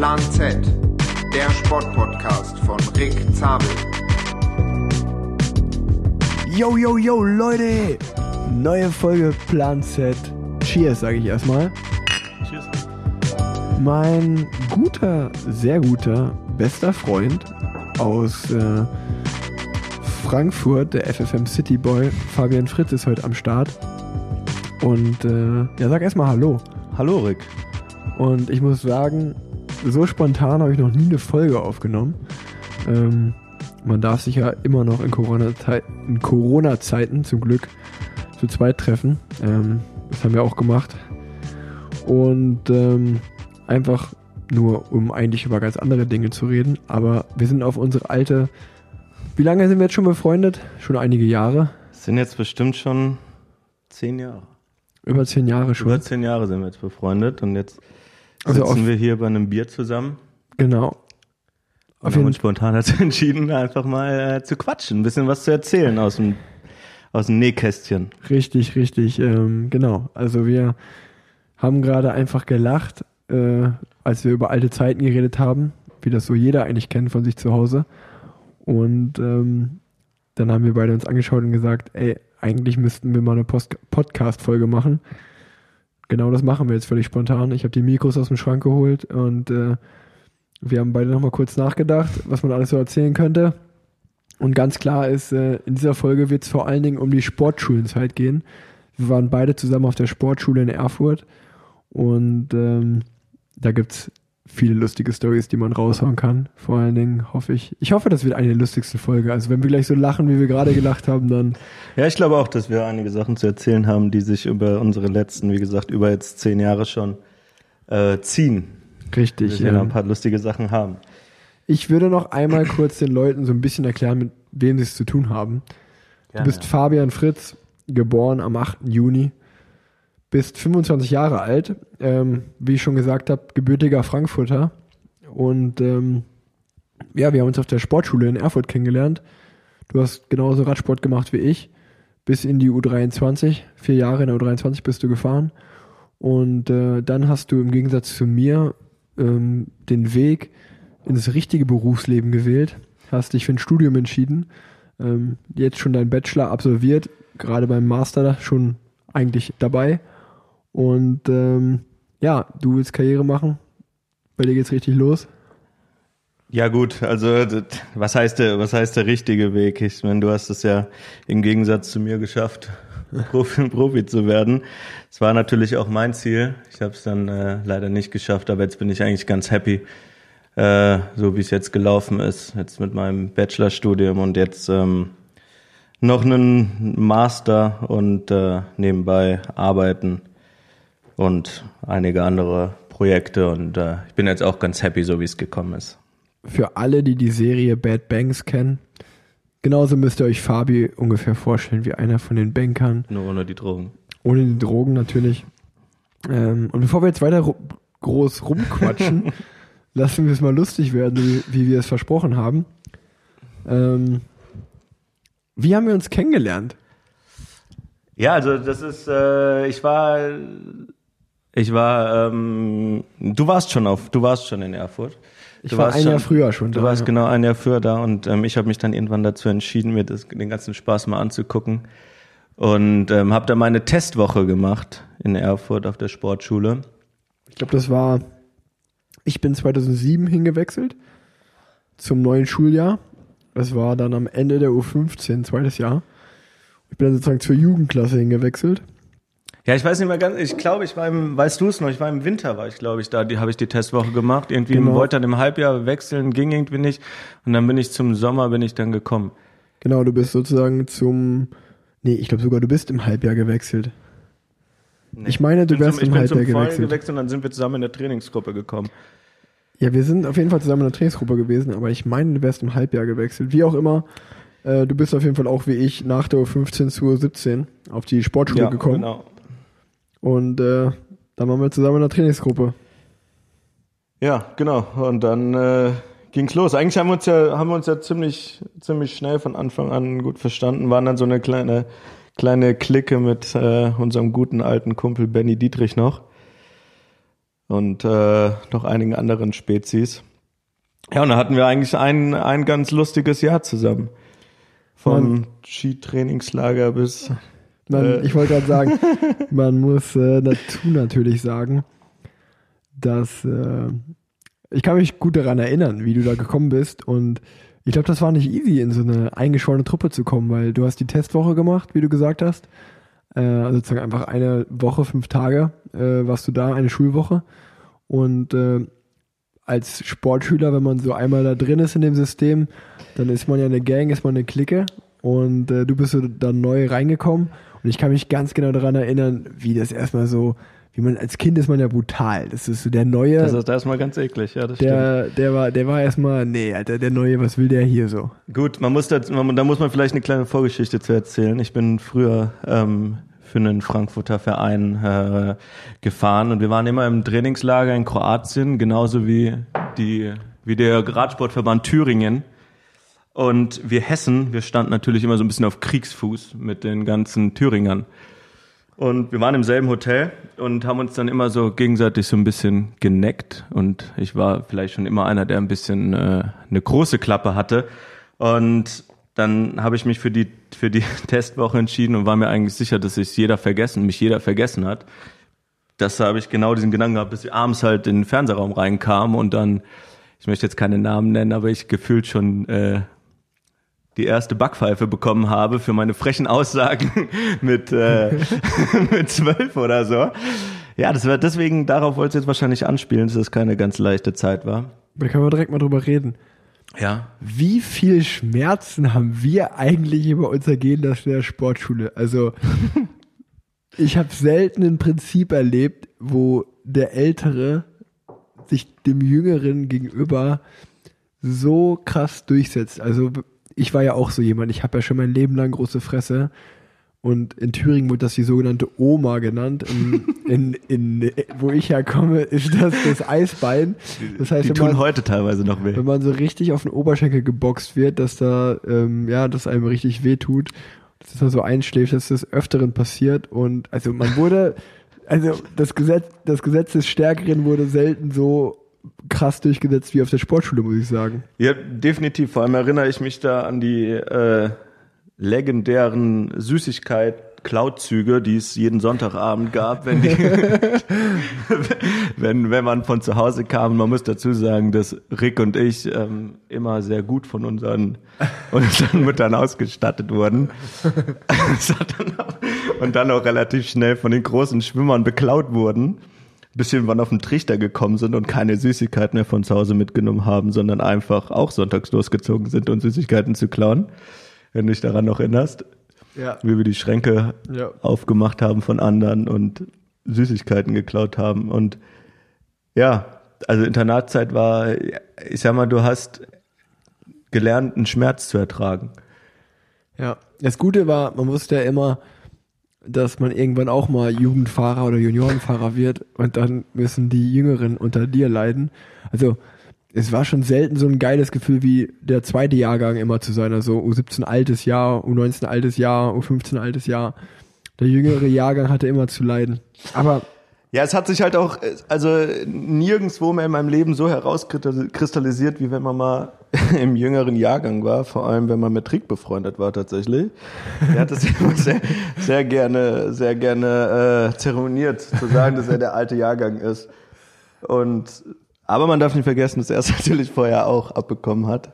Plan Z, der Sportpodcast von Rick Zabel. Yo, yo, yo, Leute! Neue Folge Plan Z. Cheers, sage ich erstmal. Cheers. Mein guter, sehr guter, bester Freund aus äh, Frankfurt, der FFM City Boy, Fabian Fritz, ist heute am Start. Und äh, ja, sag erstmal Hallo. Hallo Rick. Und ich muss sagen, so spontan habe ich noch nie eine Folge aufgenommen. Ähm, man darf sich ja immer noch in Corona-Zeiten Corona zum Glück zu zweit treffen. Ähm, das haben wir auch gemacht. Und ähm, einfach nur, um eigentlich über ganz andere Dinge zu reden. Aber wir sind auf unsere alte. Wie lange sind wir jetzt schon befreundet? Schon einige Jahre. Es sind jetzt bestimmt schon zehn Jahre. Über zehn Jahre schon. Über zehn Jahre sind wir jetzt befreundet und jetzt Also sitzen wir hier bei einem Bier zusammen Genau. und Auf jeden spontan dazu entschieden, einfach mal äh, zu quatschen, ein bisschen was zu erzählen aus dem, aus dem Nähkästchen. Richtig, richtig, ähm, genau. Also wir haben gerade einfach gelacht, äh, als wir über alte Zeiten geredet haben, wie das so jeder eigentlich kennt von sich zu Hause. Und ähm, dann haben wir beide uns angeschaut und gesagt, ey, eigentlich müssten wir mal eine Podcast-Folge machen. Genau das machen wir jetzt völlig spontan. Ich habe die Mikros aus dem Schrank geholt und äh, wir haben beide nochmal kurz nachgedacht, was man alles so erzählen könnte. Und ganz klar ist, äh, in dieser Folge wird es vor allen Dingen um die Sportschulenzeit gehen. Wir waren beide zusammen auf der Sportschule in Erfurt und ähm, da gibt's viele lustige Stories, die man raushauen kann. Vor allen Dingen hoffe ich, ich hoffe, das wird eine der lustigsten Folge. Also wenn wir gleich so lachen, wie wir gerade gelacht haben, dann Ja, ich glaube auch, dass wir einige Sachen zu erzählen haben, die sich über unsere letzten, wie gesagt, über jetzt zehn Jahre schon äh, ziehen. richtig. Wir werden ähm, ein paar lustige Sachen haben. Ich würde noch einmal kurz den Leuten so ein bisschen erklären, mit wem sie es zu tun haben. Du bist Fabian Fritz, geboren am 8. Juni, bist 25 Jahre alt, ähm, wie ich schon gesagt habe, gebürtiger Frankfurter. Und ähm, ja, wir haben uns auf der Sportschule in Erfurt kennengelernt. Du hast genauso Radsport gemacht wie ich, bis in die U23. Vier Jahre in der U23 bist du gefahren. Und äh, dann hast du im Gegensatz zu mir ähm, den Weg ins richtige Berufsleben gewählt, hast dich für ein Studium entschieden, ähm, jetzt schon deinen Bachelor absolviert, gerade beim Master schon eigentlich dabei. Und ähm, ja, du willst Karriere machen. Bei dir geht's richtig los. Ja gut, also was heißt der, was heißt der richtige Weg? Ich meine, du hast es ja im Gegensatz zu mir geschafft, Profi, Profi zu werden. Es war natürlich auch mein Ziel. Ich habe es dann äh, leider nicht geschafft, aber jetzt bin ich eigentlich ganz happy, äh, so wie es jetzt gelaufen ist, jetzt mit meinem Bachelorstudium und jetzt ähm, noch einen Master und äh, nebenbei arbeiten und einige andere Projekte und äh, ich bin jetzt auch ganz happy, so wie es gekommen ist. Für alle, die die Serie Bad Banks kennen, genauso müsst ihr euch Fabi ungefähr vorstellen wie einer von den Bankern. Nur ohne die Drogen. Ohne die Drogen natürlich. Ähm, und bevor wir jetzt weiter ru groß rumquatschen, lassen wir es mal lustig werden, wie, wie wir es versprochen haben. Ähm, wie haben wir uns kennengelernt? Ja, also das ist, äh, ich war, ich war, ähm, du warst schon auf, du warst schon in Erfurt. Ich Du war warst ein schon- Jahr früher schon Du da, warst ja. genau ein Jahr früher da und ähm, ich habe mich dann irgendwann dazu entschieden, mir das, den ganzen Spaß mal anzugucken und ähm, habe da meine Testwoche gemacht in Erfurt auf der Sportschule. Ich glaube, das war, ich bin 2007 hingewechselt zum neuen Schuljahr. Das war dann am Ende der U15, zweites Jahr. Ich bin dann sozusagen zur Jugendklasse hingewechselt. Ja, ich weiß nicht mehr ganz, ich glaube, ich war im, weißt du es noch, ich war im Winter, war ich glaube ich da, die habe ich die Testwoche gemacht, irgendwie Genau. wollte dann im Halbjahr wechseln, ging irgendwie nicht und dann bin ich zum Sommer, bin ich dann gekommen. Genau, du bist sozusagen zum, nee, ich glaube sogar, du bist im Halbjahr gewechselt. Ich meine, du Ich bin wärst zum, ich im bin Halbjahr zum Vollen gewechselt. gewechselt und dann sind wir zusammen in der Trainingsgruppe gekommen. Ja, wir sind auf jeden Fall zusammen in der Trainingsgruppe gewesen, aber ich meine, du wärst im Halbjahr gewechselt. Wie auch immer, äh, du bist auf jeden Fall auch wie ich nach der U15 zur U17 auf die Sportschule gekommen. genau. Und äh, dann waren wir zusammen in der Trainingsgruppe. Ja, genau. Und dann äh, ging's los. Eigentlich haben wir uns ja, haben wir uns ja ziemlich, ziemlich schnell von Anfang an gut verstanden. Waren dann so eine kleine, kleine Clique mit äh, unserem guten alten Kumpel Benny Dietrich noch. und äh, noch einigen anderen Spezies. Ja, und da hatten wir eigentlich ein, ein ganz lustiges Jahr zusammen. Vom Skitrainingslager bis. Man, Äh. Ich wollte gerade sagen, man muss äh, dazu natürlich sagen, dass äh, ich kann mich gut daran erinnern, wie du da gekommen bist und ich glaube, das war nicht easy, in so eine eingeschworene Truppe zu kommen, weil du hast die Testwoche gemacht, wie du gesagt hast. Äh, also sozusagen einfach eine Woche, fünf Tage äh, warst du da, eine Schulwoche. Und äh, als Sportschüler, wenn man so einmal da drin ist in dem System, dann ist man ja eine Gang, ist man eine Clique. Und äh, du bist so dann neu reingekommen. Und ich kann mich ganz genau daran erinnern, wie das erstmal so, wie man als Kind ist man ja brutal. Das ist so der neue. Das ist erstmal ganz eklig, ja, das stimmt. der, der war, der war erstmal, nee, Alter, der neue, was will der hier so? Gut, man muss da, man, da muss man vielleicht eine kleine Vorgeschichte zu erzählen. Ich bin früher ähm, für einen Frankfurter Verein äh, gefahren und wir waren immer im Trainingslager in Kroatien, genauso wie die wie der Radsportverband Thüringen. Und wir Hessen, wir standen natürlich immer so ein bisschen auf Kriegsfuß mit den ganzen Thüringern. Und wir waren im selben Hotel und haben uns dann immer so gegenseitig so ein bisschen geneckt. Und ich war vielleicht schon immer einer, der ein bisschen äh, eine große Klappe hatte. Und dann habe ich mich für die, für die Testwoche entschieden und war mir eigentlich sicher, dass sich jeder vergessen, mich jeder vergessen hat. Das habe ich genau diesen Gedanken gehabt, bis ich abends halt in den Fernsehraum reinkam und dann, ich möchte jetzt keine Namen nennen, aber ich gefühlt schon äh, die erste Backpfeife bekommen habe für meine frechen Aussagen mit äh, mit zwölf oder so. Ja, das war deswegen, darauf wollte ich jetzt wahrscheinlich anspielen, dass es keine ganz leichte Zeit war. Da können wir direkt mal drüber reden. Ja. Wie viel Schmerzen haben wir eigentlich über uns ergehen lassen in der Sportschule? Also, ich habe selten ein Prinzip erlebt, wo der Ältere sich dem Jüngeren gegenüber so krass durchsetzt. Also, ich war ja auch so jemand, ich habe ja schon mein Leben lang große Fresse. Und in Thüringen wird das die sogenannte Oma genannt. In, in, in, wo ich herkomme, ist das das Eisbein. Das heißt, Die wenn tun man- heute teilweise noch weh. wenn man so richtig auf den Oberschenkel geboxt wird, dass da, ähm, ja, das einem richtig weh tut, dass das da so einschläft, dass das öfteren passiert und, also man wurde, also das Gesetz, das Gesetz des Stärkeren wurde selten so krass durchgesetzt wie auf der Sportschule, muss ich sagen. Ja, definitiv. Vor allem erinnere ich mich da an die äh, legendären Süßigkeit-Klautzüge, die es jeden Sonntagabend gab, wenn die, wenn, wenn man von zu Hause kam. Man muss dazu sagen, dass Rick und ich ähm, immer sehr gut von unseren, unseren Müttern ausgestattet wurden. Und dann auch relativ schnell von den großen Schwimmern beklaut wurden. Bis wir irgendwann auf den Trichter gekommen sind und keine Süßigkeiten mehr von zu Hause mitgenommen haben, sondern einfach auch sonntags losgezogen sind, um Süßigkeiten zu klauen. Wenn du dich daran noch erinnerst, Ja. wie wir die Schränke Ja. aufgemacht haben von anderen und Süßigkeiten geklaut haben. Und ja, also Internatszeit war, ich sag mal, du hast gelernt, einen Schmerz zu ertragen. Ja. Das Gute war, man wusste ja immer, dass man irgendwann auch mal Jugendfahrer oder Juniorenfahrer wird und dann müssen die Jüngeren unter dir leiden. Also es war schon selten so ein geiles Gefühl wie der zweite Jahrgang immer zu sein. Also U17 altes Jahr, U19 altes Jahr, U15 altes Jahr. Der jüngere Jahrgang hatte immer zu leiden. Aber Ja, es hat sich halt auch, also nirgendwo mehr in meinem Leben so herauskristallisiert, wie wenn man mal im jüngeren Jahrgang war, vor allem wenn man mit Rick befreundet war tatsächlich. Er hat das immer sehr, sehr gerne, sehr gerne äh, zeremoniert, zu sagen, dass er der alte Jahrgang ist. Und aber man darf nicht vergessen, dass er es natürlich vorher auch abbekommen hat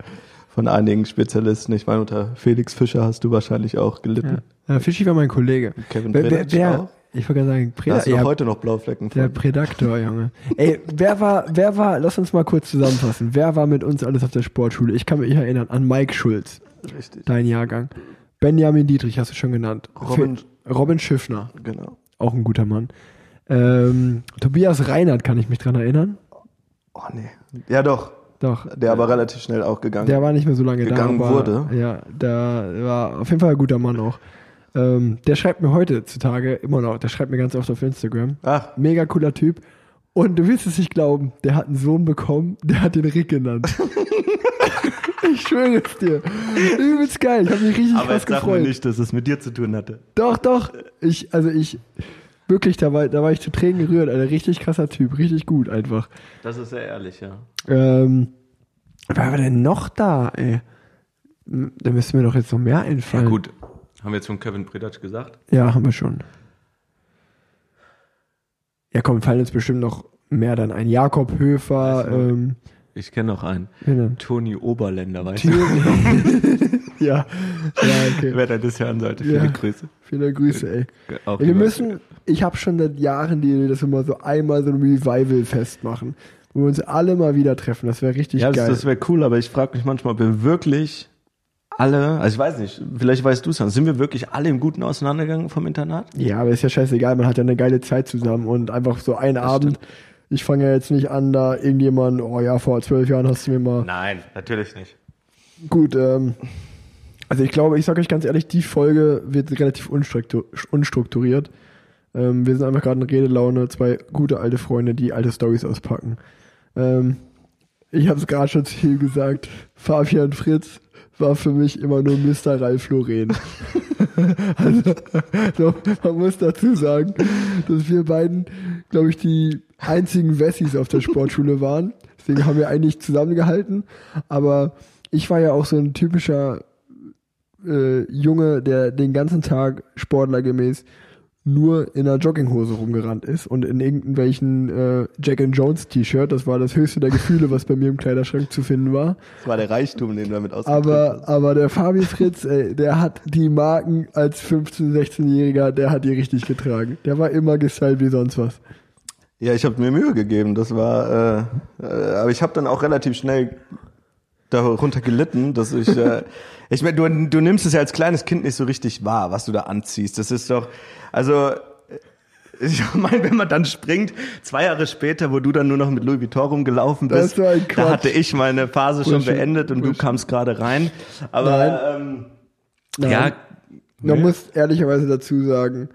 von einigen Spezialisten. Ich meine, unter Felix Fischer hast du wahrscheinlich auch gelitten. ja, Fischi war mein Kollege. Kevin wer, wer, wer, auch? Ich wollte gerade sagen, Da Preda, hast du ja, heute noch Blauflecken der von. Prädaktor, Junge. Ey, wer war, wer war, lass uns mal kurz zusammenfassen. Wer war mit uns alles auf der Sportschule? Ich kann mich erinnern an Mike Schulz, Richtig. dein Jahrgang. Benjamin Dietrich hast du schon genannt. Robin- Robin Schiffner, Genau. auch ein guter Mann. Ähm, Tobias Reinhardt kann ich mich dran erinnern. Oh nee. Ja doch, Doch. der aber relativ schnell auch gegangen. Der war nicht mehr so lange Gegangen da. aber, wurde. Ja, der war auf jeden Fall ein guter Mann auch. Ähm, der schreibt mir heute zutage immer noch, der schreibt mir ganz oft auf Instagram. Ach, Mega cooler Typ. Und du wirst es nicht glauben, der hat einen Sohn bekommen, der hat den Rick genannt. ich schwöre es dir. Übelst geil. Ich habe mich richtig aber krass gefreut. nicht, dass es mit dir zu tun hatte. Doch, doch. Ich, also ich, Wirklich, da war, da war ich zu Tränen gerührt. Ein richtig krasser Typ, richtig gut einfach. Das ist sehr ehrlich, ja. Ähm, wer war denn noch da, ey? Da müsste mir doch jetzt noch mehr einfallen. Ja, gut. Haben wir jetzt von Kevin Predatsch gesagt? Ja, haben wir schon. Ja, komm, fallen uns bestimmt noch mehr dann ein. Jakob Höfer, ähm, Ich kenne noch einen. denn? Toni Oberländer, weißt du? Ja, ja, okay. Wer da das hören sollte, Ja. viele Grüße. Viele Grüße, ey. Auch Wir über- müssen, ich habe schon seit Jahren die Idee, dass wir mal so einmal so ein Revival-Fest machen, wo wir uns alle mal wieder treffen. Das wäre richtig Ja, das, geil. das wäre cool, aber ich frage mich manchmal, ob wir wirklich alle, also ich weiß nicht, vielleicht weißt du es, sind wir wirklich alle im Guten auseinandergegangen vom Internat? ja, aber ist ja scheißegal, man hat ja eine geile Zeit zusammen und einfach so einen Abend. Ich fange ja jetzt nicht an, da irgendjemand, oh ja, vor zwölf Jahren hast du mir mal Nein, natürlich nicht. Gut, ähm, also ich glaube, ich sage euch ganz ehrlich, die Folge wird relativ unstruktur unstrukturiert. Ähm, wir sind einfach gerade in Redelaune, zwei gute alte Freunde, die alte Stories auspacken. Ähm, ich habe es gerade schon zu ihm gesagt, Fabian Fritz war für mich immer nur Mr. Ralf Loren. also, so, man muss dazu sagen, dass wir beiden, glaube ich, die einzigen Wessis auf der Sportschule waren. Deswegen haben wir eigentlich zusammengehalten. Aber ich war ja auch so ein typischer äh, Junge, der den ganzen Tag sportlergemäß nur in einer Jogginghose rumgerannt ist und in irgendwelchen äh, Jack and Jones T-Shirt. Das war das höchste der Gefühle, was bei mir im Kleiderschrank zu finden war. Das war der Reichtum, den du damit Aber, aber der Fabi Fritz, ey, der hat die Marken als 15-, 16-Jähriger, der hat die richtig getragen. Der war immer gestylt wie sonst was. Ja, ich habe mir Mühe gegeben. Das war, äh, äh, aber ich habe dann auch relativ schnell darunter gelitten, dass ich, äh, ich meine, du, du nimmst es ja als kleines Kind nicht so richtig wahr, was du da anziehst. Das ist doch, also äh, ich meine, wenn man dann springt, zwei Jahre später, wo du dann nur noch mit Louis Vuitton rumgelaufen bist, Quatsch. da hatte ich meine Phase schon Bullshit. beendet und Bullshit. du kamst gerade rein. Aber ähm, Nein. ja, Man Nee. muss ehrlicherweise dazu sagen,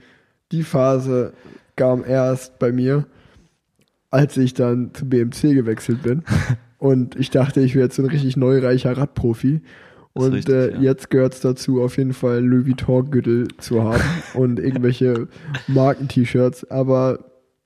die Phase kam erst bei mir, als ich dann zu BMC gewechselt bin. Und ich dachte, ich wäre jetzt so ein richtig neureicher Radprofi. Und richtig, äh, ja. jetzt gehört es dazu, auf jeden Fall Louis Vuitton-Gürtel zu haben und irgendwelche Marken-T-Shirts. Aber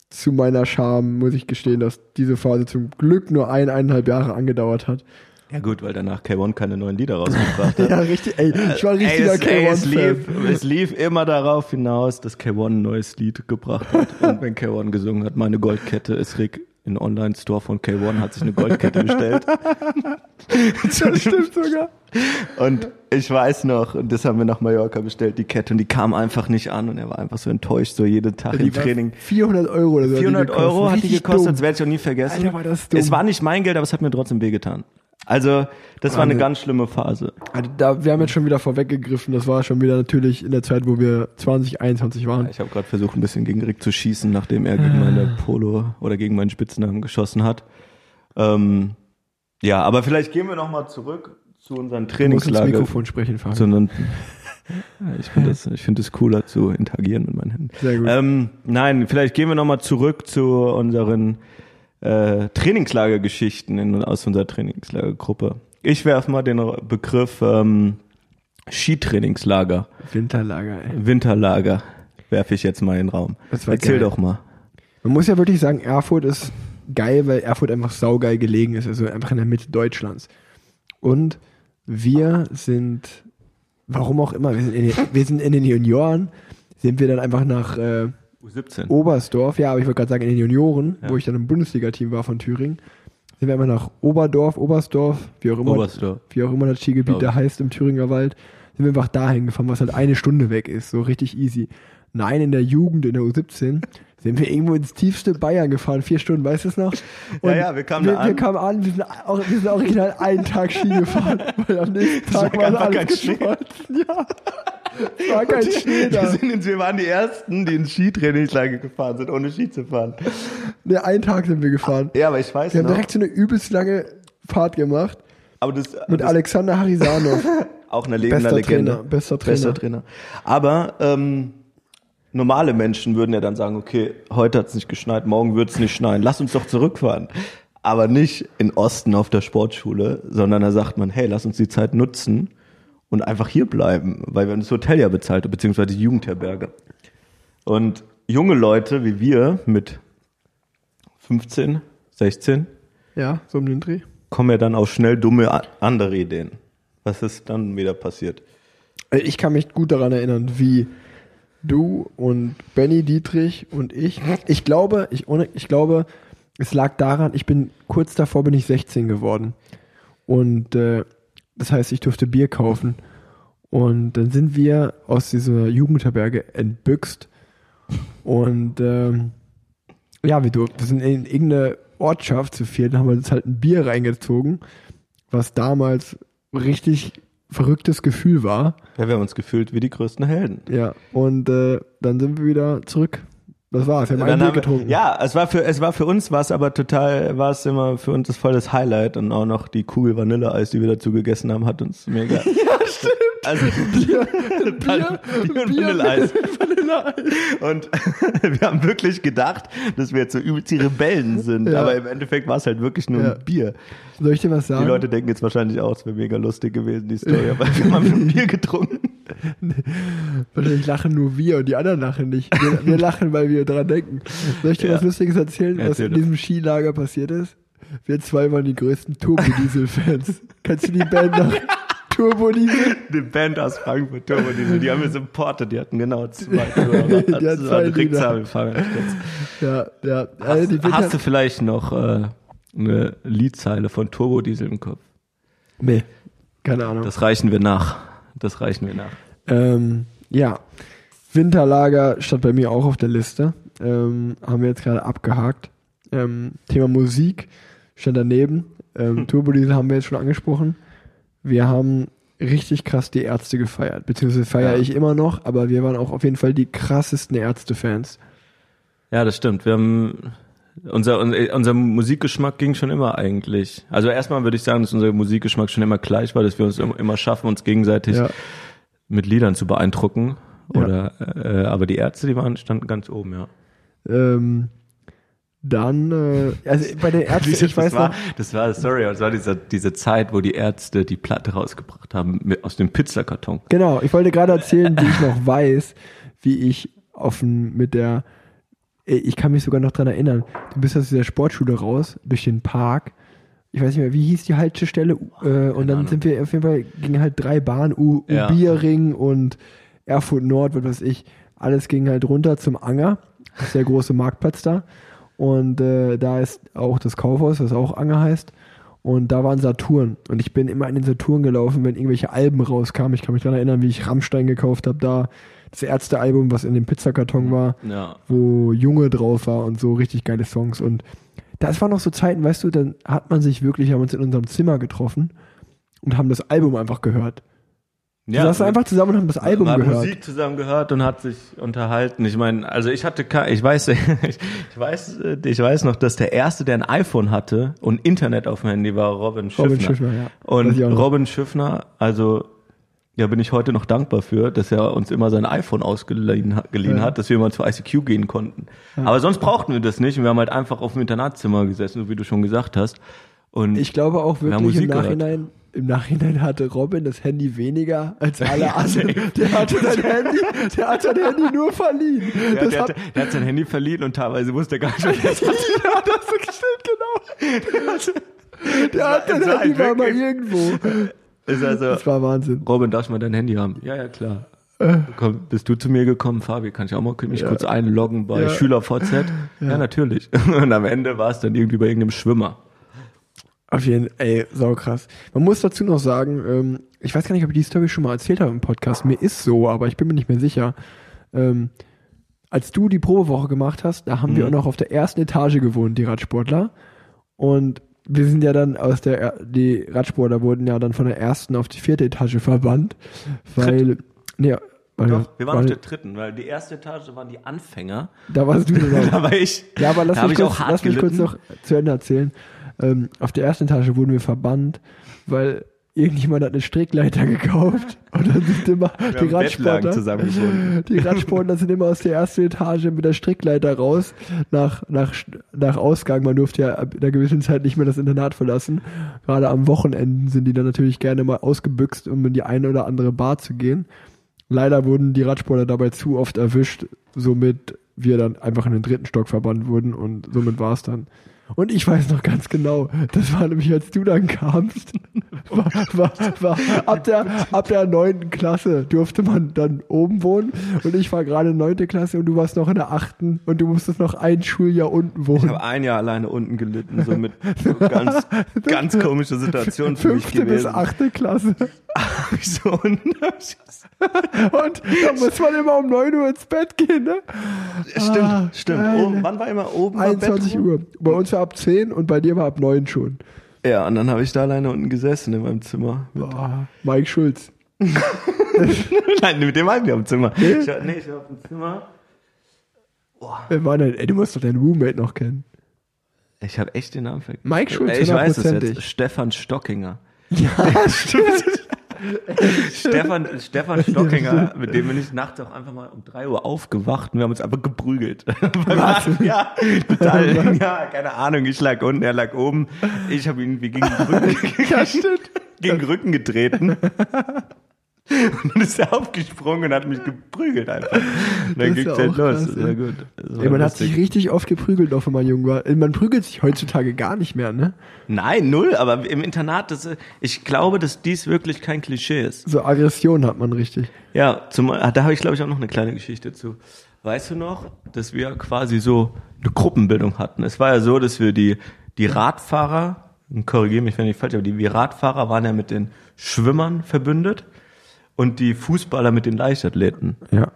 zu meiner Scham muss ich gestehen, dass diese Phase zum Glück nur eineinhalb Jahre angedauert hat. ja gut, weil danach K1 keine neuen Lieder rausgebracht hat. Ja, richtig, ey, ich war ein richtiger es, ey, es, K1-Fan. lief, es lief immer darauf hinaus, dass K1 ein neues Lied gebracht hat. Und wenn K1 gesungen hat, meine Goldkette ist Rick in Online-Store von K1 hat sich eine Goldkette bestellt. Das stimmt sogar. Und ich weiß noch, und das haben wir nach Mallorca bestellt, die Kette, und die kam einfach nicht an und er war einfach so enttäuscht, so jeden Tag im Die war Training. 400 Euro oder so. 400 hat die Euro hat die gekostet, dumm. das werde ich auch nie vergessen. Alter, war das dumm. Es war nicht mein Geld, aber es hat mir trotzdem wehgetan. Also, das war eine Wahnsinn. ganz schlimme Phase. Also da, wir haben jetzt schon wieder vorweggegriffen. Das war schon wieder natürlich in der Zeit, wo wir 20, 21 waren. Ich habe gerade versucht, ein bisschen gegen Rick zu schießen, nachdem er gegen meine Polo oder gegen meinen Spitznamen geschossen hat. Ähm, ja, aber vielleicht gehen wir noch mal zurück zu unseren musst ins Trainingslager. Mikrofon sprechen, Fabian. Sondern Ja, ich finde das, ich finde es cooler zu interagieren mit meinen Händen. Sehr gut. Ähm, nein, vielleicht gehen wir noch mal zurück zu unseren äh, Trainingslagergeschichten in, aus unserer Trainingslagergruppe. Ich werfe mal den Begriff ähm, Skitrainingslager. Winterlager, ey. Winterlager werfe ich jetzt mal in den Raum. Erzähl geil. doch mal. Man muss ja wirklich sagen, Erfurt ist geil, weil Erfurt einfach saugeil gelegen ist, also einfach in der Mitte Deutschlands. Und wir sind, warum auch immer, wir sind in den, wir sind in den Junioren, sind wir dann einfach nach äh, U17. Oberstdorf, ja, aber ich wollte gerade sagen, in den Junioren, Ja. wo ich dann im Bundesliga-Team war von Thüringen, sind wir einfach nach Oberdorf, Oberstdorf, wie auch immer, Oberstdorf. wie auch immer das Skigebiet da heißt im Thüringer Wald, sind wir einfach dahin gefahren, was halt eine Stunde weg ist, so richtig easy. Nein, in der Jugend, in der U17, sind wir irgendwo ins tiefste Bayern gefahren, vier Stunden, weißt du es noch? Ja, ja, wir kamen wir, da an. Wir kamen an, wir sind, auch, wir sind original einen Tag Ski gefahren, weil am nächsten Tag war alles geschmolzen. Ja, war kein Schnee wir, da. sind ins, wir waren die Ersten, die ins Skitrainingslager gefahren sind, ohne Ski zu fahren. Ne, einen Tag sind wir gefahren. Ja, aber ich weiß Wir haben noch. direkt so eine übelst lange Fahrt gemacht aber das, mit das Alexander Harisanov. auch eine lebende Bester Legende. Trainer, bester Trainer. Bester Trainer. Aber ähm, normale Menschen würden ja dann sagen, okay, heute hat's nicht geschneit, morgen wird's nicht schneien, lass uns doch zurückfahren. Aber nicht in Osten auf der Sportschule, sondern da sagt man, hey, lass uns die Zeit nutzen und einfach hier bleiben, weil wir uns das Hotel ja bezahlt, beziehungsweise die Jugendherberge. Und junge Leute wie wir mit 15, 16 Ja, so um den Dreh. kommen ja dann auch schnell dumme andere Ideen. Was ist dann wieder passiert? Ich kann mich gut daran erinnern, wie du und Benny Dietrich und ich. Ich glaube, ich, ich glaube, es lag daran, ich bin kurz davor bin ich 16 geworden. Und äh, das heißt, ich durfte Bier kaufen. Und dann sind wir aus dieser Jugendherberge entbüxt. Und ähm, ja, wir, durften, wir sind in irgendeine Ortschaft zu viert, haben wir uns halt ein Bier reingezogen, was damals richtig verrücktes Gefühl war. Ja, wir haben uns gefühlt wie die größten Helden. Ja, und äh, dann sind wir wieder zurück. Das war's. Wir haben ein Dann Bier getrunken. ja, es war für es war für uns war es aber total war es immer für uns das voll das Highlight und auch noch die Kugel Vanilleeis, die wir dazu gegessen haben, hat uns mega. ja, stimmt. Also Bier, Bier, Bier und Vanilleeis. Und wir haben wirklich gedacht, dass wir jetzt so übelst die Rebellen sind, Ja. aber im Endeffekt war es halt wirklich nur Ja. ein Bier. Soll ich dir was sagen? Die Leute denken jetzt wahrscheinlich auch, es wäre mega lustig gewesen, die Story, aber wir haben ein Bier getrunken. Wahrscheinlich lachen nur wir und die anderen lachen nicht. Wir, wir lachen, weil wir dran denken. Soll ich dir Ja. was Lustiges erzählen, was Erzähl in diesem Skilager passiert ist? Wir zwei waren die größten Turbo-Diesel-Fans. Kannst du die Band noch? Turbo-Diesel? Die Band aus Frankfurt, Turbo Diesel, die haben wir supportet, die hatten genau zwei Hörer. Die hatten zwei. Rickzahlfahrer. Ja, ja. Also Hast, hast du vielleicht noch äh, eine Liedzeile von Turbo Diesel im Kopf? nee, keine Ahnung. Das reichen wir nach. Das reichen wir nach. Ähm, ja, Winterlager stand bei mir auch auf der Liste. Ähm, haben wir jetzt gerade abgehakt. Ähm, Thema Musik stand daneben. Ähm, Turbodiesel haben wir jetzt schon angesprochen. Wir haben richtig krass die Ärzte gefeiert. Beziehungsweise feiere Ja. ich immer noch, aber wir waren auch auf jeden Fall die krassesten Ärzte-Fans. Ja, das stimmt. Wir haben unser, unser, unser Musikgeschmack ging schon immer eigentlich. Also erstmal würde ich sagen, dass unser Musikgeschmack schon immer gleich war, dass wir uns immer schaffen, uns gegenseitig Ja. mit Liedern zu beeindrucken. Ja. Oder äh, aber die Ärzte, die waren standen ganz oben, ja. Ähm, dann, äh, also bei den Ärzten, ich weiß das war, noch, das war, sorry, das war diese, diese Zeit, wo die Ärzte die Platte rausgebracht haben mit, aus dem Pizzakarton. Genau, ich wollte gerade erzählen, wie ich noch weiß, wie ich offen mit der, ich kann mich sogar noch dran erinnern, du bist aus dieser Sportschule raus, durch den Park, ich weiß nicht mehr, wie hieß die Haltestelle, äh, und dann Ahnung. sind wir auf jeden Fall, gingen halt drei Bahnen, U, Ja. Ubierring und Erfurt Nord, was weiß ich, alles ging halt runter zum Anger, das ist der große Marktplatz da, und äh, da ist auch das Kaufhaus, das auch Anger heißt, und da waren Saturn. Und ich bin immer in den Saturn gelaufen, wenn irgendwelche Alben rauskamen. Ich kann mich daran erinnern, wie ich Rammstein gekauft habe, da das Ärzte-Album, was in dem Pizzakarton war, Ja. wo Junge drauf war und so richtig geile Songs. Und das waren noch so Zeiten, weißt du, dann hat man sich wirklich, haben uns in unserem Zimmer getroffen und haben das Album einfach gehört. Wir saßen einfach zusammen und haben das Album gehört. Musik zusammen gehört und hat sich unterhalten. Ich meine, also ich hatte, ich weiß, ich weiß, ich weiß noch, dass der erste, der ein iPhone hatte und Internet auf dem Handy war, Robin Schiffner. Robin Schiffner, ja. Und. Robin Schiffner, also ja, bin ich heute noch dankbar für, dass er uns immer sein iPhone ausgeliehen hat, Ja. hat, dass wir immer zu ICQ gehen konnten. Aber sonst brauchten wir das nicht. Und wir haben halt einfach auf dem Internatszimmer gesessen, so wie du schon gesagt hast. Und Ich glaube auch wirklich im gehört. Nachhinein, im Nachhinein hatte Robin das Handy weniger als alle anderen. Der hatte sein Handy, der hat sein Handy nur verliehen. der, der, hat, hat, der hat sein Handy verliehen und teilweise wusste er gar nicht, was er hat. ja, das stimmt, genau. Der hat, der hat sein Handy war mal irgendwo. Ist also, Das war Wahnsinn. Robin, darf ich mal dein Handy haben? Ja, ja, klar. Komm, bist du zu mir gekommen, Fabi? Kann ich auch mal mich Ja. kurz einloggen bei Ja. SchülerVZ? Ja. natürlich. Und am Ende war es dann irgendwie bei irgendeinem Schwimmer. Auf jeden Fall, ey, saukrass. Man muss dazu noch sagen, ähm, ich weiß gar nicht, ob ich die Story schon mal erzählt habe im Podcast. Mir ist so, aber ich bin mir nicht mehr sicher. Ähm, als du die Probewoche gemacht hast, da haben wir Mhm. auch noch auf der ersten Etage gewohnt, die Radsportler. Und wir sind ja dann aus der, Er- die Radsportler wurden ja dann von der ersten auf die vierte Etage verbannt, weil, nee, weil, Doch, wir waren auf der dritten, weil die erste Etage waren die Anfänger. da warst du dann Da war ich. Ja, aber lass, mich, ich kurz, lass mich kurz noch zu Ende erzählen. Ähm, auf der ersten Etage wurden wir verbannt, weil irgendjemand hat eine Strickleiter gekauft und dann sind immer die haben Bettlagen Radsportler, die Radsportler sind immer aus der ersten Etage mit der Strickleiter raus nach, nach, nach Ausgang. Man durfte ja ab einer gewissen Zeit nicht mehr das Internat verlassen. Gerade am Wochenenden sind die dann natürlich gerne mal ausgebüxt, um in die eine oder andere Bar zu gehen. Leider wurden die Radsportler dabei zu oft erwischt, so mit wir dann einfach in den dritten Stock verbannt wurden und somit war es dann. Und ich weiß noch ganz genau, das war nämlich, als du dann kamst, war, war, war, ab, der, ab der neunten Klasse durfte man dann oben wohnen und ich war gerade neunte Klasse und du warst noch in der achten und du musstest noch ein Schuljahr unten Ich wohnen. habe ein Jahr alleine unten gelitten, so mit so ganz, ganz komische Situationen für mich Fünfte bis gewesen. achte Klasse. so, und Und da muss man immer um 9 Uhr ins Bett gehen, ne? stimmt, Ah, stimmt. Oben, wann war immer oben? war 21 Bett? Uhr. Bei uns war ab 10 und bei dir war ab 9 schon. Ja, und dann habe ich da alleine unten gesessen in meinem Zimmer. Boah, Mike Schulz. Nein, mit dem einen am Zimmer. Ich war, nee, ich war auf dem Zimmer. Wer war denn? Ey, du musst doch deinen Roommate noch kennen. Ich habe echt den Namen vergessen. Mike Schulz, Ich weiß es jetzt. Stefan Stockinger. Ja, stimmt. Stefan, Stefan Stockinger, mit dem bin ich nachts auch einfach mal um 3 Uhr aufgewacht und wir haben uns einfach geprügelt. Ja, total. Ja, keine Ahnung. Ich lag unten, er lag oben. Ich habe ihn wie gegen den Rücken, gegen den Rücken getreten. Und dann ist er aufgesprungen und hat mich geprügelt einfach. Und dann ging's ja halt los. krass, ja. gut. Ey, man hat lustig. sich richtig oft geprügelt, auch wenn man jung war. Man prügelt sich heutzutage gar nicht mehr, ne? Nein, null, aber im Internat, das, ich glaube, dass dies wirklich kein Klischee ist. So Aggression hat man richtig. Ja, zum, ah, da habe ich glaube ich auch noch eine kleine Geschichte zu. Weißt du noch, dass wir quasi so eine Gruppenbildung hatten? Es war ja so, dass wir die, die Radfahrer, korrigiere mich, wenn ich falsch, aber die, die Radfahrer waren ja mit den Schwimmern verbündet und die Fußballer mit den Leichtathleten. Ja.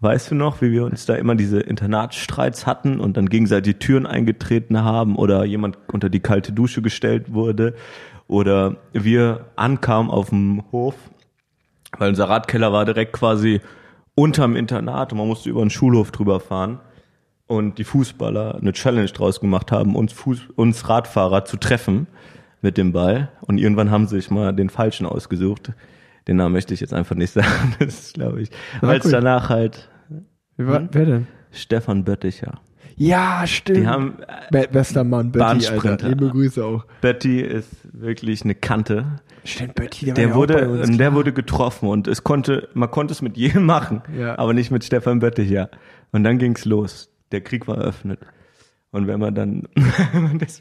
Weißt du noch, wie wir uns da immer diese Internatsstreits hatten und dann gegenseitig Türen eingetreten haben oder jemand unter die kalte Dusche gestellt wurde oder wir ankamen auf dem Hof, weil unser Radkeller war direkt quasi unterm Internat und man musste über den Schulhof drüber fahren und die Fußballer eine Challenge draus gemacht haben, uns, Fuß, uns Radfahrer zu treffen mit dem Ball und irgendwann haben sie sich mal den falschen ausgesucht. Den Namen möchte ich jetzt einfach nicht sagen, das ist glaube ich, weil es cool. danach halt Wer, war, wer denn? Stefan Bötticher. Ja, stimmt. Die haben Be bester Mann, Betty, Alter. Liebe Grüße auch. Betty ist wirklich eine Kante. Stimmt, Betty, der, Der war ja wurde, uns. der wurde getroffen und es konnte, man konnte es mit jedem machen, Ja. aber nicht mit Stefan Bötticher. Und dann ging's los. Der Krieg war eröffnet. Und wenn man dann, das,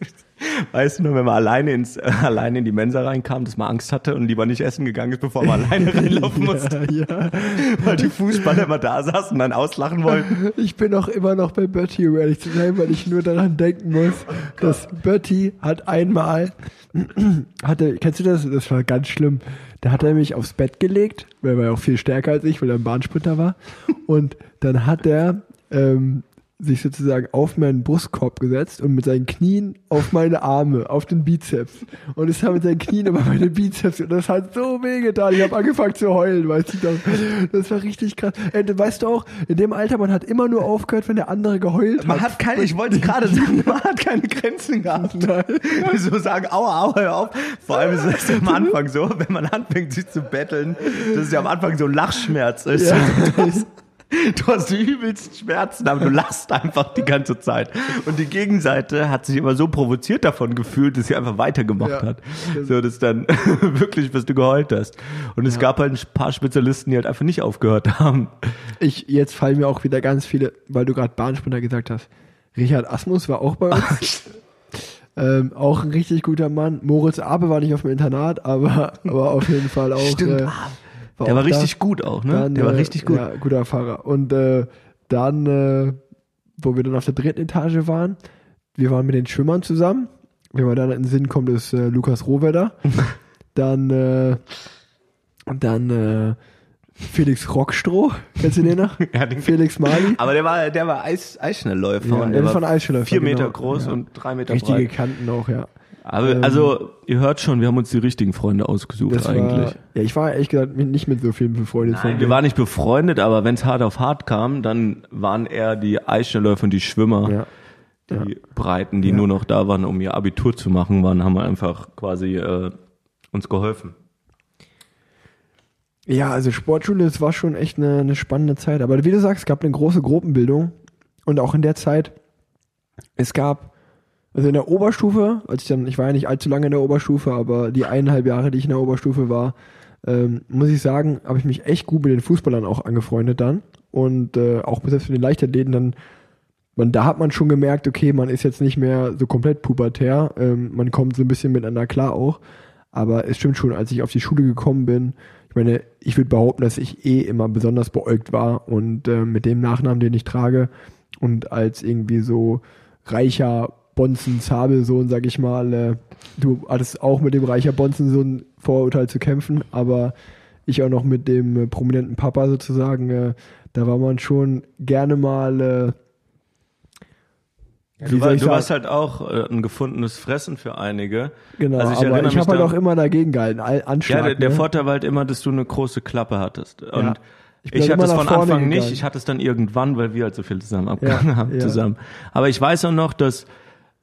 weißt du nur, wenn man alleine ins, alleine in die Mensa reinkam, dass man Angst hatte und lieber nicht essen gegangen ist, bevor man alleine reinlaufen musste, ja, ja. weil die Fußballer immer da saßen und dann auslachen wollten. Ich bin auch immer noch bei Bertie, um ehrlich zu sein, weil ich nur daran denken muss, dass Bertie hat einmal, hatte, kennst du das? Das war ganz schlimm. Da hat er mich aufs Bett gelegt, weil er war ja auch viel stärker als ich, weil er ein Bahnsprinter war. Und dann hat er ähm, sich sozusagen auf meinen Brustkorb gesetzt und mit seinen Knien auf meine Arme, auf den Bizeps. Und es hat mit seinen Knien über meine Bizeps und das hat so wehgetan. Ich habe angefangen zu heulen, weißt du doch. Das war richtig krass. Du weißt du auch, in dem Alter, man hat immer nur aufgehört, wenn der andere geheult Man hat. hat keine, ich wollte gerade sagen, man hat keine Grenzen gehabt. Die so sagen, aua, aua, hör auf. Vor allem ist es am Anfang so, wenn man anfängt, sich zu betteln, das ist ja am Anfang so ein Lachschmerz. ist. Ja. Du, hast, du hast übelst Schmerzen, aber du lachst einfach die ganze Zeit. Und die Gegenseite hat sich immer so provoziert davon gefühlt, dass sie einfach weitergemacht Ja, hat. stimmt. So, dass dann wirklich, bis du geheult hast. Und es gab halt ein paar Spezialisten, die halt einfach nicht aufgehört haben. Ich, jetzt fallen mir auch wieder ganz viele, weil du gerade Bahnsprinter gesagt hast. Richard Asmus war auch bei uns. ähm, auch ein richtig guter Mann. Moritz Abe war nicht auf dem Internat, aber, aber auf jeden Fall auch. Stimmt, äh, Der war auch da. richtig gut auch, ne? Dann, der war äh, richtig gut. Ja, guter Fahrer. Und äh, dann, äh, wo wir dann auf der dritten Etage waren, wir waren mit den Schwimmern zusammen. Wenn man dann in den Sinn kommt, ist äh, Lukas Rohwedder. dann, äh, dann äh, Felix Rockstroh. Kennst du den noch? Ja, den- Felix Mali. Aber der war, der war Eis, Eisschnellläufer. Ja, und der ist war von Eisschnellläufer, Vier Meter genau. groß Ja. und drei Meter Richtige breit. Kanten auch, ja. Aber, Ähm, also, ihr hört schon, wir haben uns die richtigen Freunde ausgesucht eigentlich. war, ja, ich war ehrlich gesagt nicht mit so vielen befreundet. Nein, wir waren nicht befreundet, aber wenn es hart auf hart kam, dann waren eher die Eisschnellläufer und die Schwimmer, ja. die Breiten, die Ja. nur noch da waren, um ihr Abitur zu machen, waren, haben einfach quasi äh, uns geholfen. Ja, also Sportschule, das war schon echt eine, eine spannende Zeit. Aber wie du sagst, es gab eine große Gruppenbildung. Und auch in der Zeit, es gab, also in der Oberstufe, als ich dann, ich war ja nicht allzu lange in der Oberstufe, aber die eineinhalb Jahre, die ich in der Oberstufe war, ähm, muss ich sagen, habe ich mich echt gut mit den Fußballern auch angefreundet dann. Und äh, auch selbst mit den Leichtathleten dann, man, da hat man schon gemerkt, okay, man ist jetzt nicht mehr so komplett pubertär, ähm, man kommt so ein bisschen miteinander klar auch. Aber es stimmt schon, als ich auf die Schule gekommen bin, ich meine, ich würde behaupten, dass ich eh immer besonders beäugt war und äh, mit dem Nachnamen, den ich trage und als irgendwie so reicher Bonzen-Zabelsohn, sag ich mal, äh, du hattest auch mit dem reicher Bonzensohn Vorurteil zu kämpfen, aber ich auch noch mit dem äh, prominenten Papa sozusagen, äh, da war man schon gerne mal ja, du, war, du warst halt auch äh, ein gefundenes Fressen für einige. Genau, also ich aber ich habe halt auch immer dagegen gehalten. Anschlag, ja, der, der ne? Vorteil war halt immer, dass du eine große Klappe hattest. Und ja. ich, ich hatte es von Anfang gegangen. nicht, ich hatte es dann irgendwann, weil wir halt so viel zusammen abgegangen ja, haben. Zusammen. Aber ich weiß auch noch, dass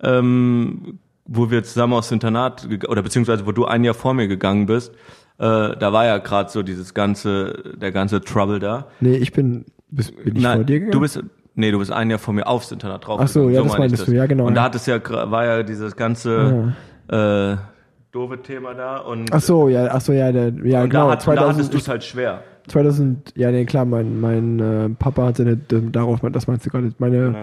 ähm, wo wir zusammen aufs Internat, oder beziehungsweise wo du ein Jahr vor mir gegangen bist, äh, da war ja gerade so dieses ganze, der ganze Trouble da. Nee, ich bin, bist, bin ich Nein, vor dir gegangen? Du bist, nee, du bist ein Jahr vor mir aufs Internat drauf. Ach so, ja, so das meinst du, ja, genau. Und da hat es ja, war ja dieses ganze, ja. äh, doofe Thema da und. Ach so, ja, ach so, ja, der, ja, und genau. Da, hat, 2000, da hattest du es halt schwer. 2000, ja, nee, klar, mein, mein äh, Papa hat seine, darauf, das meinst du gerade, meine, genau.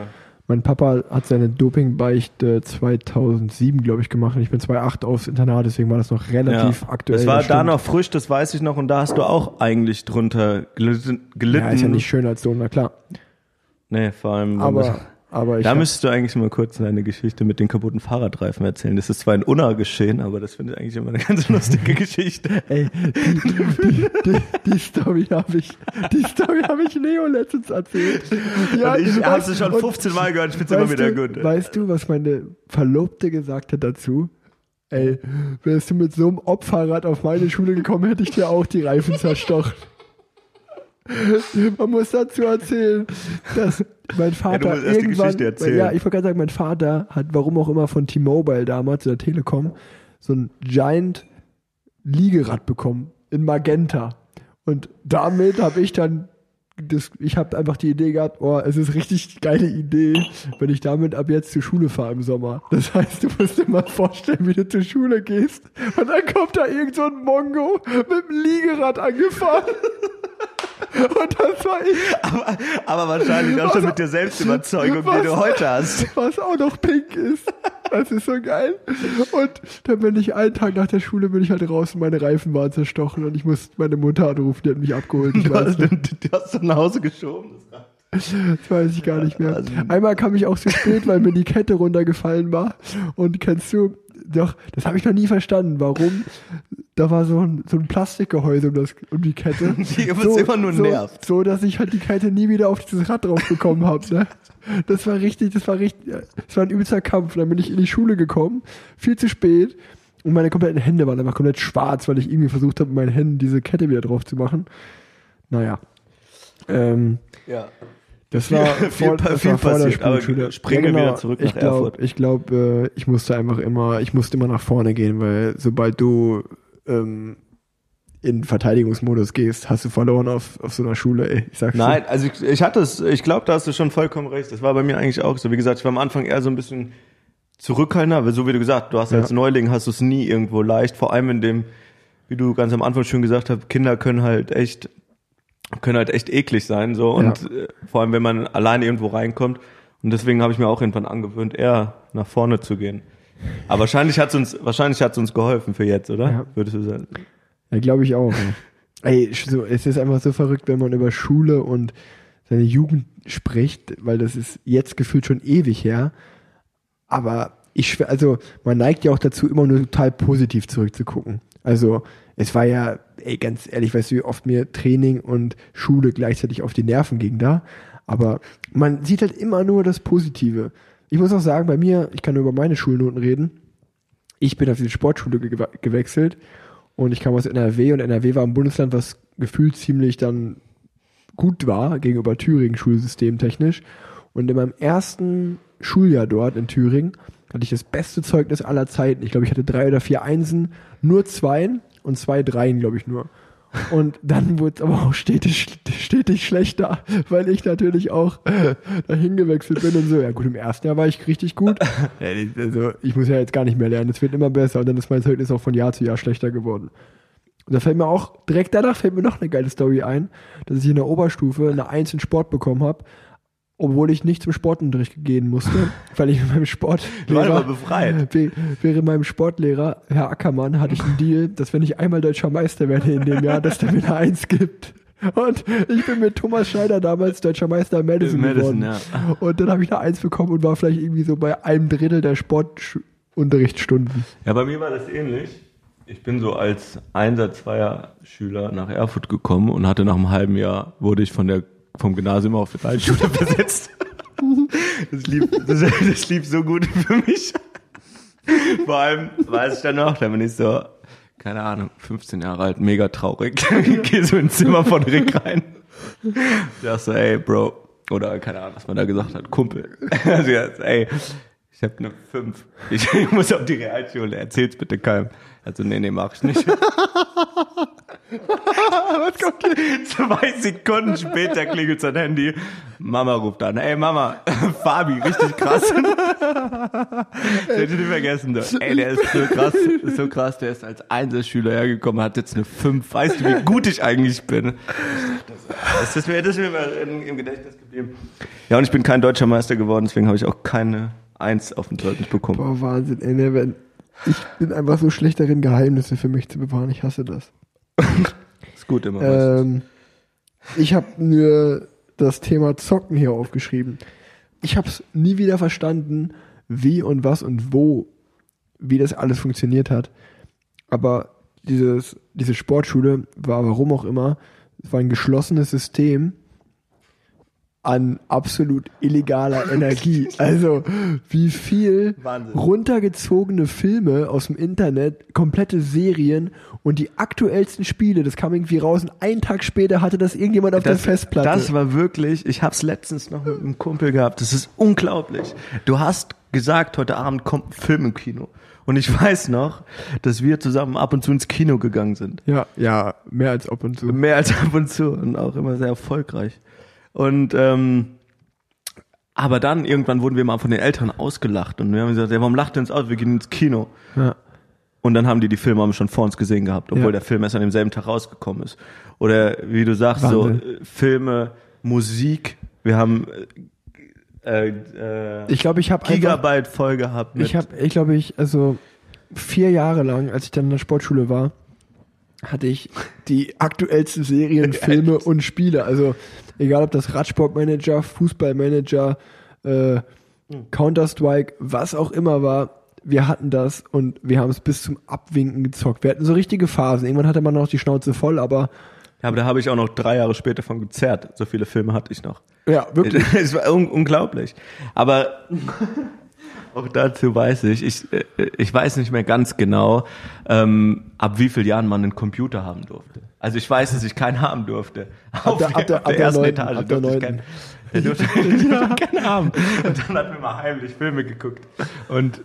Mein Papa hat seine Dopingbeichte 2007, glaube ich, gemacht. Ich bin 2008 aufs Internat, deswegen war das noch relativ ja. aktuell. Es war da noch frisch, das weiß ich noch. Und da hast du auch eigentlich drunter gelitten. Ja, ist ja nicht schön als Sohn, na klar. Nee, vor allem. Aber aber da müsstest du eigentlich mal kurz deine Geschichte mit den kaputten Fahrradreifen erzählen. Das ist zwar in Unna geschehen, aber das finde ich eigentlich immer eine ganz lustige Geschichte. Ey, die, die, die, die Story habe ich, die Story habe ich Leo letztens erzählt. Ja, und ich habe sie schon 15 Mal gehört, ich finde es immer wieder du, gut. Weißt du, was meine Verlobte gesagt hat dazu? Ey, wärst du mit so einem Obfahrrad auf meine Schule gekommen, hätte ich dir auch die Reifen zerstochen. Man muss dazu erzählen, dass mein Vater ja, irgendwann, ja, ich wollte gerade sagen, mein Vater hat, warum auch immer von T-Mobile damals oder Telekom, so ein Giant Liegerad bekommen in Magenta. Und damit habe ich dann das, ich habe einfach die Idee gehabt, oh, es ist richtig geile Idee, wenn ich damit ab jetzt zur Schule fahre im Sommer. Das heißt, du musst dir mal vorstellen, wie du zur Schule gehst und dann kommt da irgend so ein Mongo mit dem Liegerad angefahren. Und das war ich. Aber, aber wahrscheinlich auch schon mit der Selbstüberzeugung, was, die du heute hast. Was auch noch pink ist. Das ist so geil. Und dann bin ich einen Tag nach der Schule bin ich halt raus und meine Reifen waren zerstochen und ich musste meine Mutter anrufen, die hat mich abgeholt. Ich du, hast, du, du hast dann nach Hause geschoben. Das weiß ich gar nicht mehr. Also, Einmal kam ich auch zu spät, weil mir die Kette runtergefallen war. Und kennst du, doch, das habe ich noch nie verstanden, warum. Da war so ein, so ein Plastikgehäuse um, das, um die Kette. Die so, immer nur so, nervt. So, dass ich halt die Kette nie wieder auf dieses Rad drauf bekommen habe. Ne? Das war richtig, das war richtig, das war ein übelster Kampf. Dann bin ich in die Schule gekommen, viel zu spät. Und meine kompletten Hände waren einfach komplett schwarz, weil ich irgendwie versucht habe, mit meinen Händen diese Kette wieder drauf zu machen. Naja. Ähm, ja. Das war viel, vor, das viel war vor passiert, der Spielschule. Springen ja, genau. wieder zurück ich nach glaub, Erfurt. Ich glaube, äh, ich musste einfach immer, ich musste immer nach vorne gehen, weil sobald du ähm, in Verteidigungsmodus gehst, hast du verloren auf, auf so einer Schule, ey. Ich sag's Nein, dir. also ich, ich hatte es, ich glaube, da hast du schon vollkommen recht. Das war bei mir eigentlich auch so. Wie gesagt, ich war am Anfang eher so ein bisschen zurückhaltender, weil so wie du gesagt, du hast ja. als Neuling hast du es nie irgendwo leicht, vor allem in dem, wie du ganz am Anfang schon gesagt hast, Kinder können halt echt können halt echt eklig sein so und ja. äh, vor allem wenn man alleine irgendwo reinkommt und deswegen habe ich mir auch irgendwann angewöhnt eher nach vorne zu gehen. Aber wahrscheinlich hat's uns wahrscheinlich hat's uns geholfen für jetzt, oder? Ja. Würdest du sagen? Ja, glaube ich auch. Ey, so, es ist einfach so verrückt, wenn man über Schule und seine Jugend spricht, weil das ist jetzt gefühlt schon ewig her. Aber ich, also man neigt ja auch dazu, immer nur total positiv zurückzugucken. Also es war ja, ey, ganz ehrlich, weißt du, wie oft mir Training und Schule gleichzeitig auf die Nerven ging da. Aber man sieht halt immer nur das Positive. Ich muss auch sagen, bei mir, ich kann nur über meine Schulnoten reden. Ich bin auf diese Sportschule ge gewechselt und ich kam aus NRW und NRW war ein Bundesland, was gefühlt ziemlich dann gut war gegenüber Thüringen schulsystemtechnisch. Und in meinem ersten Schuljahr dort in Thüringen hatte ich das beste Zeugnis aller Zeiten. Ich glaube, ich hatte drei oder vier Einsen, nur Zweien und zwei Dreien, glaube ich nur. Und dann wurde es aber auch stetig, stetig schlechter, weil ich natürlich auch dahin gewechselt bin und so. Ja gut, im ersten Jahr war ich richtig gut. also ich muss ja jetzt gar nicht mehr lernen, es wird immer besser und dann ist mein Zeugnis auch von Jahr zu Jahr schlechter geworden. Und da fällt mir auch, direkt danach fällt mir noch eine geile Story ein, dass ich in der Oberstufe eine Eins in Sport bekommen habe, obwohl ich nicht zum Sportunterricht gehen musste, weil ich mit meinem Sportlehrer, befreit. während meinem Sportlehrer, Herr Ackermann, hatte ich einen Deal, dass wenn ich einmal deutscher Meister werde in dem Jahr, dass der mir eine Eins gibt. Und ich bin mit Thomas Schneider damals deutscher Meister in Madison, Madison, geworden. Und dann habe ich eine Eins bekommen und war vielleicht irgendwie so bei einem Drittel der Sportunterrichtsstunden. Ja, bei mir war das ähnlich. Ich bin so als Einser, Zweier Schüler nach Erfurt gekommen und hatte nach einem halben Jahr, wurde ich von der, vom Gymnasium auf die Realschule besetzt. Das lief, das, das lief so gut für mich. Vor allem weiß ich dann noch, da bin ich so, keine Ahnung, 15 Jahre alt, mega traurig. Gehe so ins Zimmer von Rick rein. Sag so, ey, Bro. Oder keine Ahnung, was man da gesagt hat, Kumpel. Also, ey, ich habe eine 5. Ich, ich muss auf die Realschule, erzähl's bitte keinem. Also, nee, nee, mach ich nicht. Was kommt hier? Zwei Sekunden später klingelt sein Handy. Mama ruft an. Ey, Mama, Fabi, richtig krass. Das hätte ich vergessen. du. Ey, der ist so krass, ist so krass. Der ist als Einzelschüler hergekommen, hat jetzt eine 5. Weißt du, wie gut ich eigentlich bin? Das ist mir, das ist mir mal im, Gedächtnis geblieben. Ja, und ich bin kein deutscher Meister geworden, deswegen habe ich auch keine Eins auf dem Zeugnis bekommen. Boah, Wahnsinn, ey, wenn, ich bin einfach so schlecht darin, Geheimnisse für mich zu bewahren. Ich hasse das. Ist gut immer. Ähm, ich habe nur das Thema Zocken hier aufgeschrieben. Ich habe es nie wieder verstanden, wie und was und wo, wie das alles funktioniert hat. Aber dieses, diese Sportschule war, warum auch immer, es war ein geschlossenes System an absolut illegaler Energie. Also wie viel Wahnsinn. runtergezogene Filme aus dem Internet, komplette Serien und die aktuellsten Spiele, das kam irgendwie raus und einen Tag später hatte das irgendjemand auf der Festplatte. Das war wirklich, ich hab's letztens noch mit einem Kumpel gehabt, das ist unglaublich. Du hast gesagt, heute Abend kommt ein Film im Kino. Und ich weiß noch, dass wir zusammen ab und zu ins Kino gegangen sind. ja, ja, mehr als ab und zu. Mehr als ab und zu und auch immer sehr erfolgreich. Und ähm, aber dann irgendwann wurden wir mal von den Eltern ausgelacht und wir haben gesagt, ja, warum lacht ihr uns aus? Wir gehen ins Kino. Ja. Und dann haben die die Filme haben schon vor uns gesehen gehabt, obwohl Ja. der Film erst an demselben Tag rausgekommen ist. Oder wie du sagst, so Wahnsinn. äh, Filme, Musik. Wir haben äh, äh, Ich glaube, ich habe einfach, Gigabyte voll gehabt. Mit, ich habe, ich glaube, ich, also vier Jahre lang, als ich dann in der Sportschule war, hatte ich die aktuellsten Serien, Filme und Spiele. Also egal ob das Radsportmanager, Fußballmanager, äh, Counter-Strike, was auch immer war, wir hatten das und wir haben es bis zum Abwinken gezockt. Wir hatten so richtige Phasen. Irgendwann hatte man noch die Schnauze voll, aber ja, aber da habe ich auch noch drei Jahre später von gezerrt. So viele Filme hatte ich noch. ja, wirklich. Es war un unglaublich. Aber auch dazu weiß ich, ich, äh, ich weiß nicht mehr ganz genau, ähm, ab wie vielen Jahren man einen Computer haben durfte. Also ich weiß, dass ich keinen haben durfte. Auf der- ab der- auf der ersten neunten, Etage ab der durfte ich keinen. Der durfte, der durfte keinen haben. Und dann hatten wir mal heimlich Filme geguckt. Und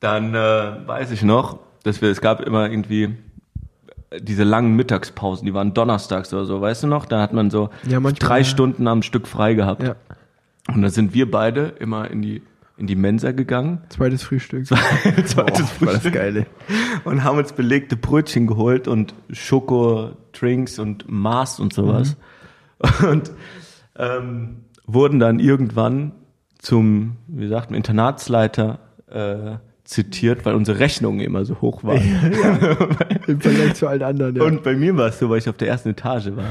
dann äh, weiß ich noch, dass wir, es gab immer irgendwie diese langen Mittagspausen, die waren donnerstags oder so, weißt du noch? Da hat man so Ja, manchmal, drei ja. Stunden am Stück frei gehabt. Ja. Und da sind wir beide immer in die, in die Mensa gegangen. Zweites Frühstück. Zweites war das Frühstück. geil, ey. Und haben uns belegte Brötchen geholt und Schoko-Drinks und Mars und sowas. Mhm. Und ähm, wurden dann irgendwann zum, wie sagt man, Internatsleiter äh, zitiert, weil unsere Rechnungen immer so hoch waren. Im Vergleich zu allen anderen. Ja. Und bei mir war es so, weil ich auf der ersten Etage war,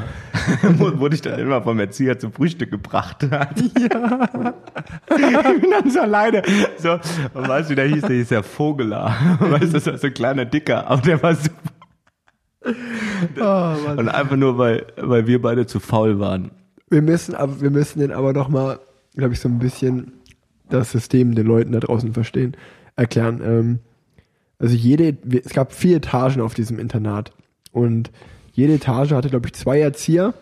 Wurde- ich dann immer vom Erzieher zum Frühstück gebracht. Ja. ich bin dann so alleine. So, und weißt du, wie der hieß? Der hieß ja Vogeler. Weißt du, das war so ein kleiner Dicker, aber der war super. oh, Mann. Und einfach nur, weil, weil wir beide zu faul waren. Wir müssen, wir müssen den aber noch mal, glaube ich, so ein bisschen das System den Leuten da draußen verstehen, erklären. Ähm, also jede, es gab vier Etagen auf diesem Internat und jede Etage hatte, glaube ich, zwei Erzieher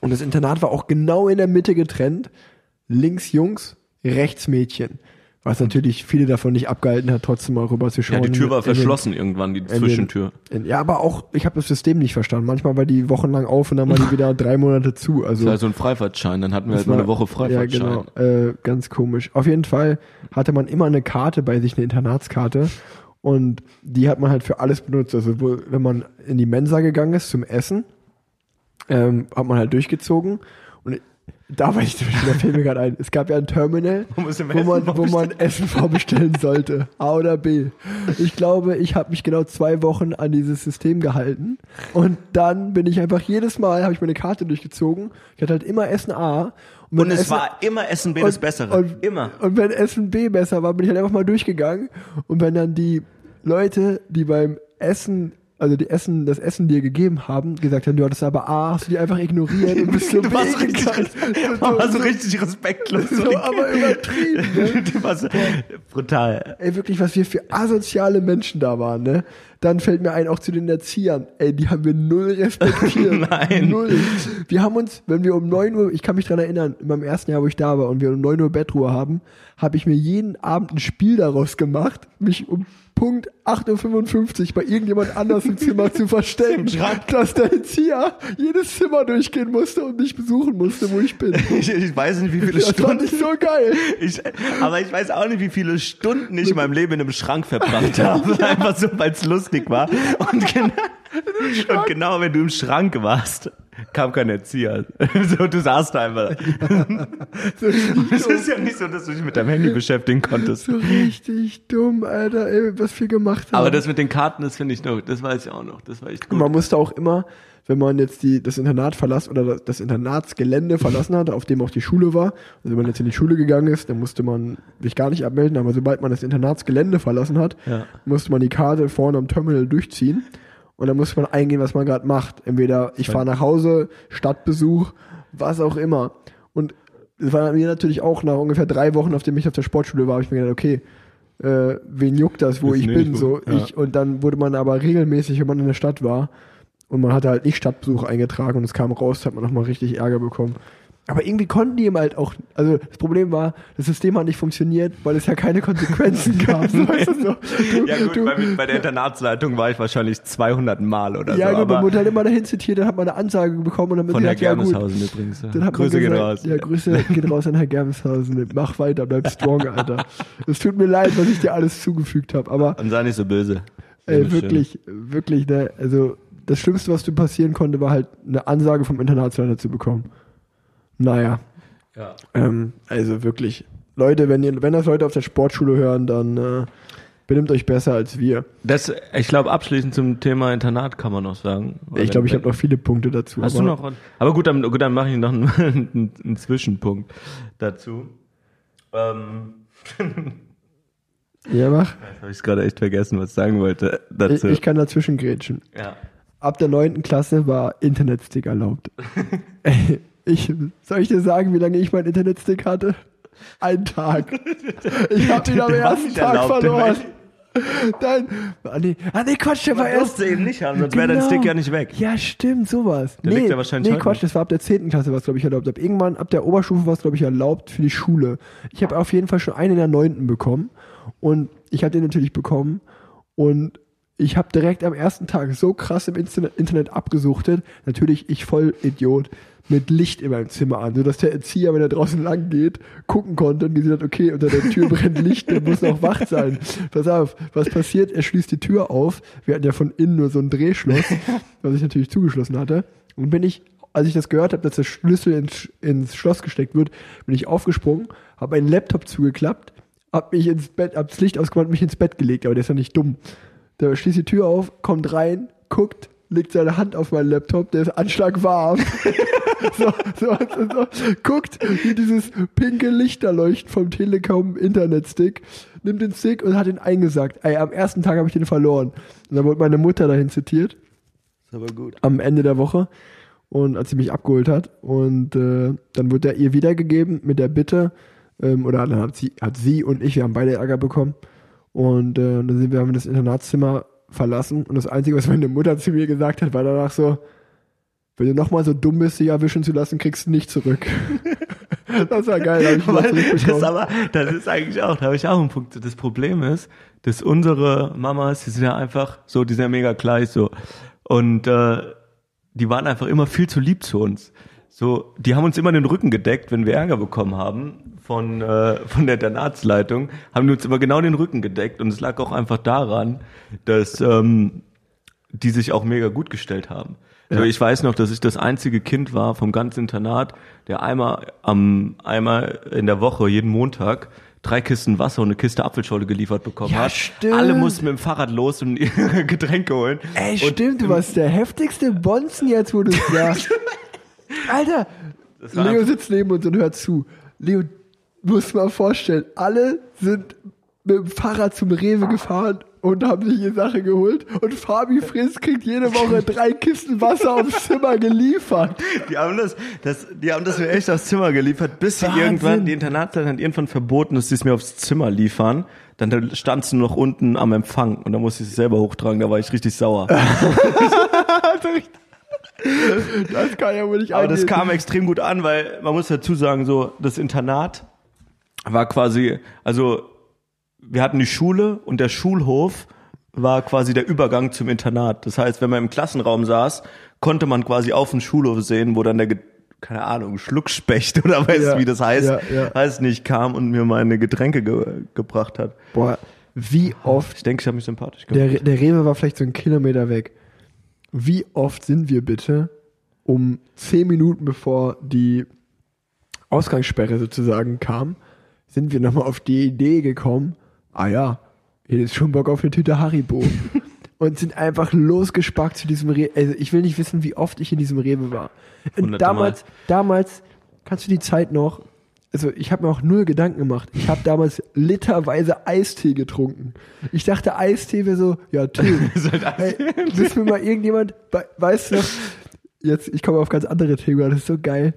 und das Internat war auch genau in der Mitte getrennt. Links Jungs, rechts Mädchen. Was natürlich viele davon nicht abgehalten hat, trotzdem mal rüber zu Ja, schauen. die Tür war In den- verschlossen irgendwann, die in den- Zwischentür. in- Ja, aber auch, ich habe das System nicht verstanden. Manchmal war die wochenlang auf und dann war die wieder drei Monate zu. Also Das war so ein Freifahrtschein, dann hatten wir halt mal eine Woche Freifahrtschein. Ja, genau. Äh, ganz komisch. Auf jeden Fall hatte man immer eine Karte bei sich, eine Internatskarte. Und die hat man halt für alles benutzt. Also wenn man in die Mensa gegangen ist zum Essen, ähm, hat man halt durchgezogen. Und da war ich, da fällt mir gerade ein, es gab ja ein Terminal, Wo wo man, Essen wo man Essen vorbestellen sollte. A oder B. Ich glaube, ich habe mich genau zwei Wochen an dieses System gehalten. Und dann bin ich einfach jedes Mal, habe ich meine Karte durchgezogen. Ich hatte halt immer Essen A. wenn Und es Essen, war immer Essen B das Bessere. und, immer. Und wenn Essen B besser war, bin ich halt einfach mal durchgegangen. Und wenn dann die Leute, die beim Essen, also die Essen, das Essen dir gegeben haben, gesagt haben, du hattest aber A, hast du die einfach ignoriert und bist so Du warst B richtig, du warst so richtig respektlos. So, aber übertrieben, ne? Du warst so brutal. Ey, wirklich, was wir für asoziale Menschen da waren, ne? Dann fällt mir ein, auch zu den Erziehern. Ey, die haben wir null respektiert. Nein. Null. Wir haben uns, wenn wir um 9 Uhr, ich kann mich dran erinnern, in meinem ersten Jahr, wo ich da war und wir um 9 Uhr Bettruhe haben, habe ich mir jeden Abend ein Spiel daraus gemacht, mich um Punkt 8.55 Uhr bei irgendjemand anders im Zimmer zu verstecken, dass der Erzieher jedes Zimmer durchgehen musste und mich besuchen musste, wo ich bin. Ich, ich weiß nicht, wie viele Das fand Stunden. ich so geil. Ich, aber ich weiß auch nicht, wie viele Stunden ich in meinem Leben in einem Schrank verbracht habe. Einfach so, weil es lustig war. Und, gen und genau, wenn du im Schrank warst, kam kein Erzieher. So, du saßt da einfach. Es ist ja nicht so, dass du dich mit deinem Handy beschäftigen konntest. So richtig dumm, Alter, ey, was wir gemacht haben. Aber das mit den Karten, das finde ich noch, das weiß ich auch noch. Das war echt gut. Man musste auch immer, wenn man jetzt die, das Internat verlassen oder das- das Internatsgelände verlassen hat, auf dem auch die Schule war, also wenn man jetzt in die Schule gegangen ist, dann musste man sich gar nicht abmelden, aber sobald man das Internatsgelände verlassen hat, Ja. musste man die Karte vorne am Terminal durchziehen und dann musste man eingehen, was man gerade macht. Entweder ich fahre nach Hause, Stadtbesuch, was auch immer. Und es war mir natürlich auch nach ungefähr drei Wochen, nachdem ich auf der Sportschule war, habe ich mir gedacht, okay, äh, wen juckt das, wo Ist ich nicht bin, so. Ja. Ich, und dann wurde man aber regelmäßig, wenn man in der Stadt war, und man hatte halt nicht Stadtbesuch eingetragen und es kam raus, hat man nochmal richtig Ärger bekommen. Aber irgendwie konnten die ihm halt auch, also das Problem war, das System hat nicht funktioniert, weil es ja keine Konsequenzen gab. So, weißt du, so, du, Ja gut, du, bei, bei der Internatsleitung war ich wahrscheinlich 200 Mal oder ja, so. gut, man aber wurde halt immer dahin zitiert, dann hat man eine Ansage bekommen und dann von man Herr gesagt, ja gut. Germeshausen übrigens. Dann hat Grüße man gehen gesagt, raus. Ja, Grüße gehen raus an Herr Germeshausen. Mach weiter, bleib strong, Alter. Es tut mir leid, was ich dir alles zugefügt habe, aber Und sei nicht so böse. ey, Immer schön. wirklich, wirklich, ne, also das Schlimmste, was dir passieren konnte, war halt eine Ansage vom Internatsleiter zu bekommen. Naja, Ja. ähm, also wirklich. Leute, wenn ihr, wenn das Leute auf der Sportschule hören, dann äh, benimmt euch besser als wir. Das, ich glaube, abschließend zum Thema Internat kann man noch sagen. Ich glaube, ich habe noch viele Punkte dazu. Hast aber du noch? Aber gut, dann, gut, dann mache ich noch einen, einen, einen Zwischenpunkt dazu. Ähm, Ja, mach. jetzt habe ich gerade echt vergessen, was ich sagen wollte Ich, dazu. ich kann dazwischen grätschen. ja. Ab der neunten Klasse war Internetstick erlaubt. Ich, soll ich dir sagen, wie lange ich meinen Internetstick hatte? Ein Tag. Ich habe ihn am ersten Tag verloren. Dann, ah nee, ah nee, Quatsch, der war Man erst. ihn nicht haben, sonst wäre dein Stick ja nicht weg. Ja, stimmt, sowas. Der nee, liegt ja wahrscheinlich nee, Quatsch, das war ab der 10. Klasse, was glaube ich erlaubt. Ab irgendwann, ab der Oberstufe war es glaube ich erlaubt für die Schule. Ich habe auf jeden Fall schon einen in der 9. bekommen und ich habe den natürlich bekommen und ich habe direkt am ersten Tag so krass im Internet abgesuchtet. Natürlich, ich voll Idiot, mit Licht in meinem Zimmer an, sodass der Erzieher, wenn er draußen lang geht, gucken konnte und gesehen hat, okay, unter der Tür brennt Licht, der muss noch wach sein. Pass auf, was passiert? Er schließt die Tür auf. Wir hatten ja von innen nur so ein Drehschloss, was ich natürlich zugeschlossen hatte. Und bin ich, als ich das gehört habe, dass der Schlüssel ins, ins Schloss gesteckt wird, bin ich aufgesprungen, habe meinen Laptop zugeklappt, hab mich ins Bett, hab das Licht ausgemacht und mich ins Bett gelegt, aber der ist ja nicht dumm. Der schließt die Tür auf, kommt rein, guckt, legt seine Hand auf meinen Laptop, der ist anschlagwarm. so, so, so, so, guckt, wie dieses pinke Licht da leuchtet vom Telekom Internetstick, nimmt den Stick und hat ihn eingesackt. Ey, am ersten Tag habe ich den verloren. Und dann wurde meine Mutter dahin zitiert, Ist aber gut. am Ende der Woche, und als sie mich abgeholt hat. Und äh, dann wurde er ihr wiedergegeben mit der Bitte, ähm, oder dann hat sie, hat sie und ich, wir haben beide Ärger bekommen. Und äh, dann sind wir, haben wir das Internatszimmer verlassen. Und das Einzige, was meine Mutter zu mir gesagt hat, war danach so, wenn du nochmal so dumm bist, dich erwischen zu lassen, kriegst du nicht zurück. das war geil, Weil, das zurückbekommen. aber, das ist eigentlich auch, da habe ich auch einen Punkt. Das Problem ist, dass unsere Mamas, die sind ja einfach so, die sind ja mega gleich so. Und äh, die waren einfach immer viel zu lieb zu uns. So, die haben uns immer den Rücken gedeckt, wenn wir Ärger bekommen haben von, äh, von der Internatsleitung, haben die uns immer genau den Rücken gedeckt und es lag auch einfach daran, dass ähm, die sich auch mega gut gestellt haben. So, ich weiß noch, dass ich das einzige Kind war vom ganzen Internat, der einmal am einmal in der Woche jeden Montag drei Kisten Wasser und eine Kiste Apfelschorle geliefert bekommen Ja, hat. stimmt. Alle mussten mit dem Fahrrad los und ihre Getränke holen. Ey, und stimmt, du warst der heftigste Bonzen jetzt, wo du es sagst. Alter, Leo sitzt neben uns und hört zu. Leo, du musst mal vorstellen, alle sind mit dem Fahrrad zum Rewe gefahren und haben sich ihre Sache geholt und Fabi Fritz kriegt jede Woche drei Kisten Wasser aufs Zimmer geliefert. Die haben das, das, die haben das mir echt aufs Zimmer geliefert, bis sie Wahnsinn. irgendwann, die Internatsleiter hat irgendwann verboten, dass sie es mir aufs Zimmer liefern. Dann stand sie nur noch unten am Empfang und dann musste ich es selber hochtragen, da war ich richtig sauer. Das kann ja wohl nicht Aber das angehen. kam extrem gut an, weil man muss dazu sagen, so das Internat war quasi, also wir hatten die Schule und der Schulhof war quasi der Übergang zum Internat. Das heißt, wenn man im Klassenraum saß, konnte man quasi auf den Schulhof sehen, wo dann der, keine Ahnung, Schluckspecht oder weiß Ja, wie das heißt, ja, ja. weiß nicht, kam und mir meine Getränke ge gebracht hat. Boah, wie oft Ich denke, ich habe mich sympathisch gemacht. Der, der Rewe war vielleicht so einen Kilometer weg. Wie oft sind wir bitte um zehn Minuten bevor die Ausgangssperre sozusagen kam, sind wir nochmal auf die Idee gekommen, ah ja, hier ist schon Bock auf eine Tüte Haribo. und sind einfach losgespackt zu diesem Rewe. Also ich will nicht wissen, wie oft ich in diesem Rewe war. Und damals, damals, kannst du die Zeit noch, also ich habe mir auch null Gedanken gemacht. Ich habe damals literweise Eistee getrunken. Ich dachte, Eistee wäre so, ja, Tee. hey, wissen wir mal irgendjemand, we- weißt du jetzt, ich komme auf ganz andere Themen, das ist so geil.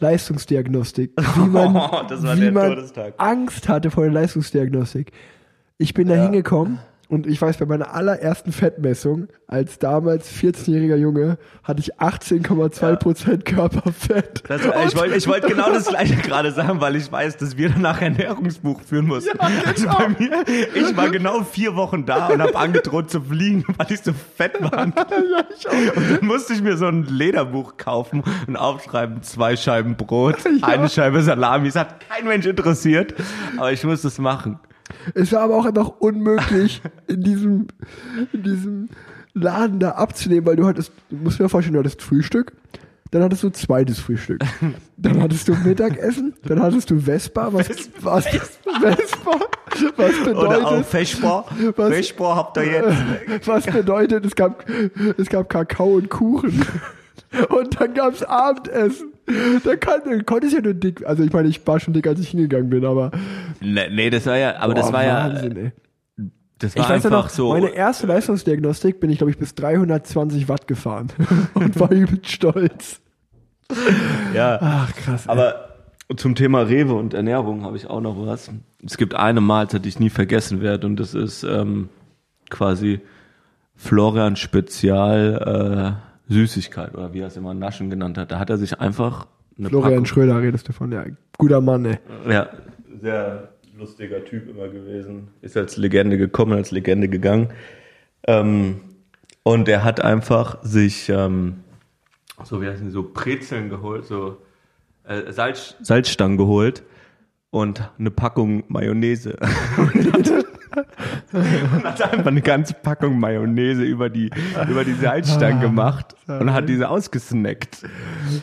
Leistungsdiagnostik. Wie man, Das war wie der man Todestag. Angst hatte vor der Leistungsdiagnostik. Ich bin da hingekommen und ich weiß, bei meiner allerersten Fettmessung, als damals 14-jähriger Junge, hatte ich 18,2 Prozent Körperfett. Das, ich wollte ich wollte genau das gleiche gerade sagen, weil ich weiß, dass wir danach ein Ernährungsbuch führen mussten. Also bei mir, ich war genau vier Wochen da und habe angedroht zu fliegen, weil ich so fett war. Und dann musste ich mir so ein Lederbuch kaufen und aufschreiben, zwei Scheiben Brot, eine Scheibe Salami. Es hat kein Mensch interessiert, aber ich musste es machen. Es war aber auch einfach unmöglich, in diesem, in diesem Laden da abzunehmen, weil du hattest, du musst dir vorstellen, du hattest Frühstück, dann hattest du zweites Frühstück, dann hattest du Mittagessen, dann hattest du Vespa, was, was, Vespa, was Oder auch bedeutet, Feschbar. Was- Feschbar habt ihr jetzt. was bedeutet, es gab, es gab Kakao und Kuchen. Und dann gab's Abendessen. Da kann, konnte ich ja nur dick, also ich meine, ich war schon dick, als ich hingegangen bin, aber Nee, nee, das war ja, aber das Boah, war ja, Wahnsinn, ey. das war Ich weiß ja einfach noch, so. meine erste Leistungsdiagnostik bin ich, glaube ich, bis 320 Watt gefahren und war übelst stolz. ja. Ach, krass. ey. Aber zum Thema Rewe und Ernährung habe ich auch noch was. Es gibt eine Mahlzeit, die ich nie vergessen werde und das ist ähm, quasi Florian Spezial äh, Süßigkeit oder wie er es immer Naschen genannt hat. Da hat er sich einfach eine Florian Packung, Schröder redest du von, ja. Guter Mann, ey. ja, sehr lustiger Typ immer gewesen. Ist als Legende gekommen, als Legende gegangen. Ähm, und er hat einfach sich ähm, so wie heißen die, so Brezeln geholt, so äh, Salz, Salzstangen geholt und eine Packung Mayonnaise. und hat einfach eine ganze Packung Mayonnaise über die, über die Salzstangen gemacht und hat diese ausgesnackt.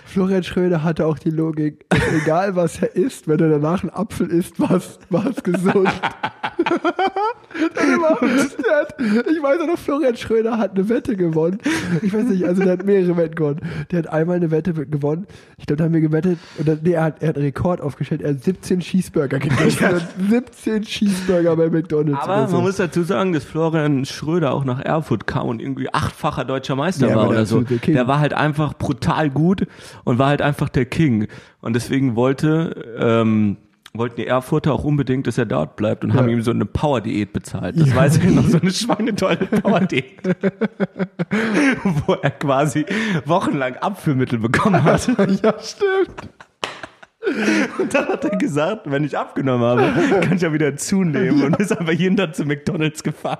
Florian Schröder hatte auch die Logik, egal was er isst, wenn er danach einen Apfel isst, was was gesund. Hat, ich weiß auch noch, Florian Schröder hat eine Wette gewonnen. Ich weiß nicht, also der hat mehrere Wetten gewonnen. Der hat einmal eine Wette gewonnen. Ich glaube, da haben wir gewettet, oder nee, er hat, er hat einen Rekord aufgestellt. Er hat 17 Cheeseburger gegessen. Er hat 17 Cheeseburger bei McDonalds. Aber man muss dazu sagen, dass Florian Schröder auch nach Erfurt kam und irgendwie achtfacher deutscher Meister Ja, war der oder so. King. Der war halt einfach brutal gut und war halt einfach der King. Und deswegen wollte, ähm, wollten die Erfurter auch unbedingt, dass er dort bleibt und haben ihm so eine Power-Diät bezahlt. Das weiß ich noch, so eine schweinetolle Power-Diät. Wo er quasi wochenlang Abführmittel bekommen hat. ja, stimmt. Und dann hat er gesagt, wenn ich abgenommen habe, kann ich ja wieder zunehmen und ist einfach jeden Tag zu McDonalds gefahren.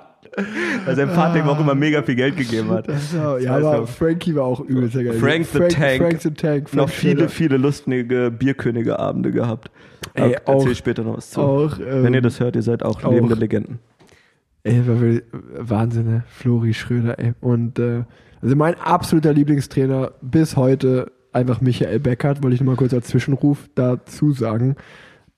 Weil sein Vater ihm auch immer mega viel Geld gegeben hat. War, ja, aber noch. Frankie war auch übelst geil. Frank the Tank. Frank the Tank. Frank Noch viele, viele lustige Bierkönige-Abende gehabt. Ey, auch- erzähl ich später noch was zu. Auch, ähm, Wenn ihr das hört, ihr seid auch, auch- lebende Legenden. Ey, war wirklich Wahnsinn, ne? Flori Schröder, ey. Und äh, also mein absoluter Lieblingstrainer bis heute einfach Michael Beckert, wollte ich nur mal kurz als Zwischenruf dazu sagen.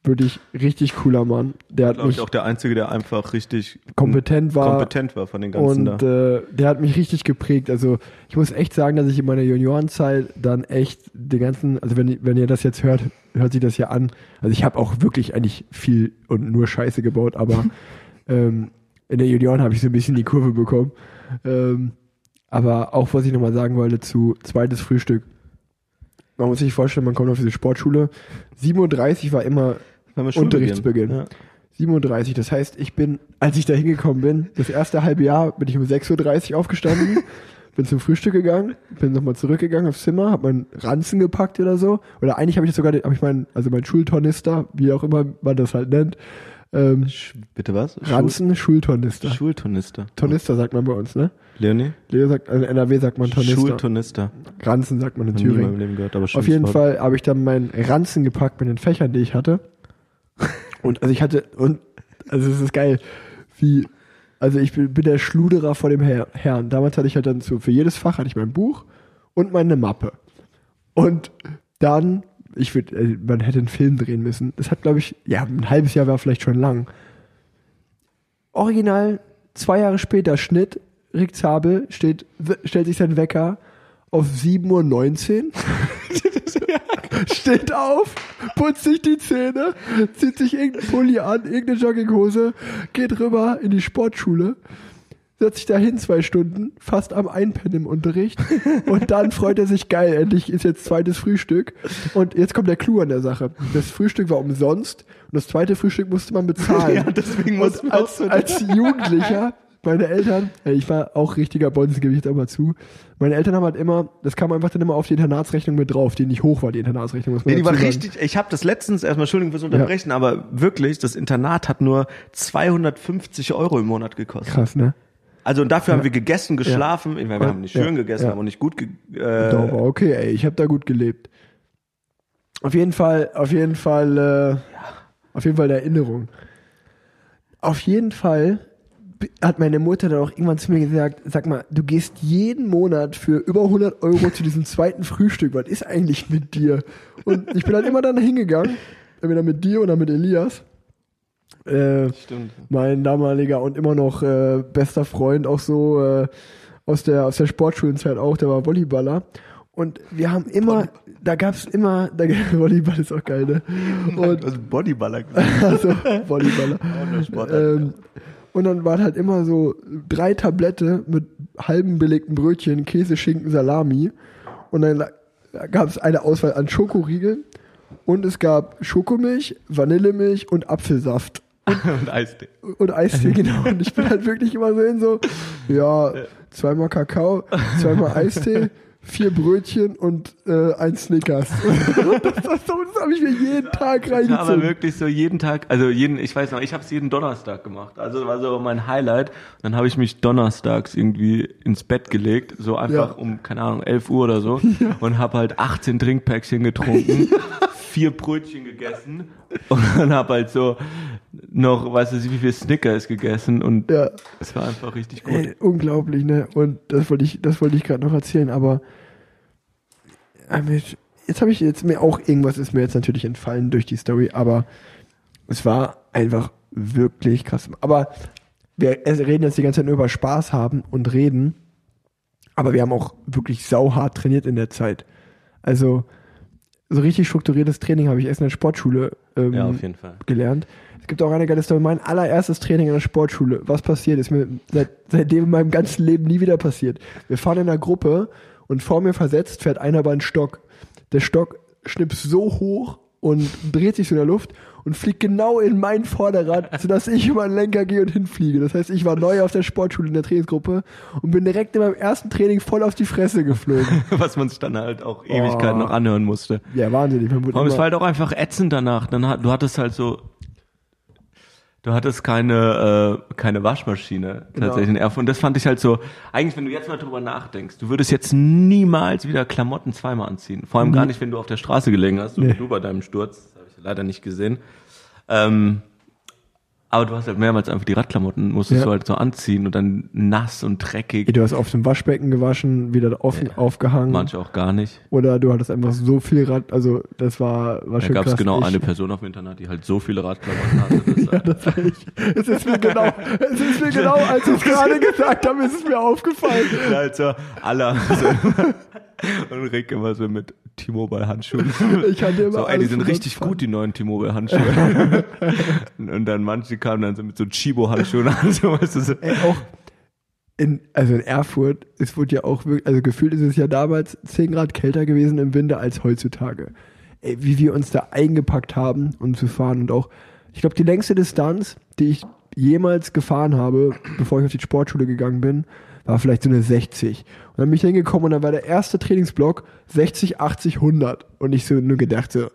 Wirklich richtig cooler Mann. Der hat Glaube mich ich auch der Einzige, der einfach richtig kompetent war. kompetent war von den ganzen und da. äh, der hat mich richtig geprägt. Also ich muss echt sagen, dass ich in meiner Juniorenzeit dann echt den ganzen, also wenn, wenn ihr das jetzt hört, hört sich das ja an. Also ich habe auch wirklich eigentlich viel und nur Scheiße gebaut, aber ähm, in der Junioren habe ich so ein bisschen die Kurve bekommen. Ähm, aber auch was ich nochmal sagen wollte zu zweites Frühstück. Man muss sich vorstellen, man kommt auf diese Sportschule. 37 war immer Unterrichtsbeginn. Ja. 37. Das heißt, ich bin, als ich da hingekommen bin, das erste halbe Jahr bin ich um 6.30 Uhr aufgestanden, bin zum Frühstück gegangen, bin nochmal zurückgegangen aufs Zimmer, hab meinen Ranzen gepackt oder so. Oder eigentlich habe ich sogar, den- hab ich meinen, also meinen Schultornister, wie auch immer man das halt nennt, ähm, Bitte was? Ranzen, Schultornister. Schul Schulturnister. Tornister sagt man bei uns, ne? Leonie? Leo sagt, also in NRW sagt man Tornister. Schulturnister. Ranzen sagt man in Thüringen. Leben gehört, aber Auf jeden. Fall habe ich dann meinen Ranzen gepackt mit den Fächern, die ich hatte. Und also ich hatte, und also es ist geil, wie, also ich bin, bin der Schluderer vor dem Herr, Herrn. Damals hatte ich halt dann so, für jedes Fach hatte ich mein Buch und meine Mappe. Und dann, ich würde, äh, man hätte einen Film drehen müssen. Das hat, glaube ich, ja, ein halbes Jahr war vielleicht schon lang. Original, zwei Jahre später, Schnitt, Rick Zabel steht, stellt sich sein Wecker auf 7.19 Uhr. steht auf, putzt sich die Zähne, zieht sich irgendeinen Pulli an, irgendeine Jogginghose, geht rüber in die Sportschule, setzt sich dahin zwei Stunden, fast am Einpennen im Unterricht und dann freut er sich geil, endlich ist jetzt zweites Frühstück und jetzt kommt der Clou an der Sache. Das Frühstück war umsonst und das zweite Frühstück musste man bezahlen. Ja, deswegen wir auch als, als Jugendlicher, meine Eltern, ja, ich war auch richtiger Bonzen, gebe ich da mal zu. Meine Eltern haben halt immer, das kam einfach dann immer auf die Internatsrechnung mit drauf, die nicht hoch war, die Internatsrechnung, muss man Nee, die war sagen. richtig, ich habe das letztens, erstmal Entschuldigung fürs Unterbrechen, aber wirklich, das Internat hat nur 250 Euro im Monat gekostet. Krass, ne? Also und dafür haben wir gegessen, geschlafen, ich meine, wir haben nicht schön Ja, gegessen, ja. aber nicht gut ge Doch, äh, war okay, ey, ich habe da gut gelebt. Auf jeden Fall, auf jeden Fall, äh, auf jeden Fall eine Erinnerung. Auf jeden Fall hat meine Mutter dann auch irgendwann zu mir gesagt, sag mal, du gehst jeden Monat für über 100 Euro zu diesem zweiten Frühstück, was ist eigentlich mit dir? Und ich bin dann immer dann hingegangen, entweder mit dir oder mit Elias. Äh, mein damaliger und immer noch äh, bester Freund, auch so äh, aus der aus der Sportschulenzeit auch, der war Volleyballer. Und wir haben immer, da gab's immer, da, Volleyball ist auch geil, ne? Und Also Bodyballer. also Volleyballer. Ähm, und dann waren halt immer so drei Tablette mit halben belegten Brötchen, Käse, Schinken, Salami. Und dann gab es eine Auswahl an Schokoriegeln. Und es gab Schokomilch, Vanillemilch und Apfelsaft. und Eistee. Und Eistee, genau. Und ich bin halt wirklich immer so in so, ja, zweimal Kakao, zweimal Eistee, vier Brötchen und äh, ein Snickers. das das, das habe ich mir jeden Tag Ja, aber reingezogen. wirklich so jeden Tag, also jeden, ich weiß noch, ich habe es jeden Donnerstag gemacht. Also das war so mein Highlight. Dann habe ich mich donnerstags irgendwie ins Bett gelegt, so einfach Ja. um, keine Ahnung, 11 Uhr oder so und habe halt 18 Trinkpäckchen getrunken, vier Brötchen gegessen und dann habe halt so noch, weiß ich wie viel Snickers gegessen und Ja. es war einfach richtig gut. Ey, unglaublich, ne? Und das wollte ich, das wollte ich gerade noch erzählen, aber äh, jetzt habe ich jetzt mir auch irgendwas ist mir jetzt natürlich entfallen durch die Story, aber es war einfach wirklich krass. Aber wir reden jetzt die ganze Zeit nur über Spaß haben und reden, aber wir haben auch wirklich sauhart trainiert in der Zeit. Also so richtig strukturiertes Training habe ich erst in der Sportschule ähm, Ja, auf jeden Fall. gelernt. Es gibt auch eine geile Story. Mein allererstes Training in der Sportschule. Was passiert? Ist mir seit, seitdem in meinem ganzen Leben nie wieder passiert. Wir fahren in einer Gruppe und vor mir versetzt fährt einer über einen Stock. Der Stock schnippt so hoch und dreht sich so in der Luft und fliegt genau in mein Vorderrad, sodass ich über den Lenker gehe und hinfliege. Das heißt, ich war neu auf der Sportschule in der Trainingsgruppe und bin direkt in meinem ersten Training voll auf die Fresse geflogen. Was man sich dann halt auch Ewigkeiten Oh. noch anhören musste. Ja, wahnsinnig. Man es war halt auch einfach ätzend danach. Dann hat, du hattest halt so, du hattest keine, äh, keine Waschmaschine Genau. tatsächlich in Erfurt. Und das fand ich halt so, eigentlich, wenn du jetzt mal drüber nachdenkst, du würdest jetzt niemals wieder Klamotten zweimal anziehen. Vor allem gar nicht, wenn du auf der Straße gelegen hast, so Nee. wie du bei deinem Sturz. Das habe ich leider nicht gesehen. Ähm, aber du hast halt mehrmals einfach die Radklamotten, musstest Ja. du halt so anziehen und dann nass und dreckig. Du hast auf dem Waschbecken gewaschen, wieder offen aufgehangen. Manche auch gar nicht. Oder du hattest einfach so viel Rad, also das war, war Da gab es genau ich, eine Person auf dem Internat, die halt so viele Radklamotten hatte. Dass Ja, das war ich. Es ist mir genau, es ist mir genau, als ich es gerade gesagt habe, ist es mir aufgefallen. Also alle so und Rick immer so mit T-Mobile-Handschuhen. Ich hatte immer So, ey, die sind richtig gut, die neuen T-Mobile-Handschuhe. und, und dann manche kamen dann so mit so Chibo-Handschuhen an, so weißt du so. Ey, auch in, also in Erfurt, es wurde ja auch wirklich, also gefühlt ist es ja damals 10 Grad kälter gewesen im Winter als heutzutage. Ey, wie wir uns da eingepackt haben, um zu fahren und auch, ich glaube, die längste Distanz, die ich jemals gefahren habe, bevor ich auf die Sportschule gegangen bin, war vielleicht so eine 60. Und dann bin ich hingekommen und dann war der erste Trainingsblock 60, 80, 100. Und ich so nur gedacht so,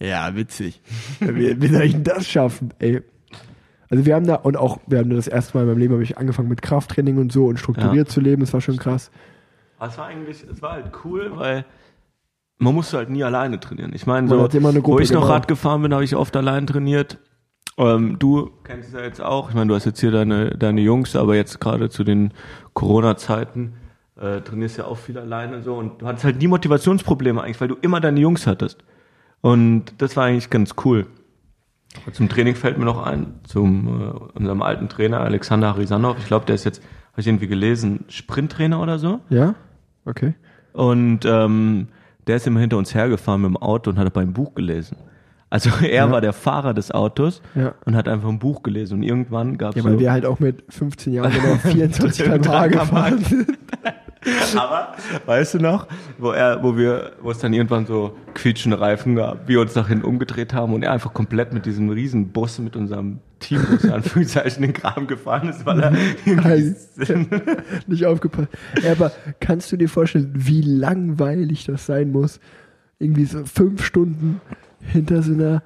ja, witzig. Wie, wie soll ich denn das schaffen? Ey, also wir haben da, und auch, wir haben da das erste Mal in meinem Leben, habe ich angefangen mit Krafttraining und so und strukturiert Ja. zu leben, das war schon krass. Aber es war eigentlich, es war halt cool, weil man musste halt nie alleine trainieren. Ich meine, so, wo ich noch genau. Rad gefahren bin, habe ich oft allein trainiert. Ähm, du kennst es ja jetzt auch. Ich meine, du hast jetzt hier deine, deine Jungs, aber jetzt gerade zu den Corona-Zeiten äh, trainierst ja auch viel alleine so und du hattest halt nie Motivationsprobleme eigentlich, weil du immer deine Jungs hattest. Und das war eigentlich ganz cool. Und zum Training fällt mir noch ein, zum äh, unserem alten Trainer Alexander Harisanov. Ich glaube, der ist jetzt, habe ich irgendwie gelesen, Sprinttrainer oder so. Ja? Okay. Und ähm, der ist immer hinter uns hergefahren mit dem Auto und hat dabei ein Buch gelesen. Also er Ja. war der Fahrer des Autos Ja. und hat einfach ein Buch gelesen. Und irgendwann gab es Ja, weil so, wir halt auch mit 15 Jahren genau 24 km/h gefahren sind. Aber weißt du noch, wo er, wo wir, wo es dann irgendwann so quietschende Reifen gab, wir uns nach hinten umgedreht haben und er einfach komplett mit diesem riesen Bus mit unserem Teambus in Anführungszeichen den Graben gefahren ist, weil er Nicht aufgepasst. Ja, aber kannst du dir vorstellen, wie langweilig das sein muss? Irgendwie so fünf Stunden hinter so einer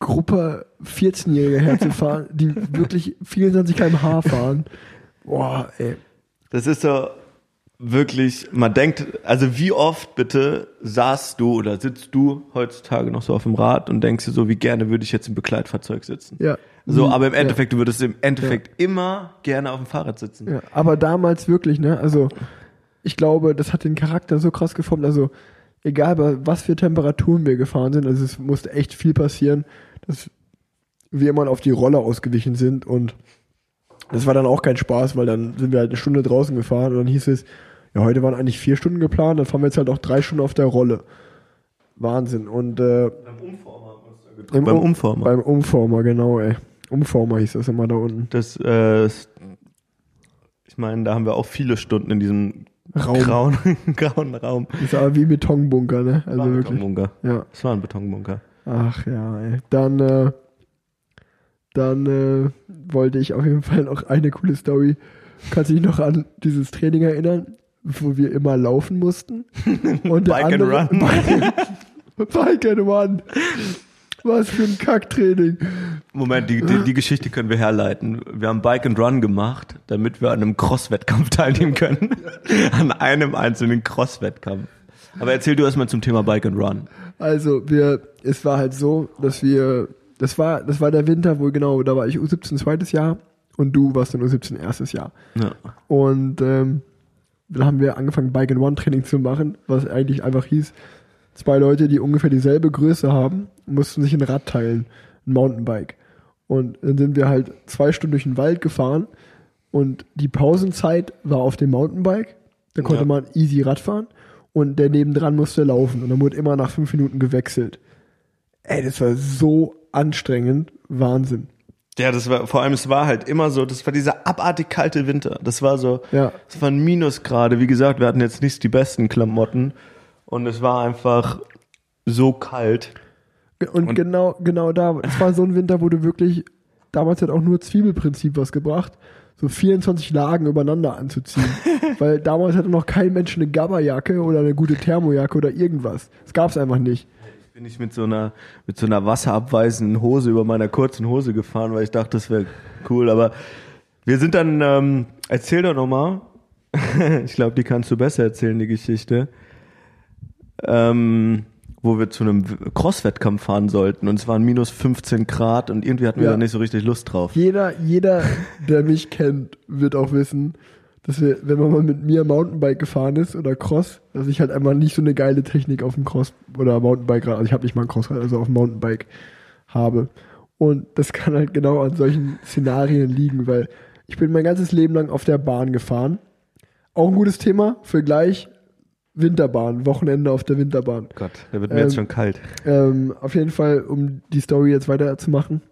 Gruppe 14-Jähriger herzufahren, die wirklich 24 km/h fahren. Boah, ey. Das ist so wirklich, man denkt, also wie oft bitte saßt du oder sitzt du heutzutage noch so auf dem Rad und denkst dir so, wie gerne würde ich jetzt im Begleitfahrzeug sitzen. Ja. So, Mhm. aber im Ja. Endeffekt, du würdest im Endeffekt immer gerne auf dem Fahrrad sitzen. Ja, aber damals wirklich, ne? Also, ich glaube, das hat den Charakter so krass geformt. Also, egal bei was für Temperaturen wir gefahren sind, also es musste echt viel passieren, dass wir immer auf die Rolle ausgewichen sind und das war dann auch kein Spaß, weil dann sind wir halt eine Stunde draußen gefahren und dann hieß es, ja, heute waren eigentlich vier Stunden geplant, dann fahren wir jetzt halt auch drei Stunden auf der Rolle. Wahnsinn. Und äh, im Beim Um- Umformer. Beim Umformer, genau, ey. Umformer hieß das immer da unten. Das, äh, ich meine, da haben wir auch viele Stunden in diesem Raum. grauen, grauen Raum. Das ist aber wie Betonbunker, ne? Also war ein wirklich. Betonbunker. Ja. Es war ein Betonbunker. Ach ja, ey. Dann, äh, dann äh, wollte ich auf jeden Fall noch eine coole Story. Kannst du dich noch an dieses Training erinnern, wo wir immer laufen mussten? Und Bike and andere, Run. Bike, Bike and Run. Was für ein Kacktraining. Moment, die, die, die Geschichte können wir herleiten. Wir haben Bike and Run gemacht, damit wir an einem Cross-Wettkampf teilnehmen können. an einem einzelnen Cross-Wettkampf. Aber erzähl du erstmal zum Thema Bike and Run. Also wir, es war halt so, dass wir, das war, das war der Winter, wo genau, da war ich U17 zweites Jahr und du warst dann U17 erstes Jahr. Ja. Und ähm, dann haben wir angefangen, Bike and One Training zu machen, was eigentlich einfach hieß, zwei Leute, die ungefähr dieselbe Größe haben, mussten sich ein Rad teilen, ein Mountainbike. Und dann sind wir halt zwei Stunden durch den Wald gefahren und die Pausenzeit war auf dem Mountainbike. Da konnte Ja. man easy Rad fahren und der nebendran musste laufen und dann wurde immer nach fünf Minuten gewechselt. Ey, das war so anstrengend, Wahnsinn. Ja, das war, vor allem, es war halt immer so, das war dieser abartig kalte Winter. Das war so, Ja. es waren Minusgrade. Wie gesagt, wir hatten jetzt nicht die besten Klamotten. Und es war einfach so kalt. Und, Und- genau, genau da, es war so ein Winter, wo du wirklich, damals hat auch nur Zwiebelprinzip was gebracht, so 24 Lagen übereinander anzuziehen. Weil damals hatte noch kein Mensch eine Gabberjacke oder eine gute Thermojacke oder irgendwas. Das gab's einfach nicht. Bin ich mit so einer mit so einer wasserabweisenden Hose über meiner kurzen Hose gefahren, weil ich dachte, das wäre cool. Aber wir sind dann, ähm, erzähl doch noch mal. ich glaube, die kannst du besser erzählen, die Geschichte. Ähm, wo wir zu einem Cross-Wettkampf fahren sollten und es waren minus 15 Grad und irgendwie hatten wir Ja. da nicht so richtig Lust drauf. Jeder, jeder, der mich kennt, wird auch wissen, dass wir, wenn man mal mit mir Mountainbike gefahren ist oder Cross, dass ich halt einmal nicht so eine geile Technik auf dem Cross oder Mountainbike, also ich habe nicht mal ein Crossrad, also auf dem Mountainbike habe. Und das kann halt genau an solchen Szenarien liegen, weil ich bin mein ganzes Leben lang auf der Bahn gefahren. Auch ein gutes Thema für gleich Winterbahn, Wochenende auf der Winterbahn. Gott, da wird mir jetzt Ähm, schon kalt. Ähm, auf jeden Fall, um die Story jetzt weiterzumachen.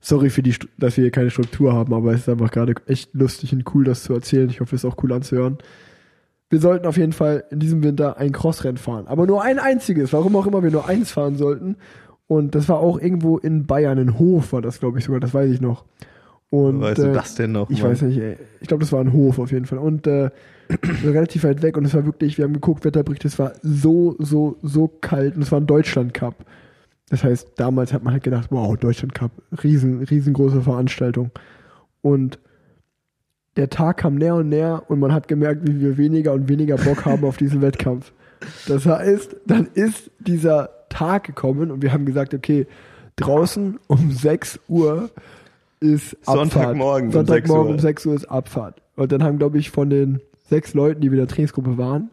Sorry für die, dass wir hier keine Struktur haben, aber es ist einfach gerade echt lustig und cool, das zu erzählen. Ich hoffe, es ist auch cool anzuhören. Wir sollten auf jeden Fall in diesem Winter ein Crossrennen fahren, aber nur ein einziges. Warum auch immer wir nur eins fahren sollten. Und das war auch irgendwo in Bayern, in Hof war das, glaube ich sogar, das weiß ich noch. Und, Weißt du äh, das denn noch? ich Mann? weiß nicht, ey. ich glaube, das war ein Hof auf jeden Fall. Und äh, relativ weit weg und es war wirklich, wir haben geguckt, Wetterbericht, es war so, so, so kalt und es war ein Deutschland Cup. Das heißt, damals hat man halt gedacht, wow, Deutschland Cup, riesen, riesengroße Veranstaltung. Und der Tag kam näher und näher und man hat gemerkt, wie wir weniger und weniger Bock haben auf diesen Wettkampf. Das heißt, dann ist dieser Tag gekommen und wir haben gesagt, okay, draußen um 6 Uhr ist Abfahrt. Sonntagmorgen um 6 Sonntagmorgen Uhr. um 6 Uhr ist Abfahrt. Und dann haben, glaube ich, von den sechs Leuten, die wir in der Trainingsgruppe waren,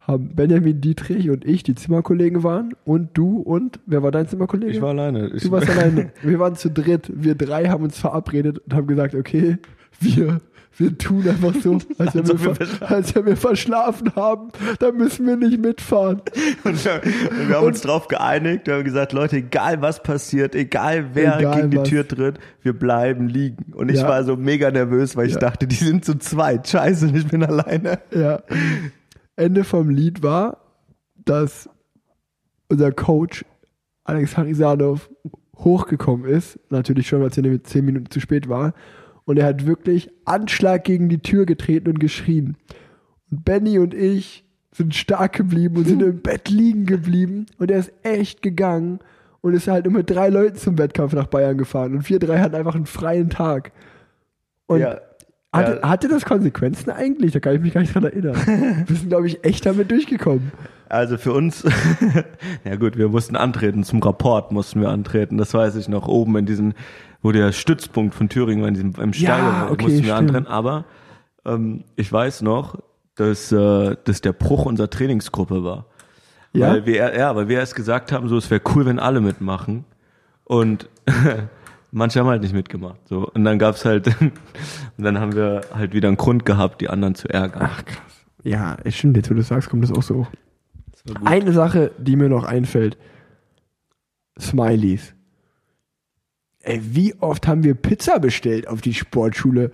haben Benjamin Dietrich und ich, die Zimmerkollegen waren, und du und, wer war dein Zimmerkollege? Ich war alleine. Ich Du warst alleine. Wir waren zu dritt. Wir drei haben uns verabredet und haben gesagt, okay, wir, wir tun einfach so, als wenn, Als wir, wir als wenn wir verschlafen haben. Da müssen wir nicht mitfahren. Und wir, und wir haben uns drauf geeinigt, wir haben gesagt, Leute, egal was passiert, egal wer Egal gegen die was. Tür tritt, wir bleiben liegen. Und ich Ja. war so mega nervös, weil ich Ja. dachte, die sind zu zweit. Scheiße, ich bin alleine. Ja. Ende vom Lied war, dass unser Coach Alex Harisanov hochgekommen ist. Natürlich schon, weil es ja zehn Minuten zu spät war. Und er hat wirklich Anschlag gegen die Tür getreten und geschrien. Und Benny und ich sind stark geblieben und sind im Bett liegen geblieben. Und er ist echt gegangen und ist halt nur mit drei Leuten zum Wettkampf nach Bayern gefahren. Und wir drei hatten einfach einen freien Tag. Und Ja. hatte, Ja. hatte das Konsequenzen eigentlich? Da kann ich mich gar nicht dran erinnern. Wir sind, glaube ich, echt damit durchgekommen. Also für uns, ja gut, wir mussten antreten, zum Rapport mussten wir antreten, das weiß ich noch, oben in diesen, wo der Stützpunkt von Thüringen war, in diesem, im Ja, Stadion, okay, mussten wir stimmt. aber ähm, ich weiß noch, dass, äh, dass der Bruch unserer Trainingsgruppe war. Ja? Weil wir, ja, weil wir erst gesagt haben, so, es wäre cool, wenn alle mitmachen und manche haben halt nicht mitgemacht, so. Und dann gab's halt, und dann haben wir halt wieder einen Grund gehabt, die anderen zu ärgern. Ach, krass. Ja, es stimmt, jetzt wo du das sagst, kommt das auch so. Das. Eine Sache, die mir noch einfällt. Smileys. Ey, wie oft haben wir Pizza bestellt auf die Sportschule?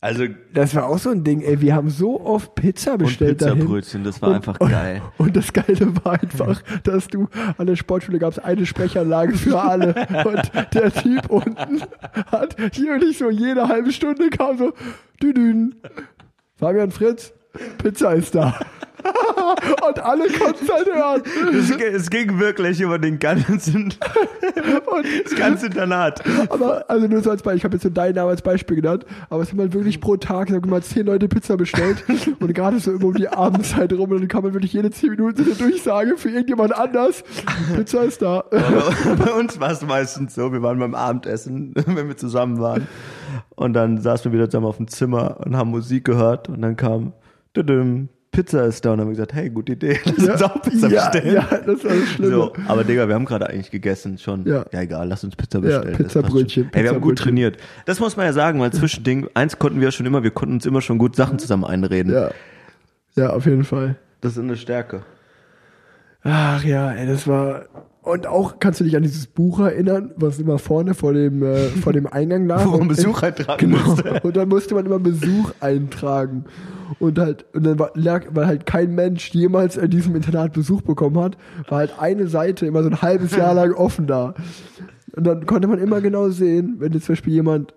Also, Das war auch so ein Ding, ey, wir haben so oft Pizza und bestellt dahin. Pizzabrötchen, das war Und- einfach und, geil. Und das Geile war einfach, dass du an der Sportschule gab es eine Sprechanlage für alle. Und der Typ unten hat hier nicht so jede halbe Stunde kam so, düdün, Fabian Fritz, Pizza ist da. und alle konnten es halt hören. Es, es ging wirklich über den ganzen, Und, das ganze Internat. aber, also nur so als Beispiel, ich habe jetzt so deinen Namen als Beispiel genannt, aber es haben halt wirklich pro Tag, sagen wir mal, zehn Leute Pizza bestellt und gerade so immer um die Abendzeit rum und dann kann man wirklich jede zehn Minuten so eine Durchsage für irgendjemand anders, Pizza ist da. Bei uns war es meistens so, wir waren beim Abendessen, wenn wir zusammen waren. Und dann saßen wir wieder zusammen auf dem Zimmer und haben Musik gehört und dann kam Pizza ist da und dann haben wir gesagt, hey, gute Idee, lass uns auch Pizza ja, bestellen. ja, das war das Schlimme. So, aber Digga, wir haben gerade eigentlich gegessen schon. Ja. Ja. egal, lass uns Pizza Ja, bestellen. Das passt Pizzabrötchen, schon. Ey, wir haben gut trainiert. Das muss man ja sagen, weil Zwischending, eins konnten wir schon immer, wir konnten uns immer schon gut Sachen zusammen einreden. Ja. Ja, auf jeden Fall. Das ist eine Stärke. Ach ja, ey, das war. Und auch, kannst du dich an dieses Buch erinnern, was immer vorne vor dem, äh, vor dem Eingang lag? Wo man Besuch eintragen genau. musste. Und dann musste man immer Besuch eintragen. Und halt, und dann war, lag, weil halt kein Mensch jemals in diesem Internat Besuch bekommen hat, war halt eine Seite immer so ein halbes Jahr lang offen da. Und dann konnte man immer genau sehen, wenn jetzt zum Beispiel jemand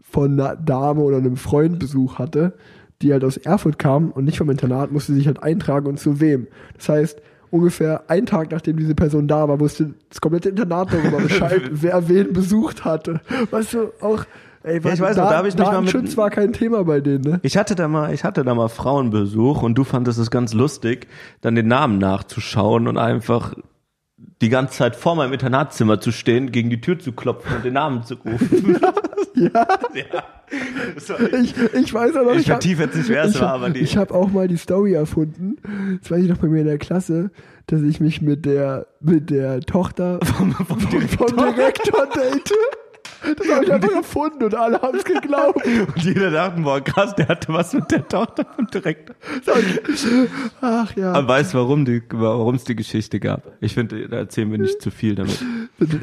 von einer Dame oder einem Freund Besuch hatte, die halt aus Erfurt kam und nicht vom Internat, musste sich halt eintragen und zu wem. Das heißt, ungefähr einen Tag nachdem diese Person da war, wusste das komplette Internat darüber Bescheid, wer wen besucht hatte. Weißt du, auch, ey, Ja, ich weiß noch, da hab ich mich mal mit- war kein Thema bei denen, ne? Ich hatte da mal, ich hatte da mal Frauenbesuch und du fandest es ganz lustig, dann den Namen nachzuschauen und einfach die ganze Zeit vor meinem Internatszimmer zu stehen, gegen die Tür zu klopfen und den Namen zu rufen. Ja, ja. Ich, ich weiß auch noch, ich hab- vertiefe jetzt nicht, wer es ich war, hab, aber die. ich habe auch mal die Story erfunden. Das weiß ich noch bei mir in der Klasse, dass ich mich mit der mit der Tochter vom, vom, Direktor date. Das habe ich einfach erfunden und alle haben es geglaubt. und jeder dachte, boah, krass, der hatte was mit der Tochter vom Direktor. Ach ja. Aber weißt du, warum die, warum es die Geschichte gab? Ich finde, da erzählen wir nicht zu viel damit.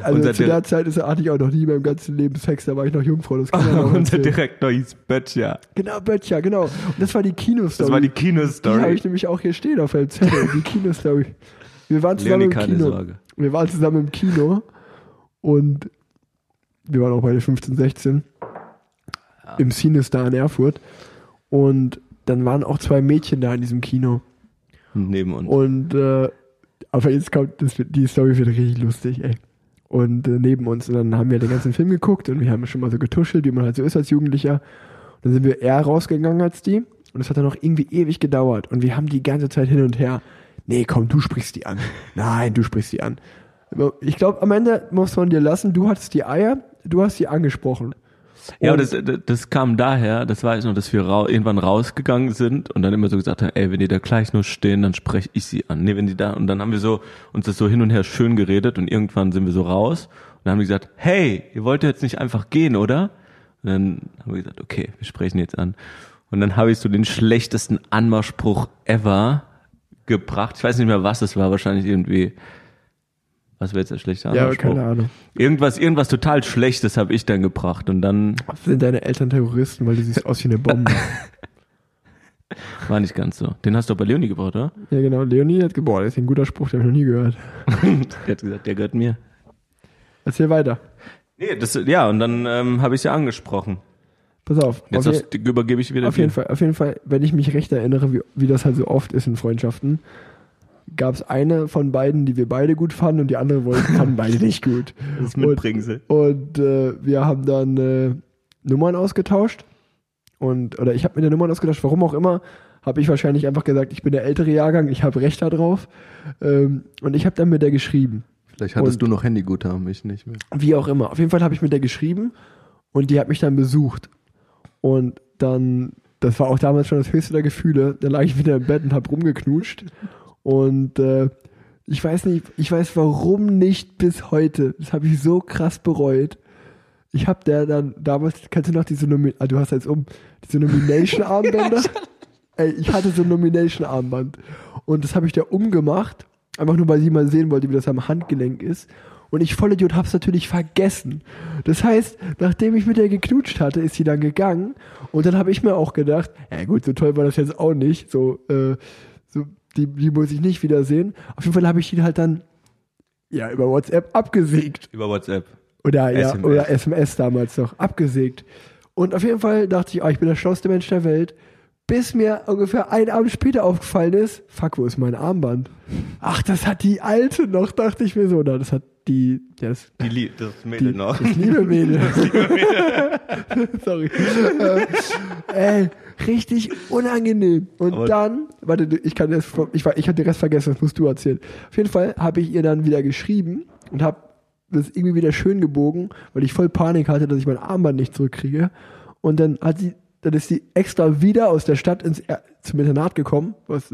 Also unser zu der Zeit ist, hatte ich auch noch nie in meinem ganzen Leben Sex, da war ich noch Jungfrau. Das kann Unser erzählen. Direktor hieß Böttcher. Genau, Böttcher, genau. Und das war die Kinostory. Das war die Die habe Kinostory. ich nämlich auch hier stehen auf dem Zettel, die Kinostory. Wir waren zusammen Leonie, im Kino. Wir waren zusammen im Kino und wir waren auch beide 15, 16 im Cinestar in Erfurt und dann waren auch zwei Mädchen da in diesem Kino Neben uns. und äh, aber jetzt kommt das, die Story wird richtig lustig, ey. Und äh, neben uns und dann haben wir den ganzen Film geguckt und wir haben schon mal so getuschelt, wie man halt so ist als Jugendlicher. Und dann sind wir eher rausgegangen als die und es hat dann noch irgendwie ewig gedauert und wir haben die ganze Zeit hin und her. Nee, komm, du sprichst die an. Nein, du sprichst die an. Ich glaube, am Ende muss man dir lassen, du hattest die Eier, du hast sie angesprochen. Ja, Und- aber das, das kam daher, das weiß ich noch, dass wir rau irgendwann rausgegangen sind und dann immer so gesagt haben, ey, wenn die da gleich nur stehen, dann spreche ich sie an. Nee, wenn die da, und dann haben wir so uns das so hin und her schön geredet und irgendwann sind wir so raus und dann haben die gesagt, hey, ihr wollt jetzt nicht einfach gehen, oder? Und dann haben wir gesagt, okay, wir sprechen jetzt an. Und dann habe ich so den schlechtesten Anmachspruch ever gebracht. Ich weiß nicht mehr, was es war, wahrscheinlich irgendwie, was wäre jetzt der schlechte Ja, keine Ahnung. Irgendwas, irgendwas total Schlechtes habe ich dann gebracht und dann Sind deine Eltern Terroristen, weil du siehst aus wie eine Bombe. War nicht ganz so. Den hast du auch bei Leonie gebraucht, oder? ja, genau. Leonie hat geboren. Das ist ein guter Spruch, den habe ich noch nie gehört. Der hat gesagt, der gehört mir. Erzähl weiter. Nee, das, ja, und dann ähm, habe ich ja angesprochen. Pass auf. Jetzt auf, hast, übergebe ich wieder auf jeden Fall, auf jeden Fall, wenn ich mich recht erinnere, wie, wie das halt so oft ist in Freundschaften, gab es eine von beiden, die wir beide gut fanden und die andere wollten, fanden beide nicht gut. Das Und, Mitbringsel. und äh, wir haben dann äh, Nummern ausgetauscht und oder ich habe mir der Nummern ausgetauscht, warum auch immer, habe ich wahrscheinlich einfach gesagt, ich bin der ältere Jahrgang, ich habe Recht darauf ähm, und ich habe dann mit der geschrieben. Vielleicht hattest Und- du noch Handyguthaben, ich nicht mehr. Wie auch immer. Auf jeden Fall habe ich mit der geschrieben und die hat mich dann besucht. Und dann, das war auch damals schon das höchste der Gefühle, da lag ich wieder im Bett und hab rumgeknutscht. Und äh, ich weiß nicht, ich weiß warum nicht bis heute. Das habe ich so krass bereut. Ich habe der dann damals, kennst du noch diese Nomi ah, du hast jetzt um, diese Nomination-Armbänder? Ey, ich hatte so ein Nomination-Armband. Und das habe ich der umgemacht, einfach nur, weil sie mal sehen wollte, wie das am Handgelenk ist. Und ich Vollidiot hab's natürlich vergessen. Das heißt, nachdem ich mit der geknutscht hatte, ist sie dann gegangen. Und dann habe ich mir auch gedacht, ja gut, so toll war das jetzt auch nicht. So, äh, so die, die muss ich nicht wiedersehen. Auf jeden Fall habe ich ihn halt dann ja über WhatsApp abgesägt. Über WhatsApp. Oder ja, SMS. oder SMS damals noch, abgesägt. Und auf jeden Fall dachte ich, oh, ich bin der schlauste Mensch der Welt. Bis mir ungefähr einen Abend später aufgefallen ist, fuck, wo ist mein Armband? Ach, das hat die alte noch, dachte ich mir so. Na, das hat die, das, Die, Lie- das die Mädel noch. das liebe Mädel. Sorry. Äh, ey, richtig unangenehm. Und Aber- dann, warte, ich kann das, ich, war- ich hatte den Rest vergessen, das musst du erzählen. Auf jeden Fall habe ich ihr dann wieder geschrieben und habe das irgendwie wieder schön gebogen, weil ich voll Panik hatte, dass ich mein Armband nicht zurückkriege. Und dann hat sie, dann ist sie extra wieder aus der Stadt ins Er- zum Internat gekommen. Was,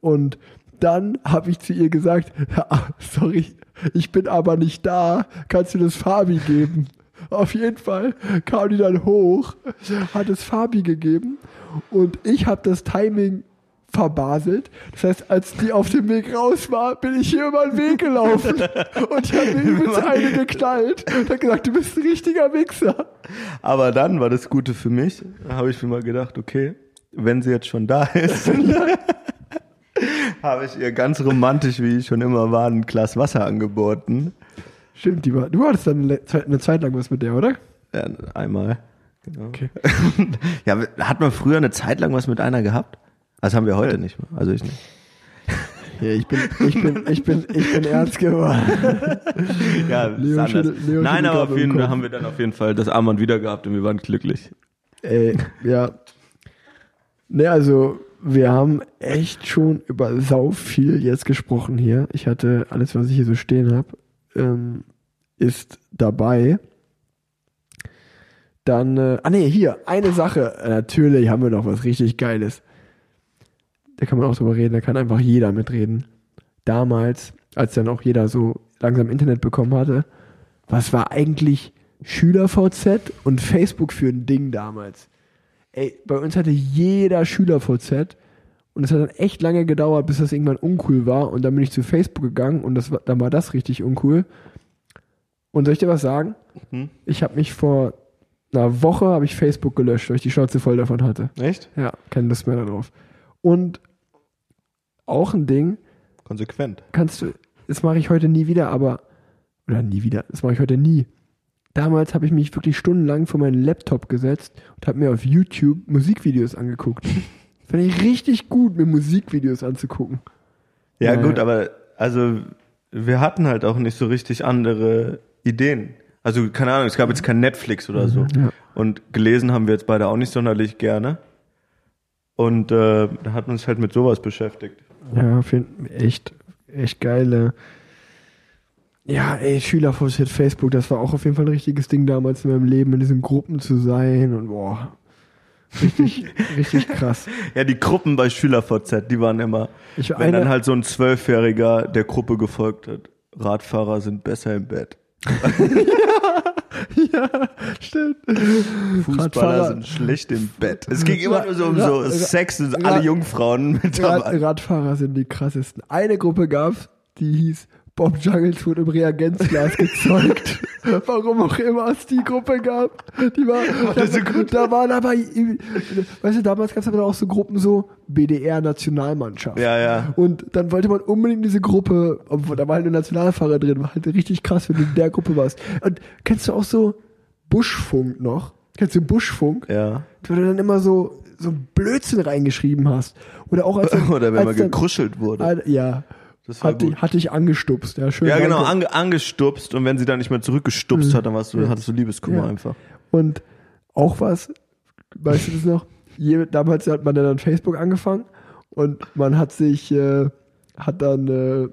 und dann habe ich zu ihr gesagt, "Ah, sorry, ich bin aber nicht da, kannst du das Fabi geben? Auf jeden Fall kam die dann hoch, hat es Fabi gegeben und ich habe das Timing verbaselt. Das heißt, als die auf dem Weg raus war, bin ich hier über den Weg gelaufen und ich habe mir übelst eine geknallt und hat gesagt, du bist ein richtiger Wichser. Aber dann war das Gute für mich. Da habe ich mir mal gedacht, okay, wenn sie jetzt schon da ist, habe ich ihr ganz romantisch, wie ich schon immer war, ein Glas Wasser angeboten. Stimmt, die war, du hattest dann eine Zeit- eine Zeit lang was mit der, oder? Ja, einmal. Genau. Okay. ja, hat man früher eine Zeit lang was mit einer gehabt? Das haben wir heute nicht mehr. Also ich nicht. Ja, ich bin, ich bin, ich bin, ich bin ernst geworden. Ja, Leo ist anders. Leo Nein, aber auf jeden Fall haben wir dann auf jeden Fall das Armband wieder gehabt und wir waren glücklich. Ey, ja. Ne, also, wir haben echt schon über sau viel jetzt gesprochen hier. Ich hatte alles, was ich hier so stehen habe, ähm, ist dabei. Dann, äh, ah nee, hier, eine Sache. Äh, Natürlich haben wir noch was richtig Geiles. Da kann man auch drüber reden, da kann einfach jeder mitreden. Damals, als dann auch jeder so langsam Internet bekommen hatte, was war eigentlich SchülerVZ und Facebook für ein Ding damals? Ey, bei uns hatte jeder SchülerVZ und es hat dann echt lange gedauert, bis das irgendwann uncool war und dann bin ich zu Facebook gegangen und das dann war das richtig uncool. Und soll ich dir was sagen? Mhm. Ich habe mich vor einer Woche habe ich Facebook gelöscht, weil ich die Schnauze voll davon hatte. Echt? Ja, keine Lust mehr darauf. Und auch ein Ding, Konsequent. kannst du, das mache ich heute nie wieder, aber, oder nie wieder, das mache ich heute nie. Damals habe ich mich wirklich stundenlang vor meinen Laptop gesetzt und habe mir auf YouTube Musikvideos angeguckt. Fand ich richtig gut, mir Musikvideos anzugucken. Ja, Ja, gut, aber also wir hatten halt auch nicht so richtig andere Ideen. Also keine Ahnung, es gab jetzt kein Netflix oder so. Ja. Und gelesen haben wir jetzt beide auch nicht sonderlich gerne. Und äh, da hat man uns halt mit sowas beschäftigt. Ja, find, echt, echt geile. Ja, ey, Schülervorzeit Facebook, das war auch auf jeden Fall ein richtiges Ding damals in meinem Leben, in diesen Gruppen zu sein und boah, richtig, richtig krass. Ja, die Gruppen bei SchülerVZ, die waren immer, Ich wenn eine- dann halt so ein Zwölfjähriger der Gruppe gefolgt hat. Radfahrer sind besser im Bett. Stimmt. Fußballer Radfahrer- sind schlecht im Bett. Es ging immer nur so um so Ra- Sex und Ra- alle Jungfrauen mit Rad, dabei. Radfahrer sind die krassesten. Eine Gruppe gab's, die hieß Bob Juggles wurde im Reagenzglas gezeugt. Warum auch immer es die Gruppe gab. Die war, das so da, da waren aber, weißt du, damals gab's aber auch so Gruppen so BDR-Nationalmannschaft. Ja, ja. Und dann wollte man unbedingt diese Gruppe, obwohl da war halt ein Nationalfahrer drin, war halt richtig krass, wenn du in der Gruppe warst. Und kennst du auch so Buschfunk noch? Kennst du Buschfunk? Ja. wo du dann immer so so Blödsinn reingeschrieben hast. Oder auch als dann, Oder wenn als man dann, gekruschelt wurde. Ja. Hat, die, gut. hat dich angestupst, ja, schön. Ja, genau, ange, angestupst und wenn sie dann nicht mehr zurückgestupst hat, dann warst du, hattest du Liebeskummer Ja. einfach. Und auch was, weißt du das noch? Je, damals hat man ja dann Facebook angefangen und man hat sich, äh, hat dann, äh,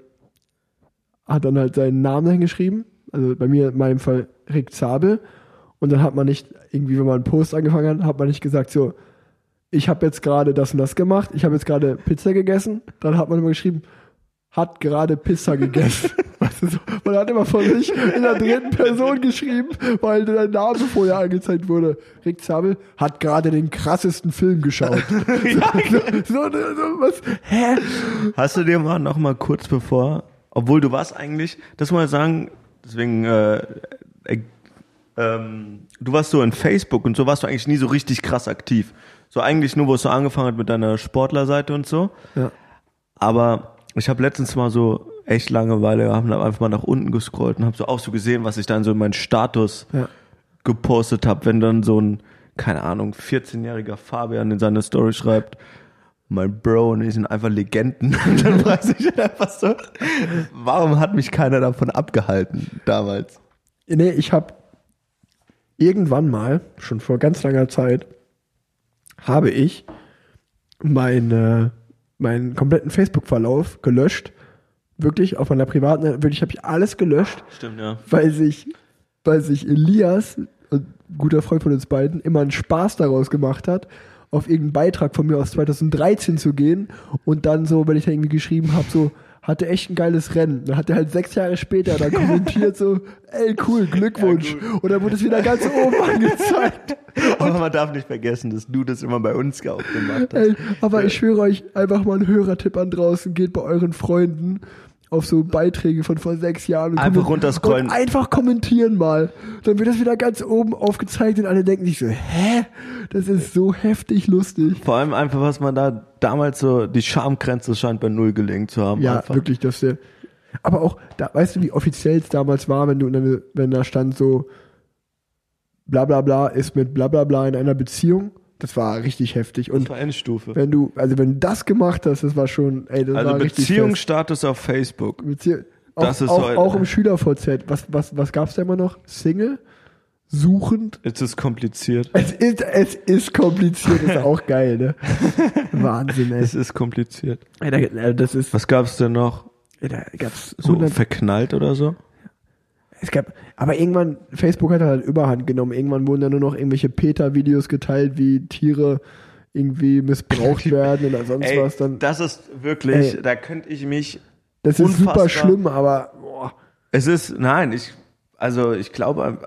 hat dann halt seinen Namen hingeschrieben. Also bei mir in meinem Fall Rick Zabel. Und dann hat man nicht, irgendwie, wenn man einen Post angefangen hat, hat man nicht gesagt so, ich habe jetzt gerade das und das gemacht, ich habe jetzt gerade Pizza gegessen. Dann hat man immer geschrieben, hat gerade Pizza gegessen. weißt du, so. Man hat immer von sich in der dritten Person geschrieben, weil der Name vorher angezeigt wurde. Rick Zabel hat gerade den krassesten Film geschaut. so, so, so, was? Hä? Hast du dir mal noch mal kurz bevor, obwohl du warst eigentlich, das muss man sagen, deswegen, äh, äh, ähm, du warst so in Facebook und so warst du eigentlich nie so richtig krass aktiv. So eigentlich nur, wo es so angefangen hat mit deiner Sportlerseite und so. Ja. Aber ich habe letztens mal so echt Langeweile, haben da einfach mal nach unten gescrollt und habe so auch so gesehen, was ich dann so in meinen Status Ja. gepostet habe, wenn dann so ein, keine Ahnung, 14-jähriger Fabian in seine Story schreibt, mein Bro und ich sind einfach Legenden. Und dann weiß ich einfach so, warum hat mich keiner davon abgehalten damals? Nee, ich habe irgendwann mal, schon vor ganz langer Zeit, habe ich meine, meinen kompletten Facebook-Verlauf gelöscht. Wirklich, auf meiner privaten, wirklich habe ich alles gelöscht, Stimmt, ja. weil sich, weil sich Elias, ein guter Freund von uns beiden, immer einen Spaß daraus gemacht hat, auf irgendeinen Beitrag von mir aus 2013 zu gehen und dann so, wenn ich da irgendwie geschrieben habe, so, hatte echt ein geiles Rennen. Dann hat er halt sechs Jahre später dann kommentiert so, ey cool, Glückwunsch. Und dann wurde es wieder ganz oben angezeigt. Aber man darf nicht vergessen, dass du das immer bei uns auch gemacht hast. Ey, aber ich schwöre euch, einfach mal ein Hörertipp an draußen, geht bei euren Freunden auf so Beiträge von vor sechs Jahren. Und Einfach runterscrollen. Und einfach kommentieren mal. Dann wird das wieder ganz oben aufgezeigt und alle denken sich so, hä? Das ist so heftig lustig. Vor allem einfach, was man da damals so, die Schamgrenze scheint bei Null gelegen zu haben. Ja, einfach. wirklich, dass der. Aber auch, da, weißt du, wie offiziell es damals war, wenn du wenn da stand so, bla bla bla ist mit bla bla bla in einer Beziehung? Das war richtig heftig. Das Und war Endstufe. wenn du, also wenn du das gemacht hast, das war schon, ey, das Also war richtig. Beziehungsstatus auf Facebook. Beziehung. Auch, Das ist auch, heute- auch im SchülerVZ. Was, was, was gab's da immer noch? Single? Suchend? Jetzt ist kompliziert. Es ist, es ist kompliziert, ist auch geil, ne? Wahnsinn, ey. Es ist kompliziert. ey da, äh, das ist, Was gab's denn noch? ey, da gab's So 100 verknallt oder so? Es gab, aber irgendwann, Facebook hat halt Überhand genommen. Irgendwann wurden dann nur noch irgendwelche Peter-Videos geteilt, wie Tiere irgendwie missbraucht werden oder sonst Ey, was. Dann, das ist wirklich, Ey. da könnte ich mich. das ist super schlimm, aber boah, Es ist, nein, ich, also ich glaube,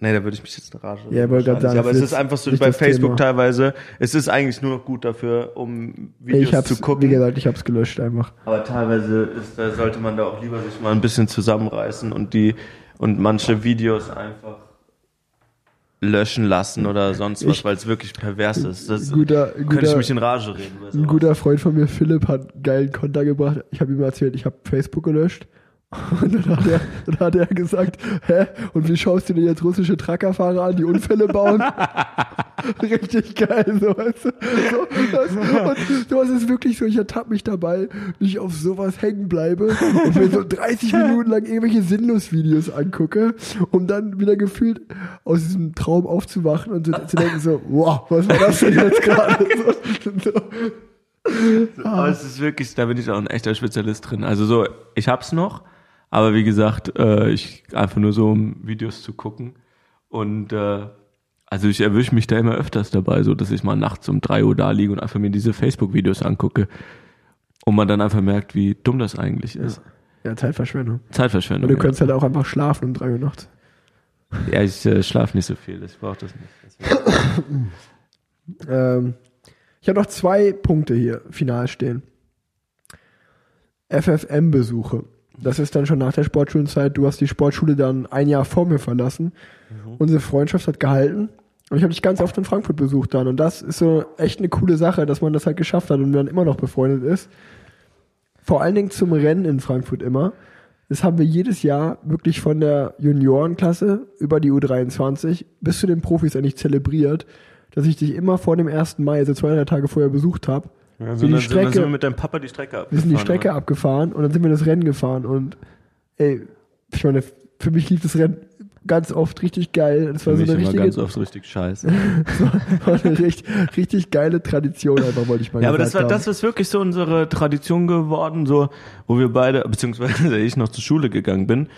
nee, da würde ich mich jetzt in Rage. Ja, ich wollte gerade sagen, aber es ist ist einfach so bei Facebook Thema. teilweise. Es ist eigentlich nur noch gut dafür, um Videos ich hab's, zu wie gucken. gesagt, ich hab's gelöscht einfach. Aber teilweise ist, da sollte man da auch lieber sich mal ein bisschen zusammenreißen und die und manche Videos einfach löschen lassen oder sonst was, Ich- weil es wirklich pervers ist. Das Ein guter, könnte ich guter, mich in Rage reden. ein guter Freund von mir, Philipp, hat einen geilen Konter gebracht. Ich habe ihm erzählt, ich habe Facebook gelöscht. Und dann hat, er, dann hat er gesagt, hä? Und wie schaust du dir jetzt russische Truckerfahrer an, die Unfälle bauen? Richtig geil, so, du? So, das, und sowas ist wirklich so, ich ertappe mich dabei, wie ich auf sowas hängen bleibe und mir so 30 Minuten lang irgendwelche Sinnlos-Videos angucke, um dann wieder gefühlt aus diesem Traum aufzuwachen und so, zu denken so, wow, was war das denn jetzt gerade? So, so. Aber es ist wirklich, da bin ich auch ein echter Spezialist drin. Also so, ich hab's noch, aber wie gesagt, äh, ich einfach nur so, um Videos zu gucken. Und äh, also ich erwische mich da immer öfters dabei, so dass ich mal nachts um drei Uhr da liege und einfach mir diese Facebook-Videos angucke. Und man dann einfach merkt, wie dumm das eigentlich ist. Ja, Zeitverschwendung. Zeitverschwendung. Und du ja. könntest halt auch einfach schlafen um drei Uhr nachts. Ja, ich äh, schlafe nicht so viel, ich brauche das nicht. Ähm, ich habe noch zwei Punkte hier final stehen. FFM-Besuche. Das ist dann schon nach der Sportschulenzeit. Du hast die Sportschule dann ein Jahr vor mir verlassen. Unsere Freundschaft hat gehalten. Und ich habe dich ganz oft in Frankfurt besucht dann. Und das ist so echt eine coole Sache, dass man das halt geschafft hat und dann immer noch befreundet ist. Vor allen Dingen zum Rennen in Frankfurt immer. Das haben wir jedes Jahr wirklich von der Juniorenklasse über die U23 bis zu den Profis eigentlich zelebriert, dass ich dich immer vor dem 1. Mai, also zwei, drei Tage vorher besucht habe. Ja, wir so die dann sind, sind wir Strecke, mit deinem Papa die Strecke abgefahren. wir sind die Strecke oder? abgefahren und dann sind wir das Rennen gefahren und ey, ich meine, für mich lief das Rennen ganz oft richtig geil. Das Für war so mich eine richtige, ganz oft richtig scheiße. war eine richtig, richtig geile Tradition, einfach wollte ich mal Ja, aber das war, haben. das ist wirklich so unsere Tradition geworden, so, wo wir beide, beziehungsweise ich noch zur Schule gegangen bin,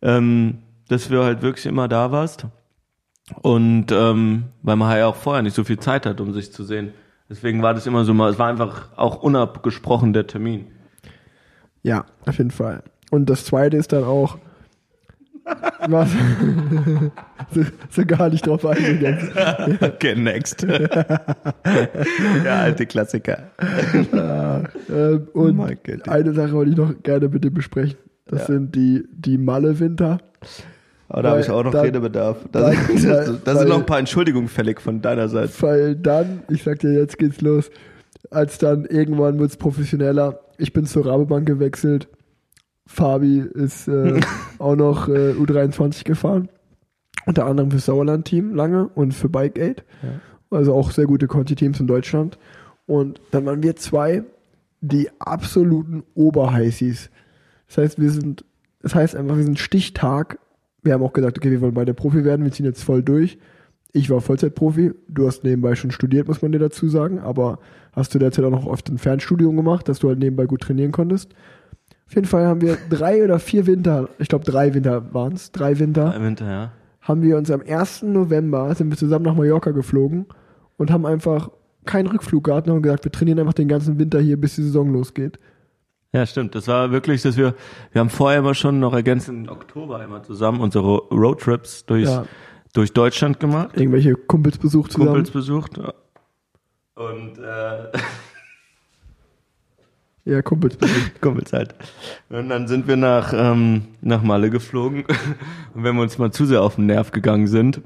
ähm, dass wir halt wirklich immer da warst. Und ähm, weil man halt ja auch vorher nicht so viel Zeit hat, um sich zu sehen. Deswegen war das immer so mal, es war einfach auch unabgesprochen der Termin. Ja, auf jeden Fall. Und das zweite ist dann auch, was, so, so gar nicht drauf eingehen. Okay, next. ja, alte Klassiker. Ähm, und Michael. eine Sache wollte ich noch gerne mit dir besprechen. Das Ja. sind die, die Malle-Winter. Aber da habe ich auch noch dann- Redebedarf. Da, dann- sind- da, weil- da sind noch weil- ein paar Entschuldigungen fällig von deiner Seite. Weil dann, ich sag dir, jetzt geht's los, als dann irgendwann wird's professioneller. Ich bin zur Rabobank gewechselt. Fabi ist äh, auch noch äh, U23 gefahren. Unter anderem für Sauerland-Team lange und für Bike Aid. Also auch sehr gute Conti-Teams in Deutschland. Und dann waren wir zwei die absoluten Oberheißis. Das heißt, wir sind, das heißt einfach, wir sind Stichtag. Wir haben auch gesagt, okay, wir wollen beide Profi werden, wir ziehen jetzt voll durch. Ich war Vollzeitprofi, du hast nebenbei schon studiert, muss man dir dazu sagen, aber hast du derzeit auch noch oft ein Fernstudium gemacht, dass du halt nebenbei gut trainieren konntest. Auf jeden Fall haben wir drei oder vier Winter, ich glaube drei Winter waren es, drei Winter, Im Winter, ja. haben wir uns am 1. November, sind wir zusammen nach Mallorca geflogen und haben einfach keinen Rückflug gehabt und haben gesagt, wir trainieren einfach den ganzen Winter hier, bis die Saison losgeht. Ja, stimmt. Das war wirklich, dass wir, wir haben vorher immer schon noch ergänzend im Oktober immer zusammen unsere Roadtrips durch, Ja. durch Deutschland gemacht, Irgendwelche Kumpels besucht zusammen. Kumpels besucht. Und äh, Ja, Kumpels bitte. Kumpels halt. Und dann sind wir nach, ähm, nach Malle geflogen. Und wenn wir uns mal zu sehr auf den Nerv gegangen sind,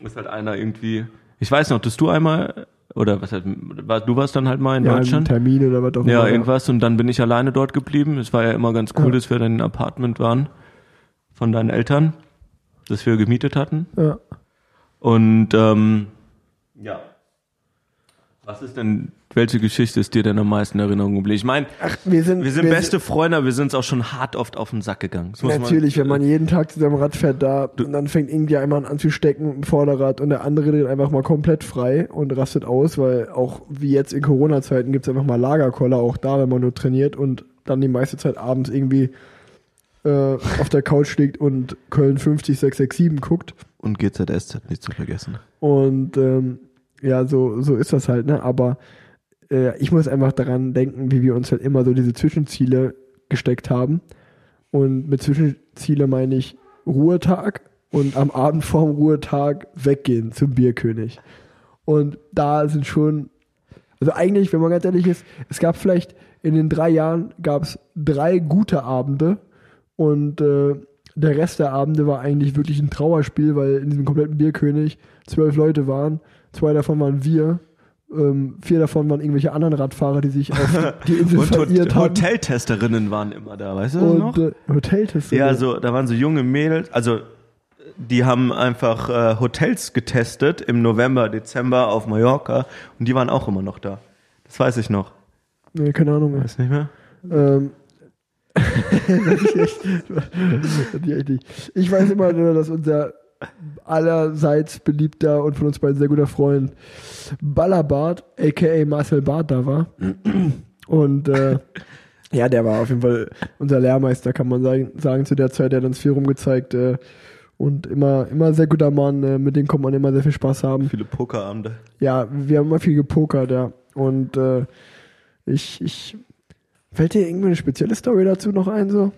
ist halt einer irgendwie, ich weiß noch, dass du einmal, oder was halt, du warst dann halt mal in Ja, Deutschland? Termin oder was auch Ja, immer. irgendwas. Und dann bin ich alleine dort geblieben. Es war ja immer ganz cool, Ja. dass wir dann in einem Apartment waren von deinen Eltern, das wir gemietet hatten. Ja. Und ähm, ja. Was ist denn, welche Geschichte ist dir denn am meisten in Erinnerung geblieben? Ich meine, wir sind, wir sind beste Freunde, aber wir sind auch schon hart oft auf den Sack gegangen. Das muss Natürlich, wenn man jeden Tag zusammen Rad fährt da und dann fängt irgendwie einmal an anzustecken mit dem Vorderrad und der andere dreht einfach mal komplett frei und rastet aus, weil auch wie jetzt in Corona-Zeiten gibt's einfach mal Lagerkoller, auch da, wenn man nur trainiert und dann die meiste Zeit abends irgendwie äh, auf der Couch liegt und Köln 50 667 guckt. Und GZSZ nicht zu vergessen. Und ähm, ja, so, so ist das halt, ne? Aber äh, ich muss einfach daran denken, wie wir uns halt immer so diese Zwischenziele gesteckt haben. Und mit Zwischenziele meine ich Ruhetag und am Abend vorm Ruhetag weggehen zum Bierkönig. Und da sind schon, also eigentlich, wenn man ganz ehrlich ist, es gab vielleicht in den drei Jahren gab es drei gute Abende und äh, der Rest der Abende war eigentlich wirklich ein Trauerspiel, weil in diesem kompletten Bierkönig zwölf Leute waren, zwei davon waren wir, ähm, vier davon waren irgendwelche anderen Radfahrer, die sich auf die Insel Und verirrt haben. Hoteltesterinnen waren immer da, weißt du das noch? und äh, Hoteltester. Ja, so, da waren so junge Mädels, also die haben einfach äh, Hotels getestet im November, Dezember auf Mallorca und die waren auch immer noch da. Das weiß ich noch. Nee, keine Ahnung mehr. Weiß nicht mehr? Ähm, ist echt, ich weiß immer nur, dass unser allerseits beliebter und von uns beiden sehr guter Freund Ballerbart, aka Marcel Barth, da war. Und äh, ja, der war auf jeden Fall unser Lehrmeister, kann man sagen, sagen zu der Zeit. Der hat uns viel rumgezeigt äh, und immer, immer sehr guter Mann. Äh, mit dem konnte man immer sehr viel Spaß haben. Viele Pokerabende. Ja, wir haben immer viel gepokert, ja. Und äh, ich, ich. Fällt dir irgendwie eine spezielle Story dazu noch ein, so?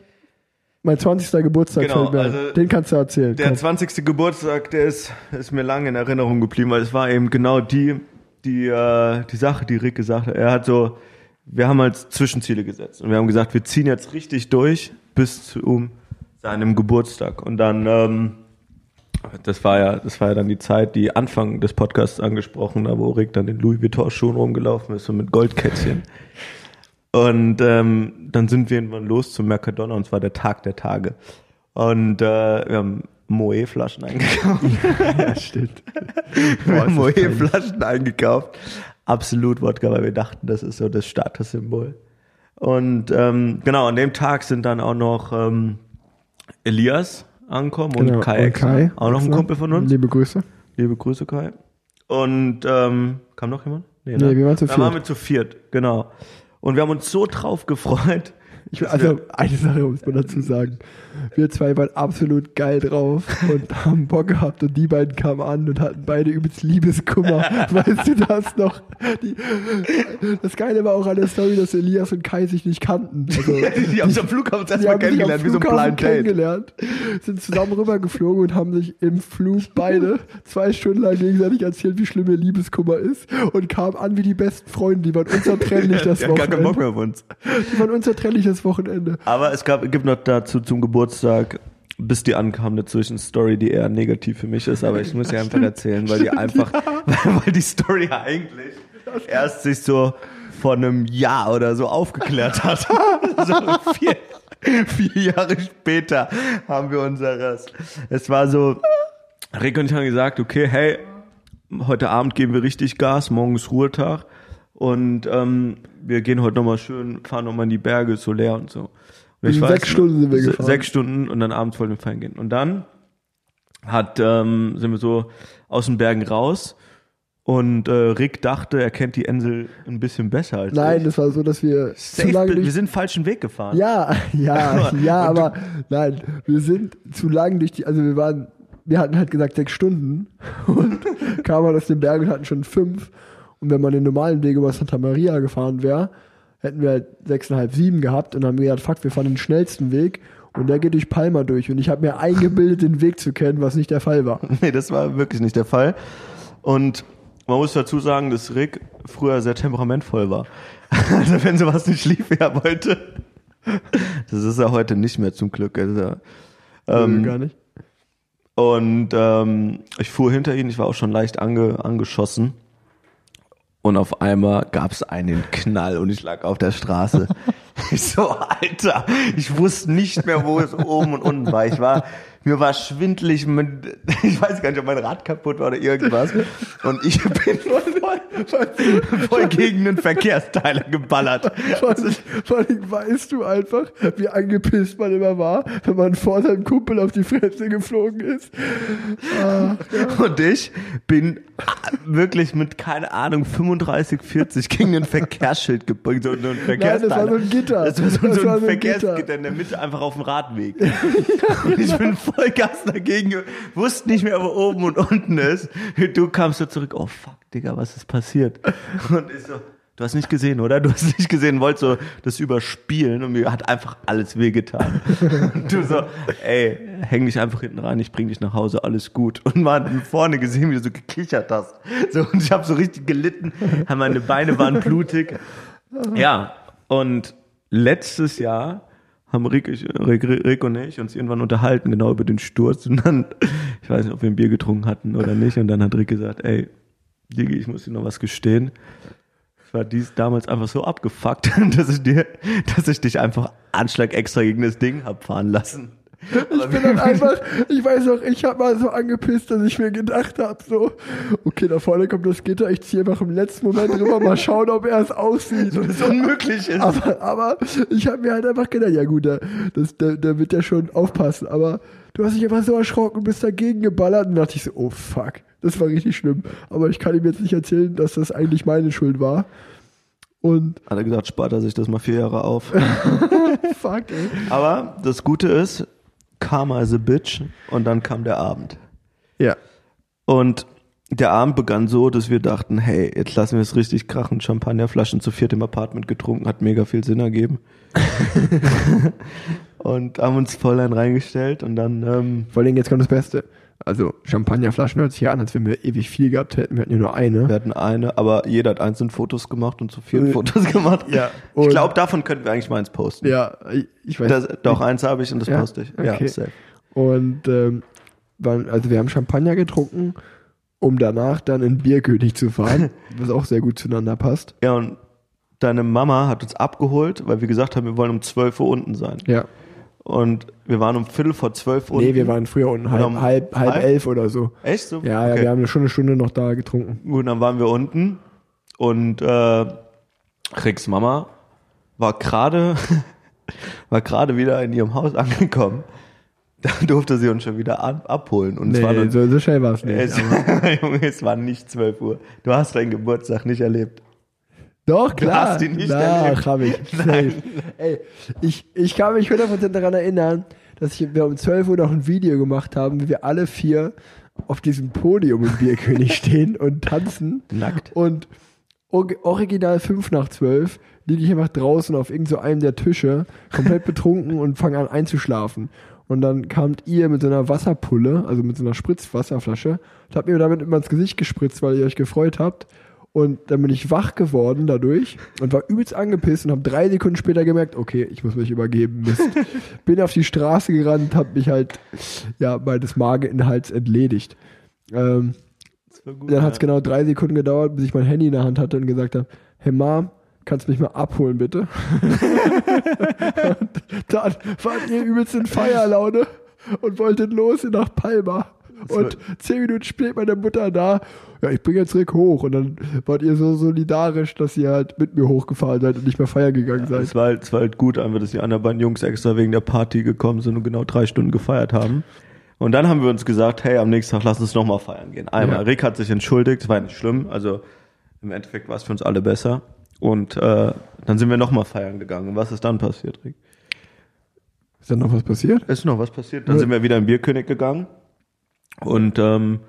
Mein 20. Geburtstag Genau, also Den kannst du erzählen. Der komm. 20. Geburtstag, der ist, ist mir lange in Erinnerung geblieben, weil es war eben genau die, die, äh, die Sache, die Rick gesagt hat. Er hat so, wir haben halt Zwischenziele gesetzt und wir haben gesagt, wir ziehen jetzt richtig durch bis zu seinem Geburtstag. Und dann, ähm, das war ja, das war ja dann die Zeit, die Anfang des Podcasts angesprochen, da wo Rick dann in Louis Vuitton schon rumgelaufen ist und mit Goldkätzchen. Und ähm, dann sind wir irgendwann los zum Mercadona und es war der Tag der Tage. Und äh, wir haben Moe-Flaschen eingekauft. ja, stimmt. wir haben Moe-Flaschen eingekauft. Absolut Wodka, weil wir dachten, das ist so das Statussymbol. Und ähm, genau, an dem Tag sind dann auch noch ähm, Elias angekommen und Genau, Kai, und Kai auch noch ein. Kumpel von uns. Liebe Grüße. Liebe Grüße, Kai. Und ähm, kam noch jemand? Nee, wir waren zu viert. waren wir zu viert, genau. Und wir haben uns so drauf gefreut. Ich, also, eine Sache muss man dazu sagen. Wir zwei waren absolut geil drauf und haben Bock gehabt und die beiden kamen an und hatten beide übelst Liebeskummer. weißt du das noch? Die, das Geile war auch an der Story, dass Elias und Kai sich nicht kannten. Also, Die haben uns am Flughafen erstmal sich kennengelernt, wie so ein Blind Date. kennengelernt, sind zusammen rübergeflogen und haben sich im Flug beide zwei Stunden lang gegenseitig erzählt, wie schlimm ihr Liebeskummer ist und kamen an wie die besten Freunde. Die waren unzertrennlich das Die haben gar keinen Bock Wochenende. mehr auf uns. Die waren unzertrennlich das Wochenende. Aber es gab, gibt noch dazu zum Geburtstag, bis die ankam, eine Zwischenstory, die eher negativ für mich ist, aber ich muss sie einfach erzählen, weil die einfach, weil die Story eigentlich erst sich so vor einem Jahr oder so aufgeklärt hat. so vier, vier Jahre später haben wir unseres. Es war so, Rick und ich haben gesagt, okay, hey, heute Abend geben wir richtig Gas, morgen ist Ruhetag und ähm, wir gehen heute nochmal schön, fahren nochmal in die Berge, so leer und so. Und Also sechs Stunden sind wir gefahren. Sechs Stunden und dann abends wollten wir feiern gehen. Und dann hat, ähm, sind wir so aus den Bergen raus und äh, Rick dachte, er kennt die Insel ein bisschen besser als Nein, ich. das war so, dass wir zu Safe, lange wir durch, sind den falschen Weg gefahren. Ja, ja, ja, aber nein, wir sind zu lang durch die, also wir waren, wir hatten halt gesagt sechs Stunden und kamen halt aus den Bergen und hatten schon fünf. Und wenn man den normalen Weg über Santa Maria gefahren wäre, hätten wir halt sechseinhalb, sieben gehabt und haben wir gedacht, fuck, wir fahren den schnellsten Weg und der geht durch Palma durch. Und ich habe mir eingebildet, den Weg zu kennen, was nicht der Fall war. Nee, das war wirklich nicht der Fall. Und man muss dazu sagen, dass Rick früher sehr temperamentvoll war. Also wenn sowas nicht lief, wie er wollte. Das ist er heute nicht mehr zum Glück. Also, ähm, gar nicht. Und ähm, ich fuhr hinter ihn, ich war auch schon leicht ange, angeschossen. Und auf einmal gab es einen Knall und ich lag auf der Straße. ich so, Alter, ich wusste nicht mehr, wo es oben und unten war. Ich war, mir war schwindlig, mit, ich weiß gar nicht, ob mein Rad kaputt war oder irgendwas. Und ich bin voll, voll gegen den Verkehrsteiler geballert. Vor allem, weißt du einfach, wie angepisst man immer war, wenn man vor seinem Kumpel auf die Fresse geflogen ist. Ah, Und ich bin wirklich mit, keine Ahnung, 35, 40 gegen ein Verkehrsschild gebeugt. So ein Nein, das war so ein Gitter. Das war so, Das so war ein so ein Verkehrsgitter Gitter. in der Mitte, einfach auf dem Radweg. Und ich bin voll Gas dagegen, wusste nicht mehr, wo oben und unten ist. Du kamst so zurück, oh fuck, Digga, was ist passiert? Und ich so, du hast nicht gesehen, oder? Du hast nicht gesehen, wolltest so das überspielen und mir hat einfach alles wehgetan. Und du so, ey, häng dich einfach hinten rein, ich bring dich nach Hause, alles gut. Und man hat vorne gesehen, wie du so gekichert hast. So, und ich habe so richtig gelitten, meine Beine waren blutig. Ja, und letztes Jahr haben Rick, ich, Rick, Rick und ich uns irgendwann unterhalten, genau über den Sturz. Und dann, ich weiß nicht, ob wir ein Bier getrunken hatten oder nicht. Und dann hat Rick gesagt, ey, Digi, ich muss dir noch was gestehen. Ich war dies damals einfach so abgefuckt, dass ich dir, dass ich dich einfach Anschlag extra gegen das Ding hab fahren lassen. Ich bin dann einfach, ich weiß noch, ich habe mal so angepisst, dass ich mir gedacht habe, so, okay, da vorne kommt das Gitter, ich ziehe einfach im letzten Moment rüber, mal schauen, ob er es aussieht. Das unmöglich ist. Aber, aber ich habe mir halt einfach gedacht, ja gut, der, das, der, der wird ja schon aufpassen, aber du hast dich einfach so erschrocken und bist dagegen geballert und dachte ich so, oh fuck, das war richtig schlimm. Aber ich kann ihm jetzt nicht erzählen, dass das eigentlich meine Schuld war. Und Hat er gesagt, spart er sich das mal vier Jahre auf. fuck, ey. Aber das Gute ist, Karma is a bitch. Und dann kam der Abend. Ja. Und der Abend begann so, dass wir dachten, hey, jetzt lassen wir es richtig krachen. Champagnerflaschen zu viert im Apartment getrunken, hat mega viel Sinn ergeben. und haben uns voll ein reingestellt und dann, ähm, Vor allem jetzt kommt das Beste. Also Champagnerflaschen hört sich ja an, als wenn wir ewig viel gehabt hätten. Wir hatten ja nur eine. wir hatten eine, aber jeder hat einzeln Fotos gemacht und zu vielen Fotos gemacht. Ja. Ich glaube, davon könnten wir eigentlich mal eins posten. Ja, ich- weiß. Das, doch, eins habe ich und das Ja? poste ich. Okay. Ja, safe. Und ähm, also wir haben Champagner getrunken, um danach dann in Bierkönig zu fahren, was auch sehr gut zueinander passt. Ja, und deine Mama hat uns abgeholt, weil wir gesagt haben, wir wollen um 12 Uhr unten sein. Ja. Und wir waren um Viertel vor zwölf unten. Nee, wir waren früher unten, halb, um halb, halb halb? elf oder so. Echt so? Ja, ja, Okay. wir haben schon eine Stunde noch da getrunken. Gut, dann waren wir unten und äh, Ricks Mama war gerade war gerade wieder in ihrem Haus angekommen. Da durfte sie uns schon wieder ab, abholen. Und es war Nee, dann, so, so schnell war es nicht. es, Junge, es war nicht 12 Uhr. Du hast deinen Geburtstag nicht erlebt. Doch, klar. hast ihn nicht Doch, erlebt. hab ich. Safe. Ey, ich, ich kann mich 100% daran erinnern, dass ich, wir um 12 Uhr noch ein Video gemacht haben, wie wir alle vier auf diesem Podium im Bierkönig stehen und tanzen. Nackt. Und or- original 5 nach 12 liege ich einfach draußen auf irgend so einem der Tische, komplett betrunken und fange an einzuschlafen. Und dann kamt ihr mit so einer Wasserpulle, also mit so einer Spritzwasserflasche, und habt mir damit immer ins Gesicht gespritzt, weil ihr euch gefreut habt. Und dann bin ich wach geworden dadurch und war übelst angepisst und habe drei Sekunden später gemerkt, okay, ich muss mich übergeben. Mist. bin auf die Straße gerannt, habe mich halt, ja, meines Mageninhalts entledigt. Ähm, dann hat es genau drei Sekunden gedauert, bis ich mein Handy in der Hand hatte und gesagt habe, hey Mom, kannst du mich mal abholen, bitte? und dann wart ihr übelst in Feierlaune und wolltet los nach Palma. Und zehn Minuten später meine Mutter da, ja, ich bringe jetzt Rick hoch. Und dann wart ihr so solidarisch, dass ihr halt mit mir hochgefahren seid und nicht mehr feiern gegangen seid. Es war, halt, es war halt gut, einfach, dass die anderen beiden Jungs extra wegen der Party gekommen sind und genau drei Stunden gefeiert haben. Und dann haben wir uns gesagt, hey, am nächsten Tag lass uns nochmal feiern gehen. Einmal, Ja. Rick hat sich entschuldigt, es war nicht schlimm, also im Endeffekt war es für uns alle besser. Und äh, dann sind wir nochmal feiern gegangen. Und was ist dann passiert, Rick? Ist da noch was passiert? Ist noch was passiert? Dann Ja. sind wir wieder im Bierkönig gegangen. Und ähm,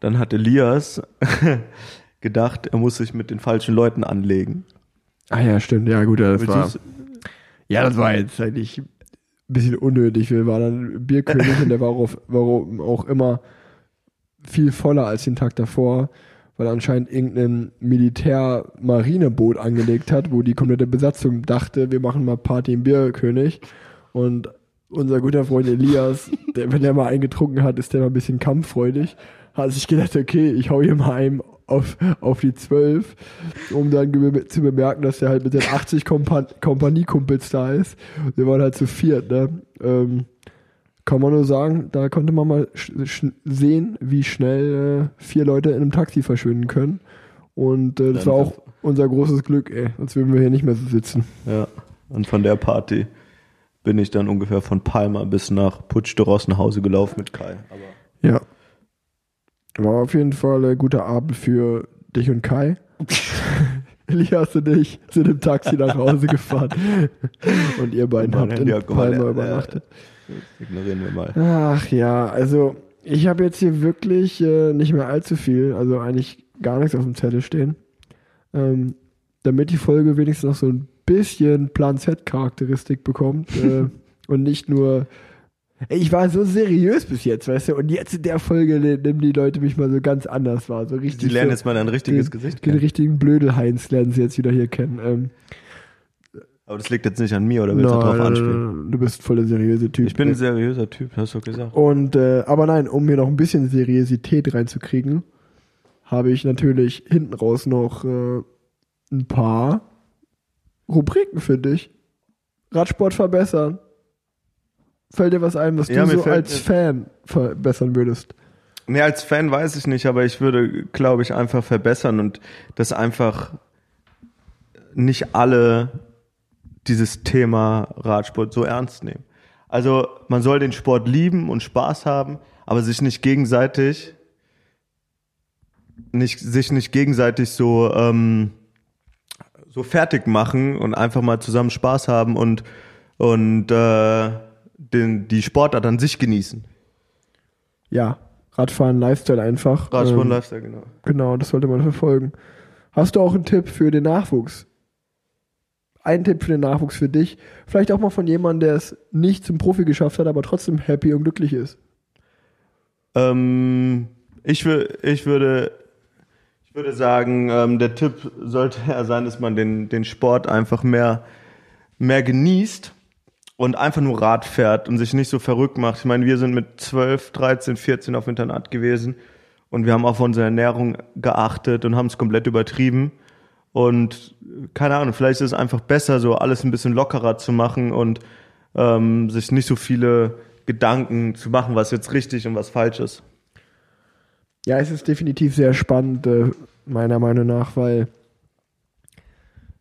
dann hat Elias gedacht, er muss sich mit den falschen Leuten anlegen. Ah ja, stimmt. Ja, gut, ja, das war, ja, das war jetzt eigentlich ein bisschen unnötig. Wir waren dann Bierkönig und der war auch, war auch immer viel voller als den Tag davor, weil anscheinend irgendein Militär-Marineboot angelegt hat, wo die komplette Besatzung dachte, wir machen mal Party im Bierkönig. Und unser guter Freund Elias, der, wenn er mal eingetrunken hat, ist der mal ein bisschen kampffreudig. Hat sich gedacht, okay, ich hau hier mal einem auf, auf die 12, um dann zu bemerken, dass er halt mit den 80 Kompa Kompaniekumpels da ist. Wir waren halt zu viert, ne? Ähm, kann man nur sagen, da konnte man mal sehen, wie schnell äh, vier Leute in einem Taxi verschwinden können. Und äh, das Dann war auch unser großes Glück, ey. Sonst würden wir hier nicht mehr so sitzen. Ja. Und von der Party bin ich dann ungefähr von Palma bis nach Puig de Ross nach Hause gelaufen mit Kai. Aber Ja. War auf jeden Fall ein guter Abend für dich und Kai. Elias und ich sind im Taxi nach Hause gefahren. Und ihr beiden habt Handy in Palma äh, übernachtet. das ignorieren wir mal. Ach ja, also ich habe jetzt hier wirklich äh, nicht mehr allzu viel, also eigentlich gar nichts auf dem Zettel stehen. Ähm, damit die Folge wenigstens noch so ein bisschen Plan Z-Charakteristik bekommt äh, und nicht nur. Ich war so seriös bis jetzt, weißt du, und jetzt in der Folge ne- nehmen die Leute mich mal so ganz anders wahr. So richtig Die lernen so, jetzt mal ein richtiges den, Gesicht Den kennen. richtigen Blödelheinz lernen sie jetzt wieder hier kennen. Ähm, Aber das liegt jetzt nicht an mir, oder willst du nein, anspielen? du bist voll der seriöse Typ. Ich bin ein seriöser Typ, hast du gesagt. Und äh, aber nein, um hier noch ein bisschen Seriosität reinzukriegen, habe ich natürlich hinten raus noch äh, ein paar Rubriken für dich. Radsport verbessern. Fällt dir was ein, was Ja, du so als Fan verbessern würdest? Nee, als Fan weiß ich nicht, aber ich würde, glaube ich, einfach verbessern und das einfach nicht alle dieses Thema Radsport so ernst nehmen. Also man soll den Sport lieben und Spaß haben, aber sich nicht gegenseitig nicht sich nicht gegenseitig so ähm, so fertig machen und einfach mal zusammen Spaß haben und und äh, den, die Sportart an sich genießen. Ja, Radfahren, Lifestyle einfach. Radsport, Ähm, Lifestyle, genau. Genau, das sollte man verfolgen. Hast du auch einen Tipp für den Nachwuchs? Ein Tipp für den Nachwuchs für dich. Vielleicht auch mal von jemandem, der es nicht zum Profi geschafft hat, aber trotzdem happy und glücklich ist. Ähm, ich, ich würde ich würde sagen, ähm, der Tipp sollte ja sein, dass man den, den Sport einfach mehr, mehr genießt und einfach nur Rad fährt und sich nicht so verrückt macht. Ich meine, wir sind mit 12, 13, 14 auf Internat gewesen und wir haben auf unsere Ernährung geachtet und haben es komplett übertrieben. Und keine Ahnung, vielleicht ist es einfach besser, so alles ein bisschen lockerer zu machen und ähm, sich nicht so viele Gedanken zu machen, was jetzt richtig und was falsch ist. Ja, es ist definitiv sehr spannend, äh, meiner Meinung nach, weil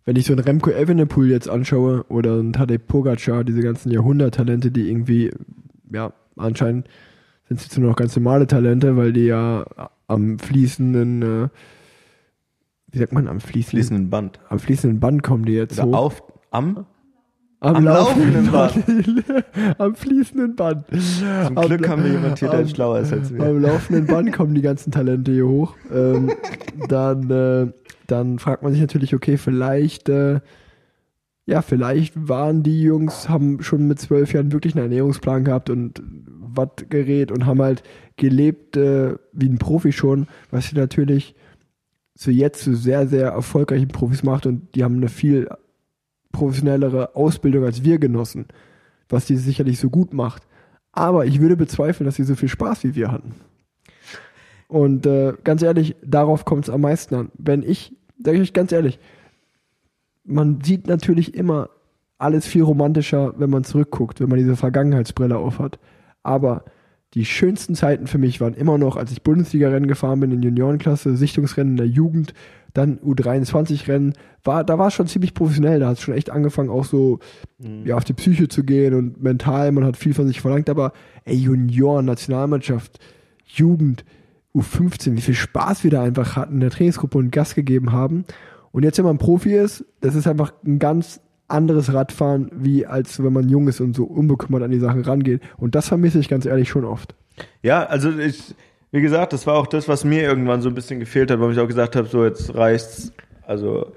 wenn ich so einen Remco Evenepoel jetzt anschaue oder einen Tadej Pogacar, diese ganzen Jahrhunderttalente, die irgendwie, ja, anscheinend sind es jetzt nur noch ganz normale Talente, weil die ja am fließenden, äh, wie sagt man, am fließenden, Fließenden Band. am fließenden Band kommen die jetzt Oder hoch. auf, am? Am, am laufenden laufenden Band. am fließenden Band. Zum Am- Glück haben wir jemand hier, der am- schlauer ist als wir. Am laufenden Band kommen die ganzen Talente hier hoch. Ähm, dann, äh, dann fragt man sich natürlich, okay, vielleicht, äh, ja, vielleicht waren die Jungs, haben schon mit zwölf Jahren wirklich einen Ernährungsplan gehabt und Wattgerät und haben halt gelebt äh, wie ein Profi schon, was sie natürlich zu jetzt zu sehr, sehr erfolgreichen Profis macht und die haben eine viel professionellere Ausbildung als wir genossen, was die sicherlich so gut macht. Aber ich würde bezweifeln, dass sie so viel Spaß wie wir hatten. Und äh, ganz ehrlich, darauf kommt es am meisten an. Wenn ich, sage ich euch ganz ehrlich, man sieht natürlich immer alles viel romantischer, wenn man zurückguckt, wenn man diese Vergangenheitsbrille aufhat. Aber die schönsten Zeiten für mich waren immer noch, als ich Bundesliga-Rennen gefahren bin in Juniorenklasse, Sichtungsrennen in der Jugend, dann U23-Rennen. War, da war es schon ziemlich professionell. Da hat es schon echt angefangen, auch so ja, auf die Psyche zu gehen und mental. Man hat viel von sich verlangt. Aber ey, Junioren, Nationalmannschaft, Jugend, U15, wie viel Spaß wir da einfach hatten in der Trainingsgruppe und Gas gegeben haben. Und jetzt, wenn man Profi ist, das ist einfach ein ganz anderes Radfahren, wie als wenn man jung ist und so unbekümmert an die Sachen rangeht. Und das vermisse ich ganz ehrlich schon oft. Ja, also ich, wie gesagt, das war auch das, was mir irgendwann so ein bisschen gefehlt hat, weil ich auch gesagt habe, so jetzt reicht's. Also,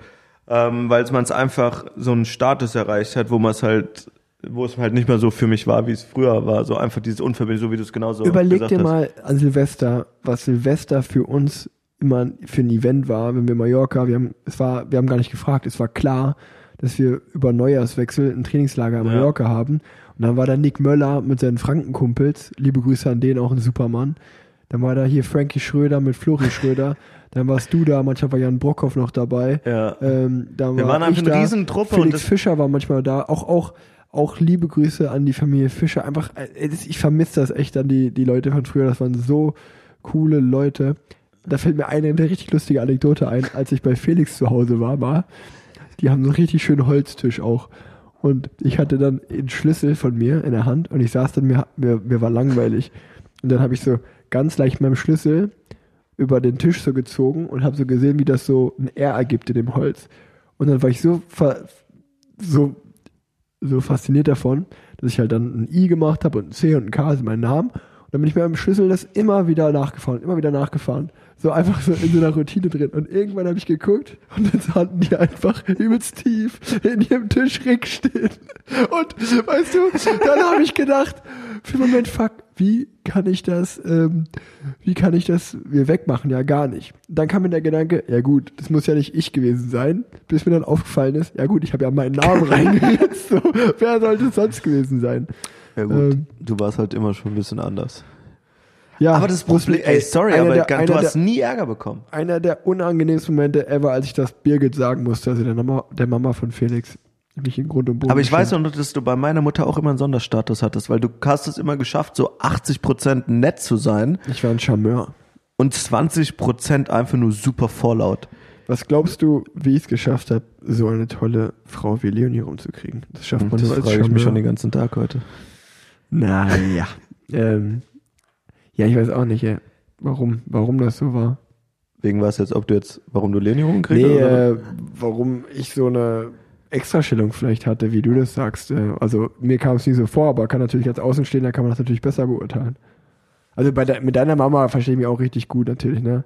ähm, weil man es einfach so einen Status erreicht hat, wo man es halt, wo es halt nicht mehr so für mich war, wie es früher war. So einfach dieses Unverbindliche, so wie du es genauso Überleg gesagt dir hast. mal an Silvester, was Silvester für uns immer für ein Event war, wenn wir Mallorca, wir haben, es war, wir haben gar nicht gefragt, es war klar, dass wir über Neujahrswechsel ein Trainingslager in Ja. Mallorca haben. Und dann war da Nick Möller mit seinen Frankenkumpels, liebe Grüße an den, auch ein Supermann. Dann war da hier Frankie Schröder mit Flori Schröder. Dann warst du da, manchmal war Jan Brockhoff noch dabei. Ja. Ähm, dann Wir war waren einfach eine da. Riesentruppe Felix Fischer war manchmal da. Auch, auch, auch liebe Grüße an die Familie Fischer. Einfach, äh, ich vermisse das echt an die, die Leute von früher. Das waren so coole Leute. Da fällt mir eine, eine richtig lustige Anekdote ein, als ich bei Felix zu Hause war, mal. Die haben so einen richtig schönen Holztisch auch. Und ich hatte dann einen Schlüssel von mir in der Hand und ich saß dann, mir, mir, mir war langweilig. Und dann habe ich so ganz leicht meinem Schlüssel über den Tisch so gezogen und habe so gesehen, wie das so ein R ergibt in dem Holz. Und dann war ich so, so, so fasziniert davon, dass ich halt dann ein I gemacht habe und ein C und ein K ist mein Name. Und dann bin ich mit meinem Schlüssel das immer wieder nachgefahren, immer wieder nachgefahren. So einfach so in so einer Routine drin. Und irgendwann habe ich geguckt und dann hatten die einfach übelst tief in ihrem Tischreck stehen. Und weißt du, dann habe ich gedacht, für einen Moment, fuck, wie kann ich das, ähm, wie kann ich das wir wegmachen? Ja, gar nicht. Dann kam mir der Gedanke, ja gut, das muss ja nicht ich gewesen sein, bis mir dann aufgefallen ist, ja gut, ich habe ja meinen Namen reingesetzt, so, wer sollte es sonst gewesen sein? Ja gut, Ähm. du warst halt immer schon ein bisschen anders. Ja, Aber das Problem, ey, sorry, aber der, du hast der, nie Ärger bekommen. einer der unangenehmsten Momente ever, als ich das Birgit sagen musste, also der Mama, der Mama von Felix, mich in Grund und Boden Aber ich weiß geschämt. auch noch, dass du bei meiner Mutter auch immer einen Sonderstatus hattest, weil du hast es immer geschafft, so 80% nett zu sein Ich war ein Charmeur. und 20% einfach nur super vorlaut. Was glaubst du, wie ich es geschafft habe, so eine tolle Frau wie Leonie rumzukriegen? Das schafft man Das nur als frage ich mich schon den ganzen Tag heute. Naja. ähm, ja, ich weiß auch nicht, ey, warum, warum das so war. Wegen was jetzt, ob du jetzt, warum du Leni rumkriegst? Nee, oder? äh, warum ich so eine Extrastellung vielleicht hatte, wie du das sagst. Äh, also mir kam es nie so vor, aber kann natürlich als Außenstehender kann man das natürlich besser beurteilen. Also bei de mit deiner Mama verstehe ich mich auch richtig gut natürlich, ne?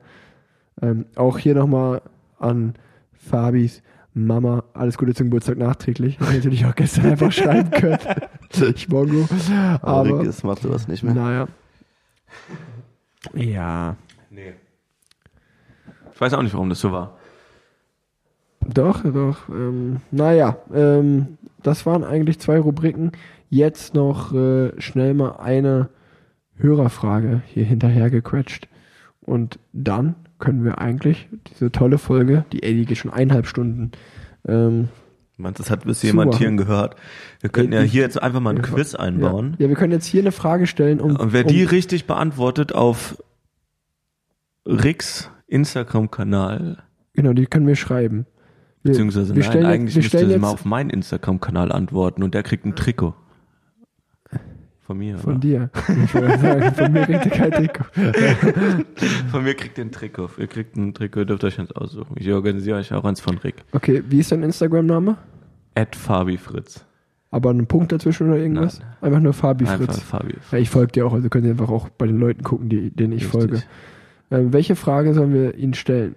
Ähm, auch hier nochmal an Fabis Mama, alles Gute zum Geburtstag nachträglich. Hätte ich natürlich auch gestern einfach schreiben können. ich Mongo. Aber, Aber, das macht sowas nicht mehr. naja. Ja. nee. Ich weiß auch nicht, warum das so war. Doch, doch. Ähm, naja, ähm, das waren eigentlich zwei Rubriken. Jetzt noch äh, schnell mal eine Hörerfrage hier hinterher gequetscht. Und dann können wir eigentlich diese tolle Folge, die ey, die geht schon eineinhalb Stunden. Ähm, Meine, das hat bis jemand hier gehört. Wir könnten ja Ich- hier jetzt einfach mal ein ja, Quiz einbauen. Ja. ja, wir können jetzt hier eine Frage stellen. Um, Und wer um, die richtig beantwortet auf Ricks Instagram-Kanal, Genau, die können wir schreiben. Wir, beziehungsweise wir nein, stellen eigentlich müsste sie mal auf meinen Instagram-Kanal antworten und der kriegt ein Trikot. Von mir. von oder? dir. Ich würde sagen, von mir kriegt ihr kein Trikot. Von mir kriegt ihr ein Trikot. Ihr kriegt ein Trikot, dürft euch eins aussuchen. Ich organisiere euch auch eins von Rick. Okay, wie ist dein Instagram-Name? At Fabi Fritz. Aber ein Punkt dazwischen oder irgendwas? Nein. Einfach nur Fabi Einfach Fritz. Fabi Fritz. Ja, ich folge dir auch, also könnt ihr einfach auch bei den Leuten gucken, die, denen ich Richtig. folge. Ähm, welche Frage sollen wir Ihnen stellen?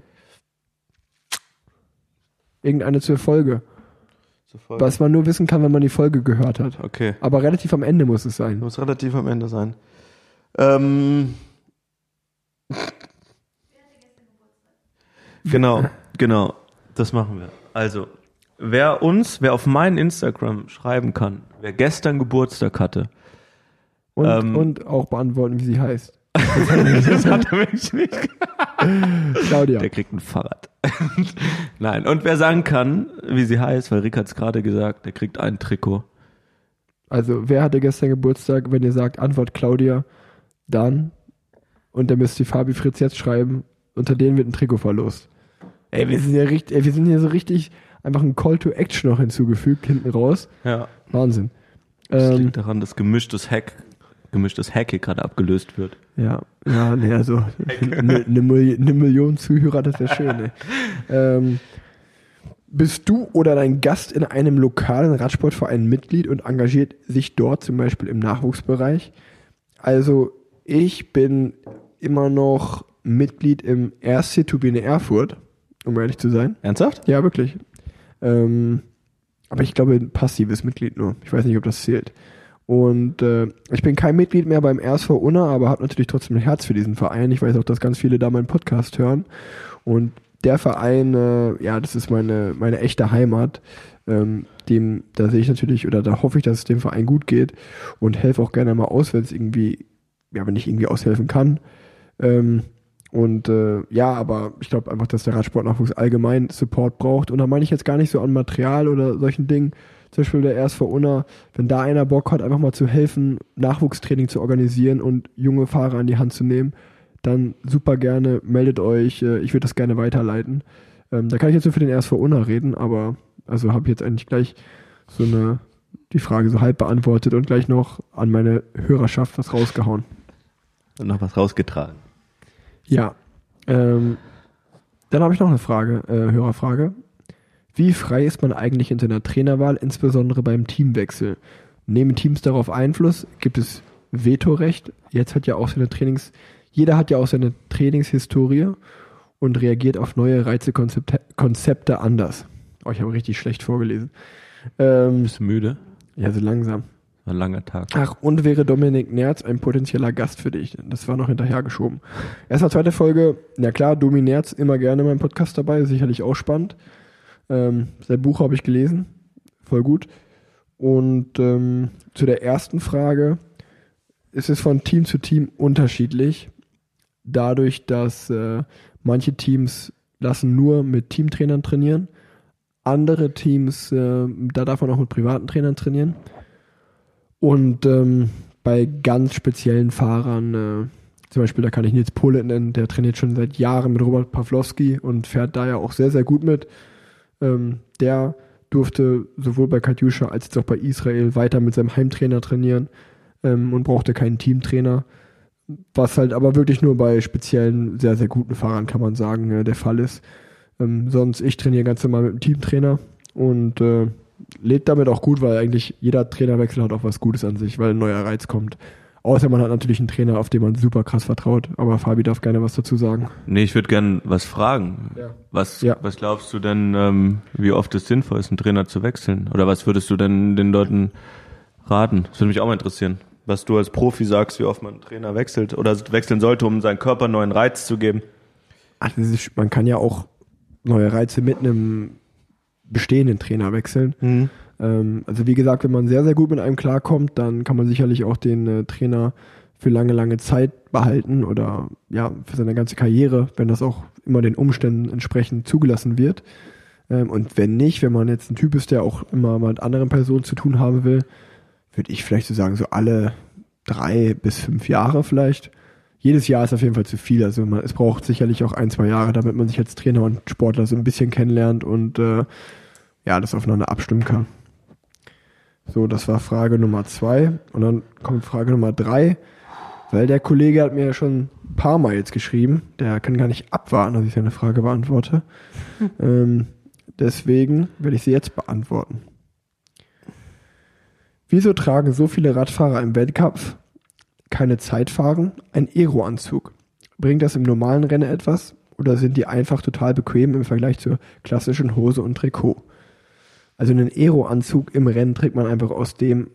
Irgendeine zur Folge. Was man nur wissen kann, wenn man die Folge gehört hat. Okay. Aber relativ am Ende muss es sein. Muss relativ am Ende sein. Ähm, genau, genau. Das machen wir. Also, wer uns, wer auf meinen Instagram schreiben kann, wer gestern Geburtstag hatte, Und, Ähm. und auch beantworten, wie sie heißt. Das hat er wirklich nicht. Claudia. Der kriegt ein Fahrrad. Nein, und wer sagen kann, wie sie heißt, weil Rick hat es gerade gesagt, der kriegt ein Trikot. Also, wer hatte gestern Geburtstag? Wenn ihr sagt, Antwort Claudia, dann. Und dann müsst ihr Fabi Fritz jetzt schreiben. Unter denen wird ein Trikot verlost. Ey, wir sind ja richtig, ey, wir sind hier so richtig einfach ein Call to Action noch hinzugefügt, hinten raus. Ja. Wahnsinn. Das Ähm, liegt daran, dass gemischtes Hack, gemischtes Hack hier gerade abgelöst wird. Ja, ja, nee, also eine ne, ne Million Zuhörer, das wäre schön. Ey. Ähm, bist du oder dein Gast in einem lokalen Radsportverein Mitglied und engagiert sich dort zum Beispiel im Nachwuchsbereich? Also ich bin immer noch Mitglied im RC Turbine Erfurt, um ehrlich zu sein. Ernsthaft? Ja, wirklich. Ähm, aber ich glaube, ein passives Mitglied nur. Ich weiß nicht, ob das zählt. Und äh, ich bin kein Mitglied mehr beim RSV Unna, aber habe natürlich trotzdem ein Herz für diesen Verein. Ich weiß auch, dass ganz viele da meinen Podcast hören. Und der Verein, äh, ja, das ist meine, meine echte Heimat. Ähm, dem, da sehe ich natürlich, oder da hoffe ich, dass es dem Verein gut geht und helfe auch gerne mal aus, wenn es irgendwie, ja, wenn ich irgendwie aushelfen kann. Ähm, und äh, ja, aber ich glaube einfach, dass der Radsportnachwuchs allgemein Support braucht. Und da meine ich jetzt gar nicht so an Material oder solchen Dingen. Zum Beispiel der RSV Unna, wenn da einer Bock hat, einfach mal zu helfen, Nachwuchstraining zu organisieren und junge Fahrer an die Hand zu nehmen, dann super gerne, meldet euch. Äh, ich würde das gerne weiterleiten. Ähm, da kann ich jetzt nur für den RSV Unna reden, aber also habe ich jetzt eigentlich gleich so eine die Frage so halb beantwortet und gleich noch an meine Hörerschaft was rausgehauen. Und noch was rausgetragen. Ja. Ähm, dann habe ich noch eine Frage, äh, Hörerfrage. Wie frei ist man eigentlich in seiner Trainerwahl, insbesondere beim Teamwechsel? Nehmen Teams darauf Einfluss? Gibt es Vetorecht? Jetzt hat ja auch seine Trainings, jeder hat ja auch seine Trainingshistorie und reagiert auf neue Reizekonzepte Konzepte anders. Oh, ich habe richtig schlecht vorgelesen. Ähm, Bist du müde? ja, so langsam. Ein langer Tag. Ach, und wäre Dominik Nerz ein potenzieller Gast für dich? Das war noch hinterhergeschoben. Erstmal zweite Folge. Ja klar, Domi Nerz immer gerne in meinem Podcast dabei, sicherlich auch spannend. Ähm, sein Buch habe ich gelesen, voll gut. Und ähm, zu der ersten Frage, ist es von Team zu Team unterschiedlich, dadurch, dass äh, manche Teams lassen nur mit Teamtrainern trainieren, andere Teams, äh, da darf man auch mit privaten Trainern trainieren. Und ähm, bei ganz speziellen Fahrern, äh, zum Beispiel, da kann ich Nils Pole nennen, der trainiert schon seit Jahren mit Robert Pawlowski und fährt da ja auch sehr, sehr gut mit. Ähm, der durfte sowohl bei Katjuscha als auch bei Israel weiter mit seinem Heimtrainer trainieren ähm, und brauchte keinen Teamtrainer. Was halt aber wirklich nur bei speziellen, sehr, sehr guten Fahrern, kann man sagen, äh, der Fall ist. Ähm, sonst, ich trainiere ganz normal mit einem Teamtrainer und äh, lebt damit auch gut, weil eigentlich jeder Trainerwechsel hat auch was Gutes an sich, weil ein neuer Reiz kommt. Außer man hat natürlich einen Trainer, auf den man super krass vertraut. Aber Fabi darf gerne was dazu sagen. Nee, ich würde gern was fragen. Ja. Was, Ja. was glaubst du denn, ähm, wie oft es sinnvoll ist, einen Trainer zu wechseln? Oder was würdest du denn den Leuten raten? Das würde mich auch mal interessieren. Was du als Profi sagst, wie oft man einen Trainer wechselt oder wechseln sollte, um seinem Körper neuen Reiz zu geben. Ach, das ist, man kann ja auch neue Reize mit einem bestehenden Trainer wechseln. Ähm, also wie gesagt, wenn man sehr, sehr gut mit einem klarkommt, dann kann man sicherlich auch den äh, Trainer für lange, lange Zeit behalten oder ja, für seine ganze Karriere, wenn das auch immer den Umständen entsprechend zugelassen wird. Ähm, und wenn nicht, wenn man jetzt ein Typ ist, der auch immer mit anderen Personen zu tun haben will, würde ich vielleicht so sagen, so alle drei bis fünf Jahre vielleicht. Jedes Jahr ist auf jeden Fall zu viel. Also man, es braucht sicherlich auch ein, zwei Jahre, damit man sich als Trainer und Sportler so ein bisschen kennenlernt und äh, ja, das aufeinander abstimmen kann. So, das war Frage Nummer zwei. Und dann kommt Frage Nummer drei, weil der Kollege hat mir ja schon ein paar Mal jetzt geschrieben. Der kann gar nicht abwarten, dass ich seine Frage beantworte. ähm, deswegen werde ich sie jetzt beantworten. Wieso tragen so viele Radfahrer im Weltcup keine Zeitfahren ein Aero-Anzug? Bringt das im normalen Rennen etwas oder sind die einfach total bequem im Vergleich zur klassischen Hose und Trikot? Also einen Aero-Anzug im Rennen trägt man einfach aus dem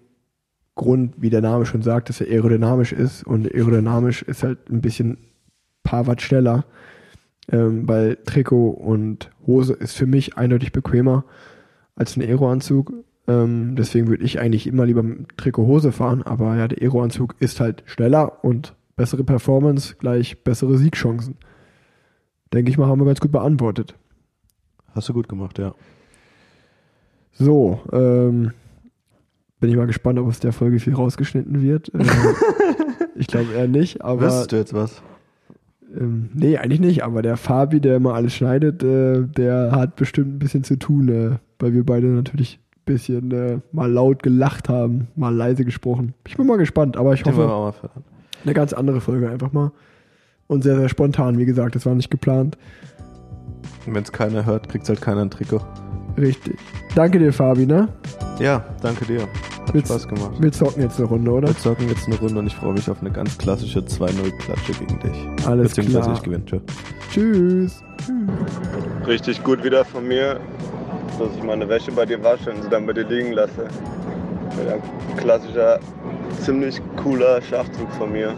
Grund, wie der Name schon sagt, dass er aerodynamisch ist und aerodynamisch ist halt ein bisschen paar Watt schneller, ähm, weil Trikot und Hose ist für mich eindeutig bequemer als ein Aeroanzug. Ähm, deswegen würde ich eigentlich immer lieber mit Trikot Hose fahren, aber ja, der Aeroanzug ist halt schneller und bessere Performance gleich bessere Siegchancen. Denke ich mal, haben wir ganz gut beantwortet. Hast du gut gemacht, ja. So, ähm, bin ich mal gespannt, ob aus der Folge viel rausgeschnitten wird. Äh, ich glaube eher nicht, aber Wüsstest du jetzt was? ähm, nee, eigentlich nicht. Aber der Fabi, der immer alles schneidet, äh, der hat bestimmt ein bisschen zu tun, äh, weil wir beide natürlich ein bisschen äh, mal laut gelacht haben, mal leise gesprochen. Ich bin mal gespannt, aber ich Den hoffe, mal fördern. eine ganz andere Folge einfach mal. Und sehr, sehr spontan, wie gesagt, das war nicht geplant. Wenn es keiner hört, kriegt halt keiner ein Trikot. Richtig. Danke dir, Fabi, ne? Ja, danke dir. Hat Willst- Spaß gemacht. Wir zocken jetzt eine Runde, oder? Wir zocken jetzt eine Runde und ich freue mich auf eine ganz klassische 2-0-Klatsche gegen dich. Alles Beziehungsweise klar. ich gewinne. Tschö. Tschüss. Richtig gut wieder von mir, dass ich meine Wäsche bei dir wasche und sie dann bei dir liegen lasse. Ja, klassischer ziemlich cooler Schachzug von mir.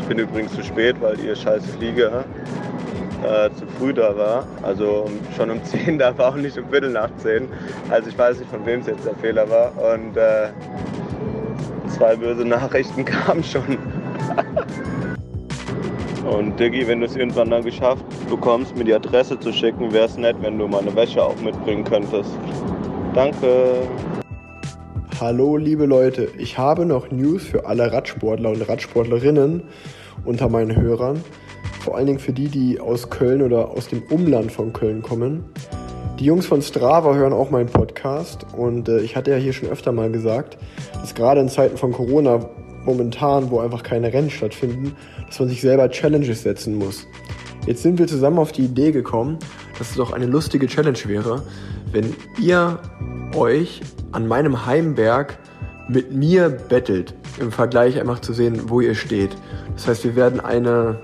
Ich bin übrigens zu spät, weil ihr scheiß Flieger äh, zu früh da war. Also schon um 10, da war auch nicht um Viertel nach 10. Also ich weiß nicht, von wem es jetzt der Fehler war. Und äh, zwei böse Nachrichten kamen schon. Und Diggi, wenn du es irgendwann dann geschafft bekommst, mir die Adresse zu schicken, wäre es nett, wenn du meine Wäsche auch mitbringen könntest. Danke. Hallo liebe Leute, ich habe noch News für alle Radsportler und Radsportlerinnen unter meinen Hörern. Vor allen Dingen für die, die aus Köln oder aus dem Umland von Köln kommen. Die Jungs von Strava hören auch meinen Podcast und äh, ich hatte ja hier schon öfter mal gesagt, dass gerade in Zeiten von Corona momentan, wo einfach keine Rennen stattfinden, dass man sich selber Challenges setzen muss. Jetzt sind wir zusammen auf die Idee gekommen, dass es doch eine lustige Challenge wäre, wenn ihr euch an meinem Heimberg mit mir bettelt, im Vergleich einfach zu sehen, wo ihr steht. Das heißt, wir werden eine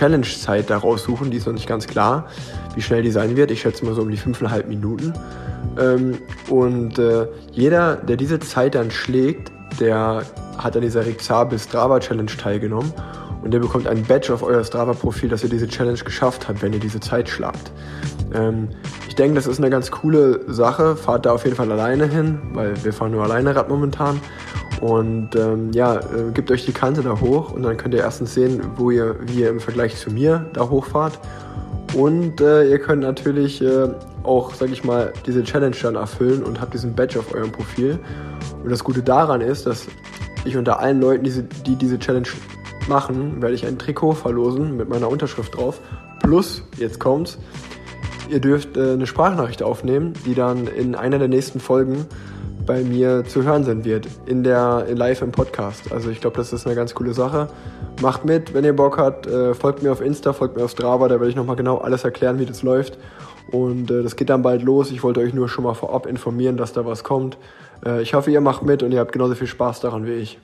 Challenge-Zeit daraus suchen, die ist noch nicht ganz klar, wie schnell die sein wird. Ich schätze mal so um die 5,5 Minuten. Ähm, und äh, jeder, der diese Zeit dann schlägt, der hat an dieser Rixabe Strava Challenge teilgenommen und der bekommt ein Badge auf euer Strava-Profil, dass ihr diese Challenge geschafft habt, wenn ihr diese Zeit schlagt. Ähm, ich denke, das ist eine ganz coole Sache. Fahrt da auf jeden Fall alleine hin, weil wir fahren nur alleine Rad momentan. Und ähm, ja, äh, gebt euch die Kante da hoch und dann könnt ihr erstens sehen, wo ihr, wie ihr im Vergleich zu mir da hochfahrt. Und äh, ihr könnt natürlich äh, auch, sag ich mal, diese Challenge dann erfüllen und habt diesen Badge auf eurem Profil. Und das Gute daran ist, dass ich unter allen Leuten, die, die diese Challenge machen, werde ich ein Trikot verlosen mit meiner Unterschrift drauf. Plus, jetzt kommt's, ihr dürft äh, eine Sprachnachricht aufnehmen, die dann in einer der nächsten Folgen bei mir zu hören sein wird, in der in live im Podcast. Also ich glaube, das ist eine ganz coole Sache. Macht mit, wenn ihr Bock habt, äh, folgt mir auf Insta, folgt mir auf Strava, da werde ich nochmal genau alles erklären, wie das läuft. Und äh, das geht dann bald los. Ich wollte euch nur schon mal vorab informieren, dass da was kommt. Äh, ich hoffe, ihr macht mit und ihr habt genauso viel Spaß daran wie ich.